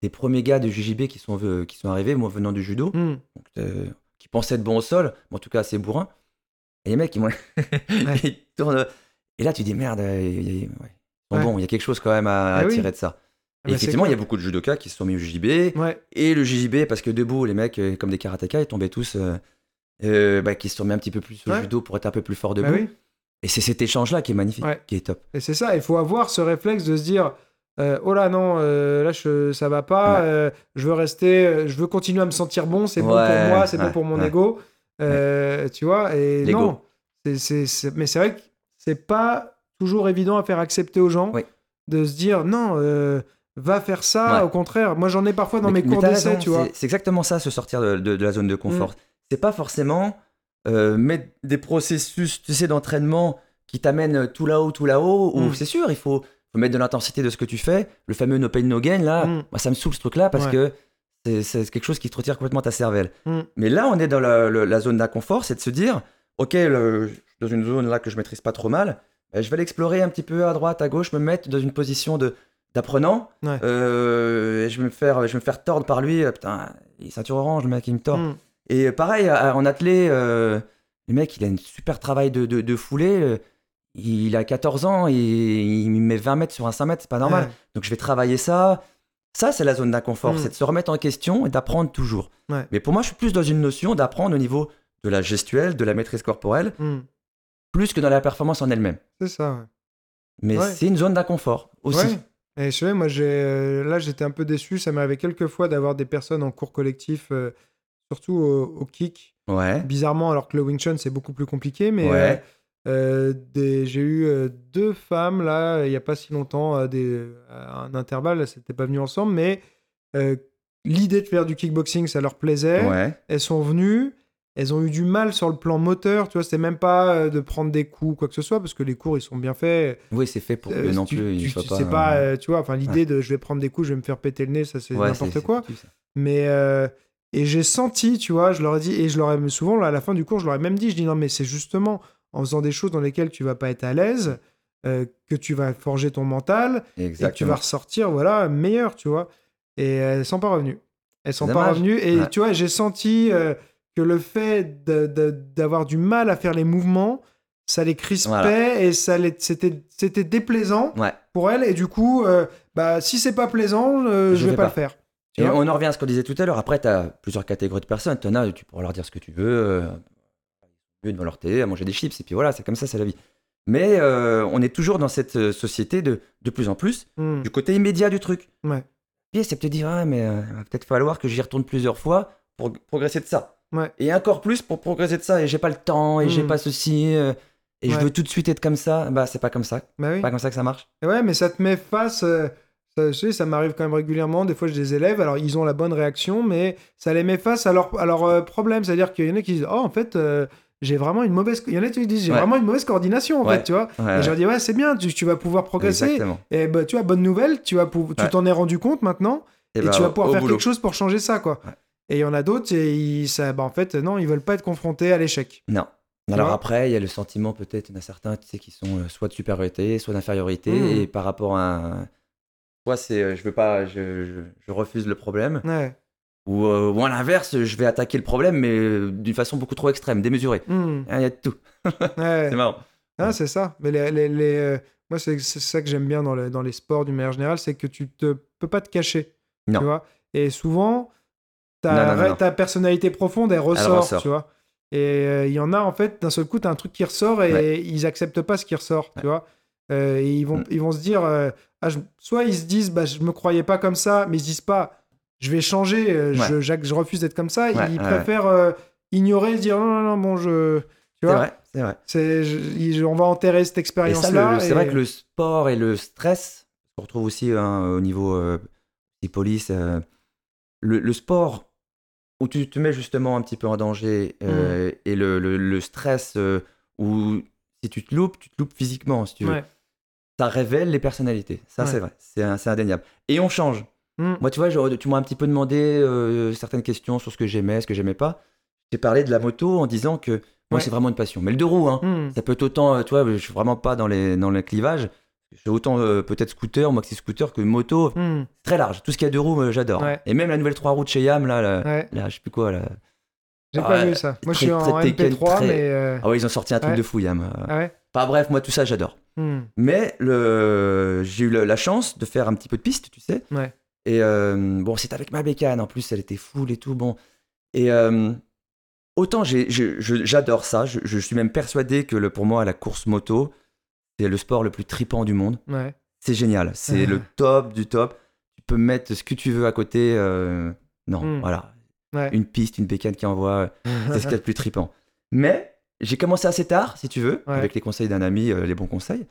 des premiers gars de JJB qui sont, qui sont arrivés, moi venant du judo, Hmm. donc, euh, qui pensaient être bons au sol, mais en tout cas assez bourrins. Et les mecs, ils, [laughs] ils tournent. Et là, tu dis merde, euh, ils sont Ouais. bons, il y a quelque chose quand même à, à Ah oui. tirer de ça. Ah Et bah, effectivement, c'est il y a beaucoup de judokas qui se sont mis au JJB. Ouais. Et le JJB, parce que debout, les mecs, euh, comme des karatékas, ils tombaient tous. euh, euh, bah, qui se sont mis un petit peu plus au Ouais. judo pour être un peu plus fort debout. Bah oui. Et c'est cet échange-là qui est magnifique, Ouais. qui est top. Et c'est ça, il faut avoir ce réflexe de se dire euh, oh là non, euh, là je, ça va pas, Ouais. euh, je veux rester, je veux continuer à me sentir bon, c'est bon pour moi, c'est bon pour mon ego. Tu vois, et non, c'est, c'est- c'est- mais c'est vrai que c'est pas toujours évident à faire accepter aux gens Oui. de se dire non, va faire ça, au contraire. Moi j'en ai parfois dans Mais- mes mais cours d'essai, tu vois. C'est- exactement ça, se sortir de, de- de la zone de confort. C'est pas forcément mettre des processus, tu sais, d'entraînement qui t'amènent tout là-haut, tout là-haut. Ou Mm. c'est sûr, il faut, faut mettre de l'intensité de ce que tu fais. Le fameux no pain no gain, là, Mm. ça me saoule ce truc-là parce Ouais. que c'est- quelque chose qui te retire complètement ta cervelle. Mm. Mais là, on est dans la, zone d'inconfort, c'est de se dire, ok, le- je suis dans une zone là que je maîtrise pas trop mal, ben, je vais l'explorer un petit peu à droite, à gauche, me mettre dans une position de d'apprenant. Ouais. Euh, et je vais me faire, je vais me faire tordre par lui. euh, Putain, il est ceinture orange, le mec, il me tord. Mm. Et pareil, en athlé, euh, le mec, il a un super travail de, de, de foulée. Il a 14 ans et il met 20 mètres sur un 5 mètres, c'est pas normal. Ouais. Donc je vais travailler ça. Ça, c'est la zone d'inconfort, Mm. c'est de se remettre en question et d'apprendre toujours. Ouais. Mais pour moi, je suis plus dans une notion d'apprendre au niveau de la gestuelle, de la maîtrise corporelle, Mm. plus que dans la performance en elle-même. C'est ça, ouais. Mais c'est une zone d'inconfort aussi. Et je sais, moi, j'ai, euh, là, j'étais un peu déçu. Ça m'arrivait quelques fois d'avoir des personnes en cours collectif, euh, surtout au, au kick. Ouais. Bizarrement, alors que le Wing Chun, c'est beaucoup plus compliqué. Mais euh, euh, j'ai eu euh, deux femmes, là, il n'y a pas si longtemps, à, des, à un intervalle, elles n'étaient pas venues ensemble, mais euh, l'idée de faire du kickboxing, ça leur plaisait. Ouais. Elles sont venues. Elles ont eu du mal sur le plan moteur, tu vois, c'était même pas euh, de prendre des coups ou quoi que ce soit, parce que les cours, ils sont bien faits. Oui, c'est fait pour que Euh, non tu, plus tu- tu pas. euh, tu vois, enfin l'idée de je vais prendre des coups, je vais me faire péter le nez, ça c'est ouais, n'importe quoi. Mais et j'ai senti, tu vois, je leur ai dit et je leur ai souvent là, à la fin du cours, je leur ai même dit, je dis non mais c'est justement en faisant des choses dans lesquelles tu vas pas être à l'aise euh, que tu vas forger ton mental et que tu vas ressortir voilà meilleur, tu vois. Et elles sont pas revenues. Elles sont pas revenues et Ouais. tu vois, j'ai senti euh, que le fait d'avoir du mal à faire les mouvements, ça les crispait Voilà. et ça les- c'était c'était déplaisant Ouais. pour elle et du coup euh, bah si c'est pas plaisant je, vais pas, le faire Et on en revient à ce qu'on disait tout à l'heure. Après, tu as plusieurs catégories de personnes. Tu en as, tu pourras leur dire ce que tu veux, devant leur télé, à manger des chips, et puis voilà, c'est comme ça, c'est la vie. Mais euh, on est toujours dans cette euh, société de, de plus en plus Hmm. du côté immédiat du truc. Ouais. Et c'est peut-être dire, ah, mais euh, il va peut-être falloir que j'y retourne plusieurs fois pour progresser de ça. Ouais. Et encore plus pour progresser de ça. Et j'ai pas le temps, et j'ai Mm. pas ceci, euh, et je veux tout de suite être comme ça. Bah, c'est pas comme ça. bah oui C'est pas comme ça que ça marche. Et ouais mais ça te met face ça, sais, ça m'arrive quand même régulièrement des fois j'ai des élèves alors ils ont la bonne réaction mais ça les met face à leur à leur euh, problème c'est à dire qu'il y en a qui disent oh en fait euh, j'ai vraiment une mauvaise il y en a qui disent j'ai Ouais. vraiment une mauvaise coordination en Ouais. fait tu vois Ouais, et je leur dis ouais c'est bien tu, tu vas pouvoir progresser Exactement. et bah tu vois bonne nouvelle tu vas tu t'en es rendu compte maintenant et, bah, tu vas pouvoir faire boulot. quelque chose pour changer ça quoi et il y en a d'autres et ils, ça, bah, en fait non ils veulent pas être confrontés à l'échec Non. Alors après, il y a le sentiment peut-être, il y en a certains, tu sais, qui sont euh, soit de supériorité, soit d'infériorité, Mhm. et par rapport à un... Soit c'est, euh, je veux pas, je, je, je refuse le problème, ouais ou, euh, ou à l'inverse, je vais attaquer le problème, mais euh, d'une façon beaucoup trop extrême, démesurée. Ah, Il y a de tout. [laughs] ouais C'est marrant. Ah, c'est ça. Mais les, les- les, euh, moi, c'est ça que j'aime bien dans, le- dans les sports d'une manière générale, c'est que tu te peux pas te cacher. Non. Tu vois? Et souvent, ta, Non, non, non, non. ta personnalité profonde, elle ressort, ressort. tu vois? Et euh, il y en a, en fait, d'un seul coup, tu as un truc qui ressort et Ouais. ils acceptent pas ce qui ressort, tu vois? Et ils vont, Mm. ils vont se dire, ah, je- soit ils se disent, bah, je me croyais pas comme ça, mais ils se disent pas, je vais changer, euh, je, Jacques, je refuse d'être comme ça. Ouais, préfèrent euh, ignorer, se dire, non, non, non, bon, je. Tu C'est vois, vrai, c'est vrai. c'est, il- on va enterrer cette expérience-là. c'est vrai que le sport et le stress, on retrouve aussi hein, au niveau euh, des polices, euh, le, le sport où tu te mets justement un petit peu en danger euh, et le, le- le stress où si tu te loupes, tu te loupes physiquement, si tu veux. Ouais. Ça révèle les personnalités. Ça, Ouais. c'est vrai. C'est indéniable. Et on change. Mm. Moi, tu vois, genre, tu m'as un petit peu demandé euh, certaines questions sur ce que j'aimais, ce que j'aimais pas. J'ai parlé de la moto en disant que moi, Ouais. c'est vraiment une passion. Mais le deux roues, hein, Mm. ça peut être autant, euh, tu vois, je suis vraiment pas dans les, dans les clivages. Je suis autant euh, peut-être scooter, maxi scooter que moto. Mm. Très large. Tout ce qui a deux roues, euh, j'adore. Ouais. Et même la nouvelle trois roues de chez Yam, là, la- Ouais. là, je sais plus quoi. Là. J'ai Ah pas ouais, vu ça. Moi, je très- suis en très Tekken, MP3, très- mais. euh, Ah ouais, ils ont sorti un truc Ouais. de fou, Yam. Ah ouais Enfin bref, moi, tout ça, j'adore. Mm. Mais le... j'ai eu la chance de faire un petit peu de piste, tu sais. Ouais. Et euh, bon, c'était avec ma bécane, en plus, elle était full et tout. Bon. Et euh, autant j'adore ça, je, je suis même persuadé que le, pour moi, la course moto, c'est le sport le plus tripant du monde. Ouais. C'est génial, c'est le [laughs] top du top. Tu peux mettre ce que tu veux à côté. euh, Non, Mm. voilà. Ouais. Une piste, une bécane qui envoie, [laughs] c'est ce qu'il y a de plus tripant. Mais j'ai commencé assez tard, si tu veux, avec les conseils d'un ami, les bons conseils.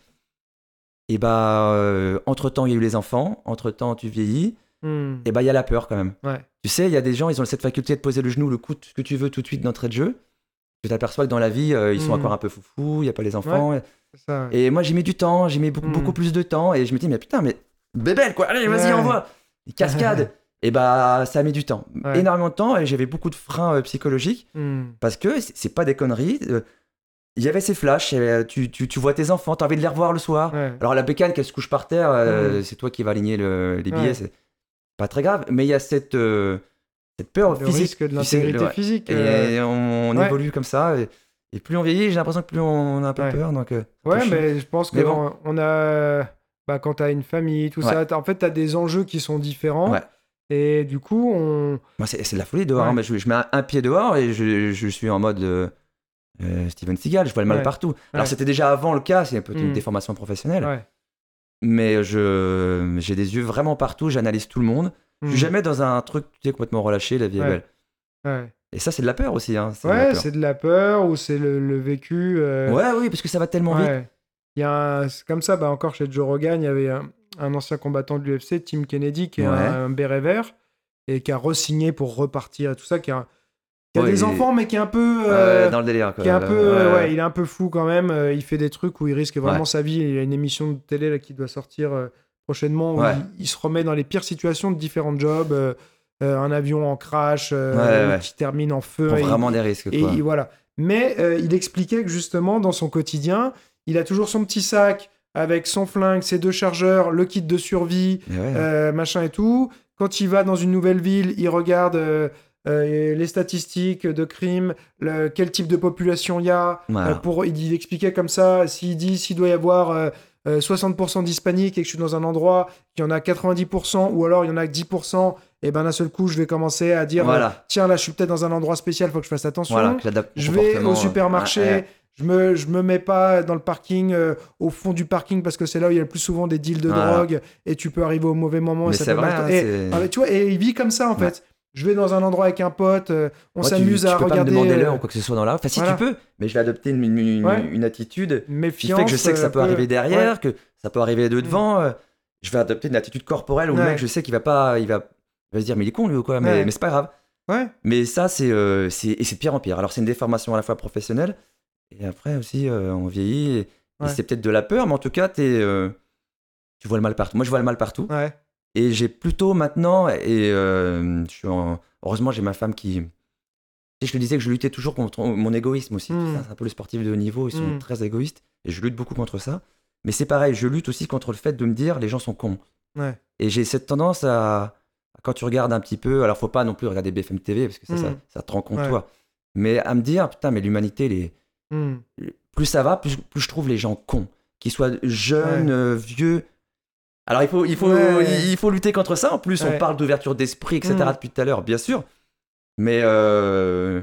Et bah, euh, entre-temps, il y a eu les enfants, entre-temps, tu vieillis, Mm. et bah, il y a la peur quand même. Ouais. Tu sais, il y a des gens, ils ont cette faculté de poser le genou, le coude, ce que tu veux tout de suite d'entrée de jeu. Tu t'aperçois que dans la vie, euh, ils sont Mm. encore un peu foufous, il n'y a pas les enfants. Ça. Et moi, j'ai mis du temps, j'ai mis beaucoup, Mm. beaucoup plus de temps, et je me dis, mais putain, mais bébelle, quoi, allez, vas-y, envoie Les cascades [laughs] Et bah, ça a mis du temps, Ouais. énormément de temps, et j'avais beaucoup de freins euh, psychologiques. Parce que c'est pas des conneries. euh, Il y avait ces flashs, et, tu, tu, tu vois tes enfants, t'as envie de les revoir le soir. Ouais. Alors la bécane, qu'elle se couche par terre, euh, c'est toi qui vas aligner le- les billets, Ouais. Pas très grave. Mais il y a cette, euh, cette peur Le physique. risque de tu l'intégrité physique. Et euh, on, on ouais. évolue comme ça. Et, et plus on vieillit, j'ai l'impression que plus on a un peu Ouais. peur. Donc, euh, Ouais, mais je pense bon. on a. Bah, quand t'as une famille, tout Ouais. ça, en fait, t'as des enjeux qui sont différents. Ouais. Et du coup, on. Moi, c'est de la folie dehors. Hein, je, je mets un, pied dehors et je, je suis en mode euh, Steven Seagal. Je vois le mal partout. Alors, c'était déjà avant le cas, c'est peut-être une Mm. déformation professionnelle. Mais je j'ai des yeux vraiment partout, j'analyse tout le monde. Je suis Mm. jamais dans un truc tu sais, complètement relâché, la vie est belle. Ouais, Et ça, c'est de la peur aussi. Hein, Ouais, c'est de la peur ou c'est le, le vécu. euh, Ouais, oui, parce que ça va tellement vite. ouais. Il y a un- c'est comme ça, bah, encore chez Joe Rogan, il y avait un, un ancien combattant de l'UFC, Tim Kennedy, qui est un, un béret vert et qui a re-signé pour repartir et tout ça, qui a, qui a Ouais, des il enfants, mais qui est un peu. Euh, dans le délire. Quoi. qui est un Là, peu, ouais. ouais, il est un peu fou quand même. euh, il fait des trucs où il risque vraiment sa vie. Il y a une émission de télé là, qui doit sortir euh, prochainement où il, il se remet dans les pires situations de différents jobs. euh, un avion en crash euh, qui termine en feu. Prend et- vraiment des risques. et Quoi. il- voilà. Mais il expliquait que justement, dans son quotidien, il a toujours son petit sac avec son flingue, ses deux chargeurs, le kit de survie, machin et tout. Quand il va dans une nouvelle ville, il regarde euh, les statistiques de crimes, le- quel type de population il y a. Voilà. Euh, pour, il, il expliquait comme ça, s'il dit s'il doit y avoir euh, euh, 60% d'hispaniques et que je suis dans un endroit, qu'il y en a 90%, ou alors il y en a que 10%, et ben d'un seul coup, je vais commencer à dire, Voilà. tiens, là, je suis peut-être dans un endroit spécial, faut que je fasse attention. Voilà, Je vais au supermarché, ouais, ouais. je me je me mets pas dans le parking euh, au fond du parking parce que c'est là où il y a le plus souvent des deals de Voilà. drogue et tu peux arriver au mauvais moment et ça vrai, hein, Et- ah, tu vois et il vit comme ça en Ouais. fait. Je vais dans un endroit avec un pote, euh, on Moi, tu- s'amuse tu à peux regarder pas me demander l'heure ou quoi que ce soit dans la. Enfin, si voilà. tu peux, mais je vais adopter une, une- une- Ouais. une attitude une qui méfiance. fait que je sais que ça euh, peut peu- arriver derrière, Ouais. que ça peut arriver de devant. euh, Je vais adopter une attitude corporelle où le mec, je sais qu'il va pas, il va, il va se dire, mais il est con lui ou quoi. Mais, mais c'est pas grave. Ouais. Mais ça, c'est euh, c'est- et c'est de pire en pire. Alors, c'est une déformation à la fois professionnelle et après aussi, euh, on vieillit. Et, et Ouais. c'est peut-être de la peur, mais en tout cas, t'es, tu vois le mal partout. Moi, je vois le mal partout. Ouais. Et j'ai plutôt maintenant, et euh, je suis en- heureusement, j'ai ma femme qui. Sais, je te disais que je luttais toujours contre mon égoïsme aussi. Mm. C'est un peu les sportifs de haut niveau, ils sont Mm. très égoïstes. Et je lutte beaucoup contre ça. Mais c'est pareil, je lutte aussi contre le fait de me dire les gens sont cons. Ouais. Et j'ai cette tendance à. Quand tu regardes un petit peu, alors faut pas non plus regarder BFM TV parce que ça, Mm. ça, ça te rend compte Ouais. toi. Mais à me dire, putain, mais l'humanité, les... Hmm. plus ça va, plus, plus je trouve les gens cons. Qu'ils soient jeunes, Ouais. euh, vieux. Alors il faut, il, faut, Ouais. il faut lutter contre ça. En plus, on parle d'ouverture d'esprit, etc. Mm. depuis tout à l'heure, bien sûr. Mais euh,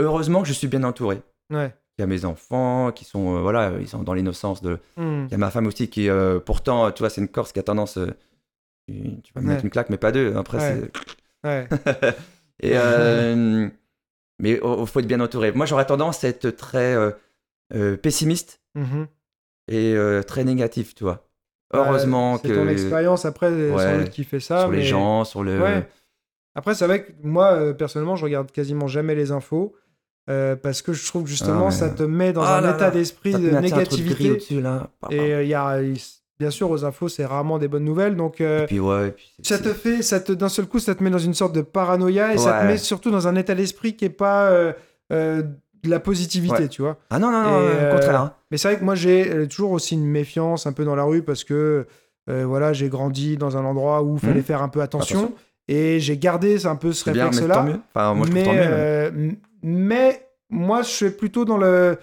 heureusement que je suis bien entouré. Ouais. Il y a mes enfants qui sont, euh, voilà, ils sont dans l'innocence de. Hmm. Il y a ma femme aussi qui, euh, pourtant, tu vois, c'est une Corse qui a tendance. euh, tu vas me mettre une claque, mais pas deux. Après, c'est. [laughs] Et, [laughs] mais il faut être bien entouré. Moi, j'aurais tendance à être très pessimiste Mhm. et très négatif, tu vois. Heureusement que C'est ton expérience après, sans Ouais. doute qui fait ça. sur les gens, sur le. Ouais. Après, c'est vrai que moi, euh, personnellement, je regarde quasiment jamais les infos. euh, parce que je trouve que justement, Ah, mais- ça te met dans Ah un là état d'esprit de négativité. là. Et euh, il y a, bien sûr, aux infos, c'est rarement des bonnes nouvelles. Donc, euh, Et puis, ouais. et puis c'est- ça te fait, ça te, d'un seul coup, ça te met dans une sorte de paranoïa et ça te met surtout dans un état d'esprit qui est pas de la positivité, Ouais. tu vois. Ah non, non, non, au euh, contraire. hein. Mais c'est vrai que moi, j'ai euh, toujours aussi une méfiance un peu dans la rue parce que euh, voilà, j'ai grandi dans un endroit où il fallait Mhm. faire un peu attention. Attention. Et j'ai gardé un peu ce mais réflexe-là. Enfin, mais, euh, mais moi, je suis plutôt dans le.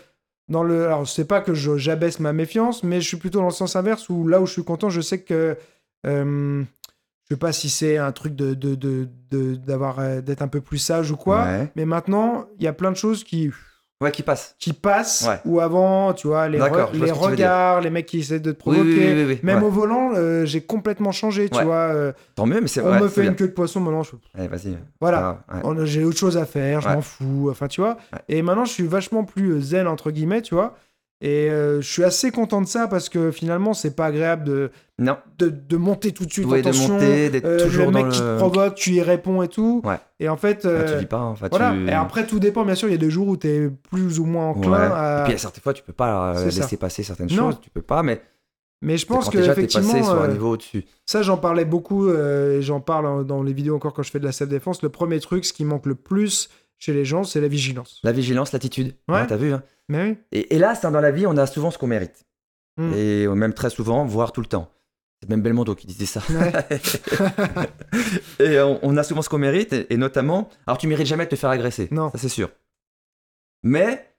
Dans le alors, c'est pas que j'abaisse ma méfiance, mais je suis plutôt dans le sens inverse où là où je suis content, je sais que. euh, je sais pas si c'est un truc de, de, de, de- d'avoir, euh, d'être un peu plus sage ou quoi. Ouais. Mais maintenant, il y a plein de choses qui, Ouais, qui passe. qui. Ouais. Ou avant, tu vois, les, re- vois regards, les mecs qui essaient de te provoquer. oui, oui, oui, oui. Même Ouais. au volant, euh, j'ai complètement changé, tu Ouais. vois. euh, Tant mieux, mais c'est on ouais, me fait bien. une queue de poisson, maintenant je Allez, vas-y. Voilà. Ah, on- J'ai autre chose à faire, je m'en fous. Enfin, tu vois. Et maintenant, je suis vachement plus zen, entre guillemets, tu vois. Et euh, je suis assez content de ça parce que finalement, c'est pas agréable de, Non, de, de monter tout de suite. Ouais, de monter, d'être euh, toujours le mec dans qui te provoque, tu y réponds et tout. Ouais. Et en fait, Ah, euh, tu dis pas. Enfin, voilà. tu... Et après, tout dépend, bien sûr. Il y a des jours où tu es plus ou moins enclin Ouais. à. Et puis, il y a certaines fois, tu peux pas ça. laisser passer certaines Non. choses. Tu peux pas, mais Mais je pense que déjà effectivement, passé sur un niveau au-dessus. ça, j'en parlais beaucoup. et j'en parle dans les vidéos encore quand je fais de la self-défense. Le premier truc, ce qui manque le plus chez les gens, c'est la vigilance. La vigilance, l'attitude. Ouais. Ouais, T'as vu hein Mais oui. et, c'est dans la vie, on a souvent ce qu'on mérite. Mm. Et même très souvent, voire tout le temps. C'est même Belmondo qui disait ça. Ouais. [laughs] et on, on a souvent ce qu'on mérite, et, et notamment. Alors, tu mérites jamais de te faire agresser. Non. Ça, c'est sûr. Mais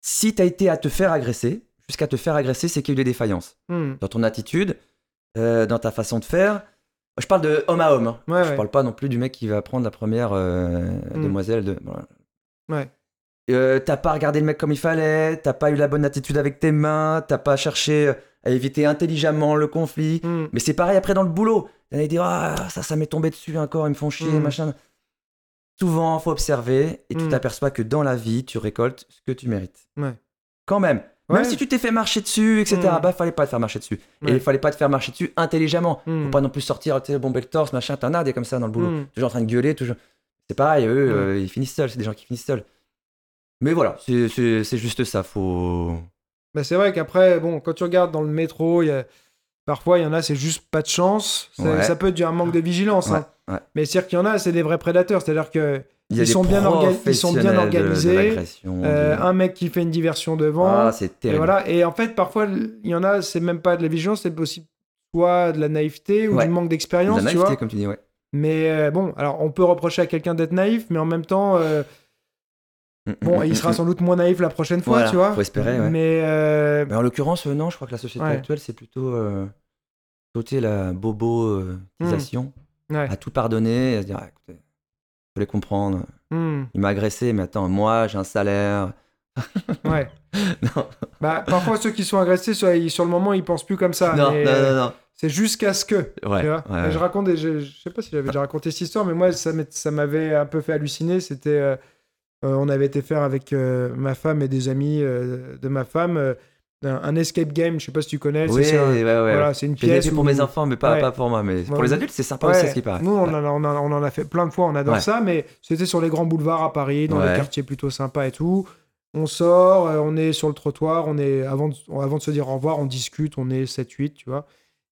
si t'as été à te faire agresser, jusqu'à te faire agresser, c'est qu'il y a eu des défaillances. Hmm. Dans ton attitude, euh, dans ta façon de faire. Je parle de homme à homme. hein. Ouais, Je ouais. parle pas non plus du mec qui va prendre la première euh, Mm. demoiselle de. voilà. Ouais. Euh, t'as pas regardé le mec comme il fallait, t'as pas eu la bonne attitude avec tes mains, t'as pas cherché à éviter intelligemment le conflit. Hmm. Mais c'est pareil après dans le boulot. T'allais dire, ah, ça, ça m'est tombé dessus encore, ils me font chier, Mm. machin. Souvent, faut observer et tu Mm. t'aperçois que dans la vie, tu récoltes ce que tu mérites. Ouais. Quand même. Ouais. Même si tu t'es fait marcher dessus, etc., bah, fallait pas te faire marcher dessus. Et il fallait pas te faire marcher dessus intelligemment. Hmm. Faut pas non plus sortir, tu sais, bomber le torse, machin, t'en as des comme ça dans le boulot. Hmm. Toujours en train de gueuler, toujours. C'est pareil, eux, euh, ils finissent seuls, c'est des gens qui finissent seuls. Mais voilà, c'est- juste ça, faut. Bah, c'est vrai qu'après, bon, quand tu regardes dans le métro, y a... parfois il y en a, c'est juste pas de chance. Ça, Ouais. ça peut être dû à un manque de vigilance. hein. Ouais. Mais c'est-à-dire qu'il y en a, c'est des vrais prédateurs. C'est-à-dire que Il Ils sont bien orga- ils sont bien professionnels de- de organisés, euh, un mec qui fait une diversion devant. Ah, c'est et terrible. voilà. Et en fait, parfois, il y en a, c'est même pas de la vigilance, c'est aussi soit de la naïveté ou du manque De d'expérience, la tu naïveté, vois. comme tu dis, ouais. Mais euh, bon, alors on peut reprocher à quelqu'un d'être naïf, mais en même temps, euh, bon, il sera sans doute moins naïf la prochaine fois, Voilà, tu vois. faut espérer, ouais. Mais euh, Mais en l'occurrence, euh, non, je crois que la société Ouais. actuelle, c'est plutôt euh, sauter la bobo-isation, ouais. à tout pardonner, à se dire, ah, écoutez, faut les comprendre. Hmm, Il m'a agressé, mais attends, moi, j'ai un salaire. [laughs] ouais. non, Bah, parfois, ceux qui sont agressés, sur le moment, ils pensent plus comme ça. non, mais, non, euh, non, non. C'est jusqu'à ce que. Ouais, tu vois. Je raconte, des- je, je sais pas si j'avais déjà raconté cette histoire, mais moi, ça m'avait un peu fait halluciner. C'était, euh, euh, on avait été faire avec euh, ma femme et des amis euh, de ma femme euh, un, escape game. Je sais pas si tu connais. Oui, c'est, ouais, ouais, ouais. voilà, c'est une pièce fait pour où- mes enfants, mais pas, Ouais. pas pour moi. Mais pour les adultes, c'est sympa aussi ce qui paraît. Nous, on en, a, on, on en a fait plein de fois, on adore ça, mais c'était sur les grands boulevards à Paris, dans des quartiers plutôt sympas et tout. On sort, euh, on est sur le trottoir, on est avant de, avant de se dire au revoir, on discute, on est 7-8, tu vois.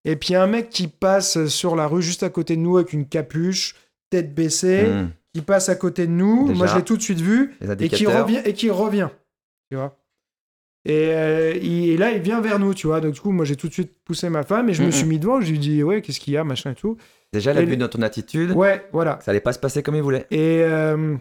Et puis il y a un mec qui passe sur la rue juste à côté de nous avec une capuche, tête baissée, Mmh. Qui passe à côté de nous. Déjà. Moi, je l'ai tout de suite vu et qui revient et qui revient tu vois. Et, euh, il- et là il vient vers nous tu vois. Donc du coup moi j'ai tout de suite poussé ma femme et je me suis mis devant. Je lui ai dit ouais qu'est-ce qu'il y a machin et tout. Déjà, il a vu dans ton attitude. Ouais voilà. Ça allait pas se passer comme il voulait. et euh,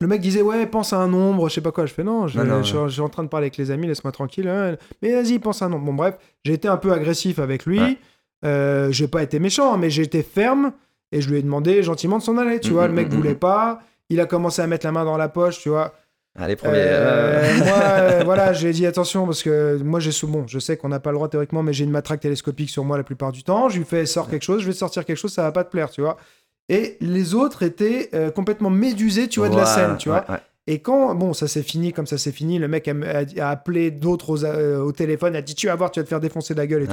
le mec disait ouais pense à un nombre je sais pas quoi. Je fais non je, Non, non, je suis- je suis en train de parler avec les amis laisse-moi tranquille hein. mais vas-y pense à un nombre. Bon bref j'ai été un peu agressif avec lui. Ouais. Euh, j'ai pas été méchant mais j'ai été ferme et je lui ai demandé gentiment de s'en aller tu Mhm, vois le mec mhm, voulait pas il a commencé à mettre la main dans la poche tu vois Allez, premier. Euh, euh, moi, euh, [laughs] voilà, j'ai dit attention parce que moi j'ai sous bon, je sais qu'on n'a pas le droit théoriquement, mais j'ai une matraque télescopique sur moi la plupart du temps. Je lui fais sors quelque chose, je vais sortir quelque chose, ça va pas te plaire, tu vois. Et les autres étaient euh, complètement médusés, tu vois, de la scène, tu vois. ouais. Et quand, bon, ça s'est fini comme ça s'est fini, le mec a, a- a appelé d'autres au, au téléphone, a dit tu vas voir, tu vas te faire défoncer la gueule et tout.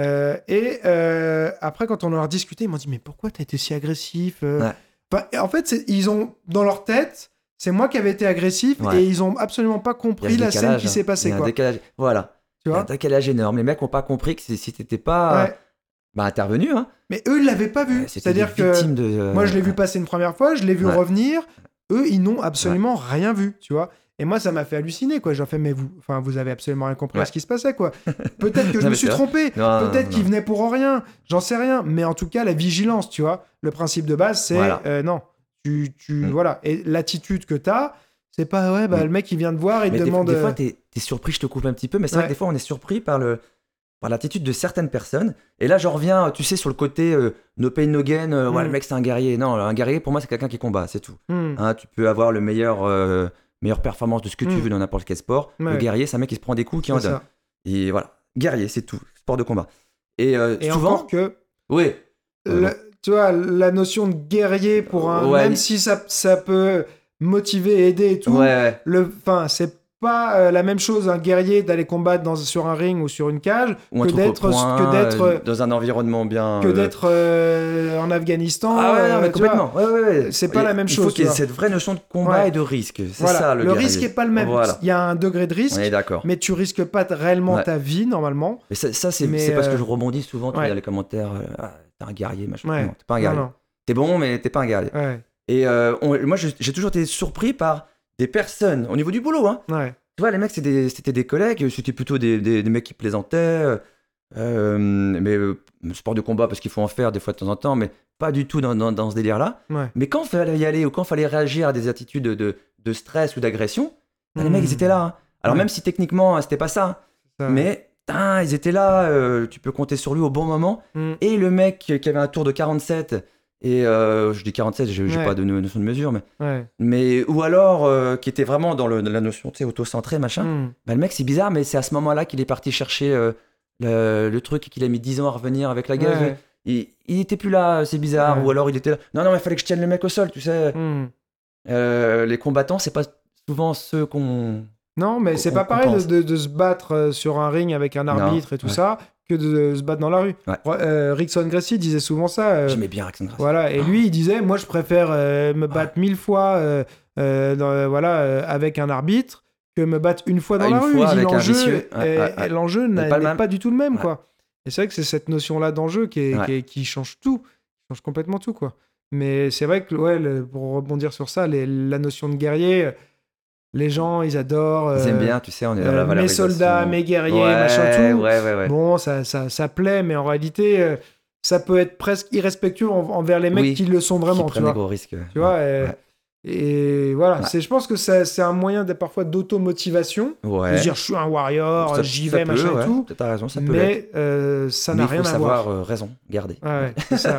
Euh, et euh, après, quand on en a discuté, ils m'ont dit mais pourquoi t'as été si agressif euh, Ouais. En fait, ils ont dans leur tête, c'est moi qui avais été agressif Ouais. et ils ont absolument pas compris la scène qui hein. s'est Il y passée. un décalage. Voilà. Tu vois? Un décalage énorme. Les mecs n'ont pas compris que si t'étais pas Ouais. bah, intervenu, hein, Mais eux, ils l'avaient pas vu. C'est-à-dire que de. moi, je l'ai vu passer une première fois, je l'ai vu revenir. Eux, ils n'ont absolument rien vu, tu vois. Et moi, ça m'a fait halluciner, quoi. J'en fais, mais vous, enfin, vous avez absolument rien compris à ce qui se passait, quoi. [laughs] Peut-être que je me suis trompé. Peut-être non. venaient pour rien. J'en sais rien. Mais en tout cas, la vigilance, tu vois. Le principe de base, c'est Voilà. euh, non. Tu, tu, Mm. voilà. Et l'attitude que t'as, c'est pas ouais, bah, Mm. le mec, il vient te voir, il Mais te des, demande. des fois, euh, t'es es surpris, je te coupe un petit peu, mais c'est Ouais. vrai que des fois, on est surpris par le par l'attitude de certaines personnes. Et là, j'en reviens, tu sais, sur le côté euh, no pain, no gain. euh, ouais, Mm. le mec, c'est un guerrier. Non, un guerrier, pour moi, c'est quelqu'un qui combat, c'est tout. Hein, tu peux avoir le meilleur, meilleure performance de ce que tu Mm. veux dans n'importe quel sport. Ouais. Le guerrier, c'est un mec qui se prend des coups, qui en donne. ça. Et voilà, guerrier, c'est tout. Sport de combat. Et, euh, Et souvent, encore que. oui, Euh, le- tu vois, la notion de guerrier pour un. Ouais, même mais- si ça, ça peut motiver, aider et tout. ouais. Le, enfin, c'est pas euh, la même chose un guerrier d'aller combattre dans, sur un ring ou sur une cage Ou un que d'être que d'être euh, dans un environnement bien. que euh, d'être euh, en Afghanistan. Ah ouais, non, euh, mais complètement. Ouais, ouais, ouais. c'est pas la même il chose, faut tu qu'il y ait cette vraie notion de combat et de risque. C'est Voilà. ça le, le guerrier. risque est pas le même. Voilà. Il y a un degré de risque, d'accord. mais tu risques pas réellement ta vie normalement. Mais ça, ça, c'est parce euh, que je rebondis souvent tu les commentaires. euh, Ah, t'es un guerrier, machin. Non, t'es pas un guerrier. T'es bon, mais t'es pas un guerrier. Ouais, Et euh, on- moi, j'ai toujours été surpris par des personnes au niveau du boulot. Hein. ouais. Tu vois, les mecs, c'était des, c'était des collègues, c'était plutôt des, des- des mecs qui plaisantaient. euh, mais euh, sport de combat, parce qu'il faut en faire des fois de temps en temps, mais pas du tout dans, dans- dans ce délire-là. ouais. Mais quand fallait y aller ou quand fallait réagir à des attitudes de, stress ou d'agression, bah, les Hmm. mecs, ils étaient là. hein. Alors, Ouais. même si techniquement, hein, c'était pas ça, Ça- mais ils étaient là, euh, tu peux compter sur lui au bon moment. Hmm. Et le mec qui avait un tour de 47, et euh, je dis 47, j'ai Ouais. pas de no- notion de mesure, mais, Ouais. mais ou alors euh, qui était vraiment dans le- la notion, tu sais, auto-centré, machin. Hmm. Bah, le mec, c'est bizarre, mais c'est à ce moment-là qu'il est parti chercher euh, le, le truc et qu'il a mis 10 ans à revenir avec la. Ouais. Il, il était plus là, c'est bizarre. Ou alors il était là. Non, non, mais il fallait que je tienne le mec au sol, tu sais. Hmm. Les combattants, c'est pas souvent ceux qu'on. Non, mais c'est pas pareil de, de- de se battre sur un ring avec un arbitre et tout ça que de se battre dans la rue. Ouais. Euh, Rickson Gracie disait souvent ça. euh, J'aimais bien Axel Gracie. voilà, et lui il disait moi je préfère euh, me battre mille fois dans- voilà avec un arbitre que me battre une fois dans Ah, la une rue. fois l'enjeu. Ouais, l'enjeu n'est pas du tout le même quoi. Et c'est vrai que c'est cette notion là d'enjeu qui, est- Ouais. qui, est- qui change tout, qui change complètement tout quoi. Mais c'est vrai que ouais, le- pour rebondir sur ça, les- la notion de guerrier, les gens ils adorent. Ils euh, aiment bien, tu sais, on est dans euh, la mes valorisation. soldats, mes guerriers, ouais, machin tout. Ouais, ouais, ouais. Bon, ça, ça, ça plaît, mais en réalité, euh, ça peut être presque irrespectueux en- envers les mecs Oui, qui le sont vraiment, Qui tu vois. des gros risques. Tu vois, Ouais. euh, ouais. Et voilà, Ouais. c'est, je pense que c'est un moyen de, parfois d'automotivation. Ouais. De dire, je suis un warrior, j'y vais, peut, machin ouais. et tout. T'as raison, ça peut. Mais euh, ça n'a rien à savoir voir. euh, raison, garder. Ouais, ouais, ça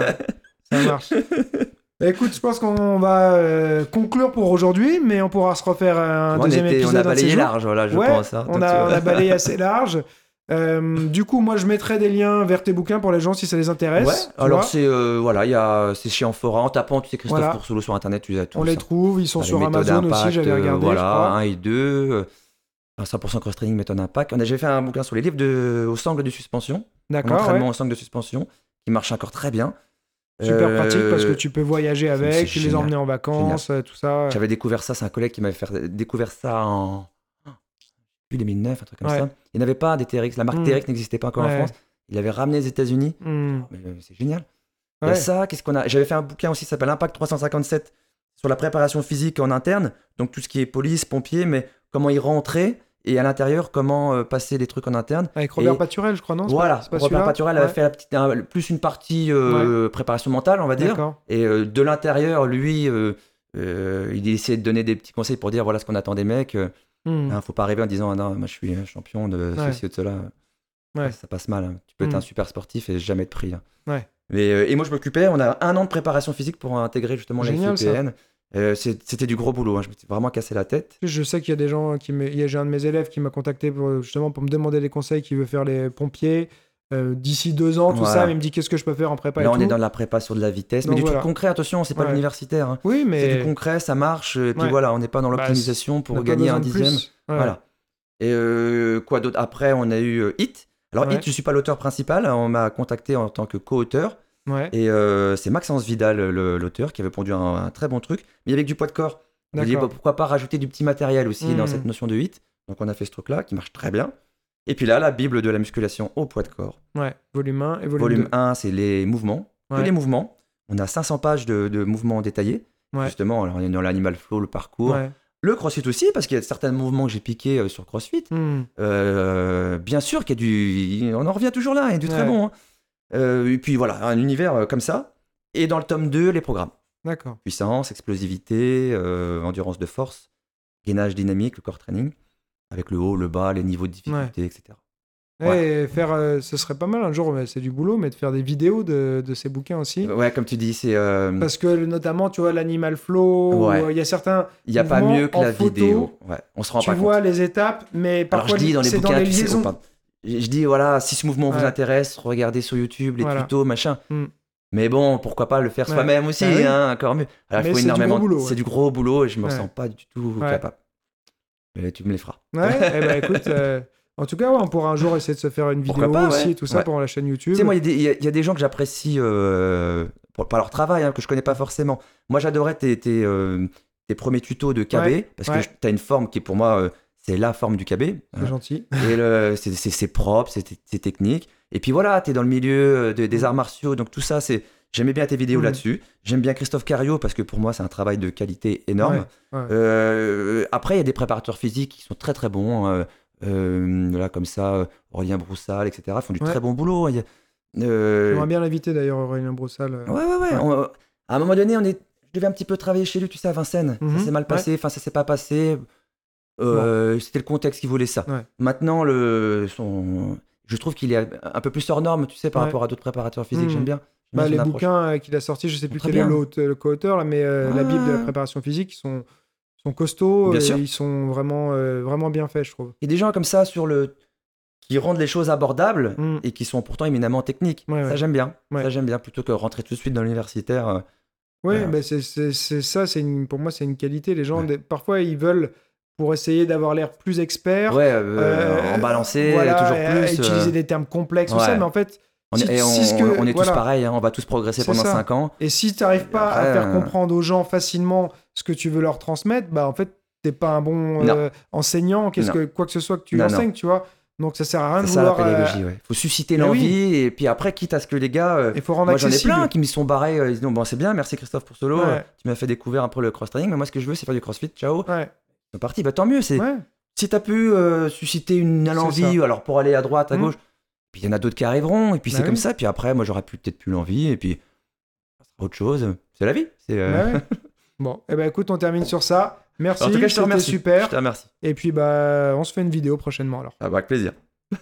marche. [laughs] Bah, Écoute, je pense qu'on va euh, conclure pour aujourd'hui, mais on pourra se refaire un on, deuxième était- épisode. on a balayé large, voilà, je ouais, pense. hein. on, a, on a balayé [laughs] assez large. Euh, du coup, moi, je mettrai des liens vers tes bouquins pour les gens si ça les intéresse. Ouais, alors c'est euh, voilà, il y a c'est chez Amphora en tapant tu sais Christophe Voilà. Sur internet, tu as tout on les ça. trouve, ils sont les sur Amazon aussi, j'avais regardé. voilà, crois. 1 et 2 euh, un 100% cross training méthode impact. On a j'ai fait un bouquin sur les livres de au sangle de suspension, D'accord, l'entraînement ouais. au sangle de suspension qui marche encore très bien. Super Euh, pratique parce que tu peux voyager avec, les emmener en vacances, euh, tout ça. J'avais découvert ça, c'est un collègue qui m'avait fait découvert ça en plus 2009, un truc comme Ouais. ça. Il n'avait pas des TRX, la marque Mm. TRX n'existait pas encore Ouais. en France. Il avait ramené aux États-Unis. Hmm. Mais, euh, C'est génial. Il y a Ouais. ça, qu'est-ce qu'on a? J'avais fait un bouquin aussi qui s'appelle Impact 357 sur la préparation physique en interne, donc tout ce qui est police, pompiers, mais comment y rentrer? Et à l'intérieur comment euh, passer les trucs en interne. Avec Robert Et- Paturel, je crois, non Voilà, pas- pas Robert Paturel avait fait la petite, un- plus une partie euh, préparation mentale, on va dire. Et euh, de l'intérieur, lui, il essayait de donner des petits conseils pour dire voilà ce qu'on attend des mecs. Hmm. hein, faut pas arriver en disant ah non, moi je suis un champion de Ouais. ceci ou de cela. Ça passe mal. hein. Tu peux être Mm. un super sportif et jamais être pris. hein. Mais, et moi je m'occupais, on a un an de préparation physique pour intégrer justement la Génial, ça. Euh, c'est- C'était du gros boulot, hein. je m'étais vraiment cassé la tête. Je sais qu'il y a des gens qui me... J'ai un de mes élèves qui m'a contacté pour, justement pour me demander des conseils, qui veut faire les pompiers euh, d'ici deux ans, tout Voilà. ça. Mais il me dit qu'est-ce que je peux faire en prépa Là et on tout. est dans la prépa sur de la vitesse, Donc mais du voilà. truc concret, attention, c'est pas Ouais. l'universitaire. hein. Oui, C'est mais du concret, ça marche, et puis Ouais. voilà, on n'est pas dans Bah, l'optimisation on pour gagner un dixième. Ouais. Voilà. Et euh, quoi d'autre? Après, on a eu Hit. Alors. Hit, je suis pas l'auteur principal, on m'a contacté en tant que co-auteur. Ouais. Et euh, c'est Maxence Vidal, l'auteur, qui avait pondu un, un très bon truc, mais avec du poids de corps. Dis, D'accord. bah, pourquoi pas rajouter du petit matériel aussi dans Mhm. cette notion de 8 Donc on a fait ce truc-là qui marche très bien. Et puis là, la Bible de la musculation au poids de corps. Ouais. Volume 1 et volume, Volume 2. 1, c'est les mouvements. Les mouvements. On a 500 pages de, de mouvements détaillés. Ouais. Justement, alors, on est dans l'animal flow, le parcours. Ouais. Le crossfit aussi, parce qu'il y a certains mouvements que j'ai piqués euh, sur crossfit. Hmm. Euh, bien sûr qu'il y a du. On en revient toujours là, il y a du très bon. hein. Euh, et puis voilà, un univers euh, comme ça. Et dans le tome 2, les programmes D'accord. puissance, explosivité, euh, endurance de force, gainage dynamique, le core training, avec le haut, le bas, les niveaux de difficulté, etc. Et faire, euh, ce serait pas mal un jour, c'est du boulot, mais de faire des vidéos de, de ces bouquins aussi. Ouais, comme tu dis, c'est. euh, Parce que notamment, tu vois, l'animal flow, Ouais. il y a certains. Il n'y a pas mieux que la photo, vidéo. Ouais, on se rend tu pas vois compte. les étapes, mais parfois je dis dans les c'est dans les tu liaisons. Je dis voilà, si ce mouvement vous intéresse, regardez sur YouTube les Voilà. tutos, machin. Hmm. Mais bon, pourquoi pas le faire Ouais. soi-même aussi, Bah hein, encore mieux. Alors, il faut c'est du énormément. gros boulot, ouais. C'est du gros boulot et je me sens pas du tout capable. Mais tu me les feras. Ouais, eh ben écoute, euh, en tout cas, on pourra un jour essayer de se faire une vidéo pas, aussi, tout ça pour la chaîne YouTube. Tu sais, moi, il y a des- il y, a- il y a des gens que j'apprécie, euh, par leur travail, hein, que je connais pas forcément. Moi, j'adorais tes, tes, euh, tes premiers tutos de KB, parce que tu as une forme qui, pour moi, euh, c'est la forme du KB. c'est gentil. Et c'est- propre, c'est technique. Et puis voilà, tu es dans le milieu de- des arts martiaux, donc tout ça, c'est. J'aimais bien tes vidéos Mhm. là-dessus. J'aime bien Christophe Cario parce que pour moi, c'est un travail de qualité énorme. Ouais, ouais. Euh, après, il y a des préparateurs physiques qui sont très très bons. euh, euh, là, comme ça, euh, Aurélien Broussal, etc. Ils font du Ouais. très bon boulot. Il euh, J'aimerais bien l'inviter d'ailleurs, Aurélien Broussal. euh. Ouais, ouais, ouais. On- à un moment donné, on est... je devais un petit peu travailler chez lui, tu sais, à Vincennes. Mhm, Ça s'est mal passé, enfin, ça s'est pas passé. Euh, C'était le contexte qui voulait ça. Ouais. Maintenant, le... son... je trouve qu'il est un peu plus hors norme, tu sais, par Ouais. rapport à d'autres préparateurs physiques. Mhm. J'aime bien. Bah, les approche. bouquins euh, qu'il a sortis, je sais plus quel est bien. le co-auteur, mais euh, la Bible de la Ah. préparation physique, ils sont, sont costauds Bien et sûr. ils sont vraiment, euh, vraiment bien faits, je trouve. A des gens comme ça sur le qui rendent les choses abordables Mm. et qui sont pourtant éminemment techniques. Ouais, ça j'aime bien. Ça j'aime bien plutôt que rentrer tout de suite dans l'universitaire. Oui, bah, c'est ça, c'est une- pour moi, c'est une qualité. Les gens, Ouais. des- parfois, ils veulent, pour essayer d'avoir l'air plus expert, Ouais, euh, euh, en balancer voilà, toujours plus. utiliser euh, des termes complexes, tout ça, mais en fait, on, est, on, si que- on est tous pareils, hein, on va tous progresser pendant ça. 5 ans. Et si tu n'arrives pas après, à faire euh, comprendre aux gens facilement ce que tu veux leur transmettre, bah en fait, t'es pas un bon Non. euh, enseignant, qu'est-ce Non. que, quoi que ce soit que tu Non, enseignes, tu vois. Donc ça sert à rien de ça la vouloir. euh, pédagogie, ouais. faut susciter l'envie et puis après, quitte à ce que les gars. euh, Il faut rendre moi j'en ai plein qui me sont barrés. euh, ils disent non, bon, c'est bien, merci Christophe pour solo. Ouais. euh, Tu m'as fait découvrir un peu le cross-training, mais moi ce que je veux, c'est faire du crossfit. Ciao. Ouais, C'est parti, bah tant mieux. C'est ouais. si t'as pu euh, susciter une envie, alors pour aller à droite, à Mhm. gauche, puis il y en a d'autres qui arriveront, et puis Bah c'est oui. comme ça, puis après, moi j'aurais peut-être plus l'envie, et puis autre chose. C'est la vie. C'est, euh, Bah ouais. [laughs] Bon, et ben écoute, on termine sur ça. Merci, En tout cas, je te remercie. super. Je te remercie. Et puis bah, on se fait une vidéo prochainement alors. Ah bah, avec plaisir. [laughs]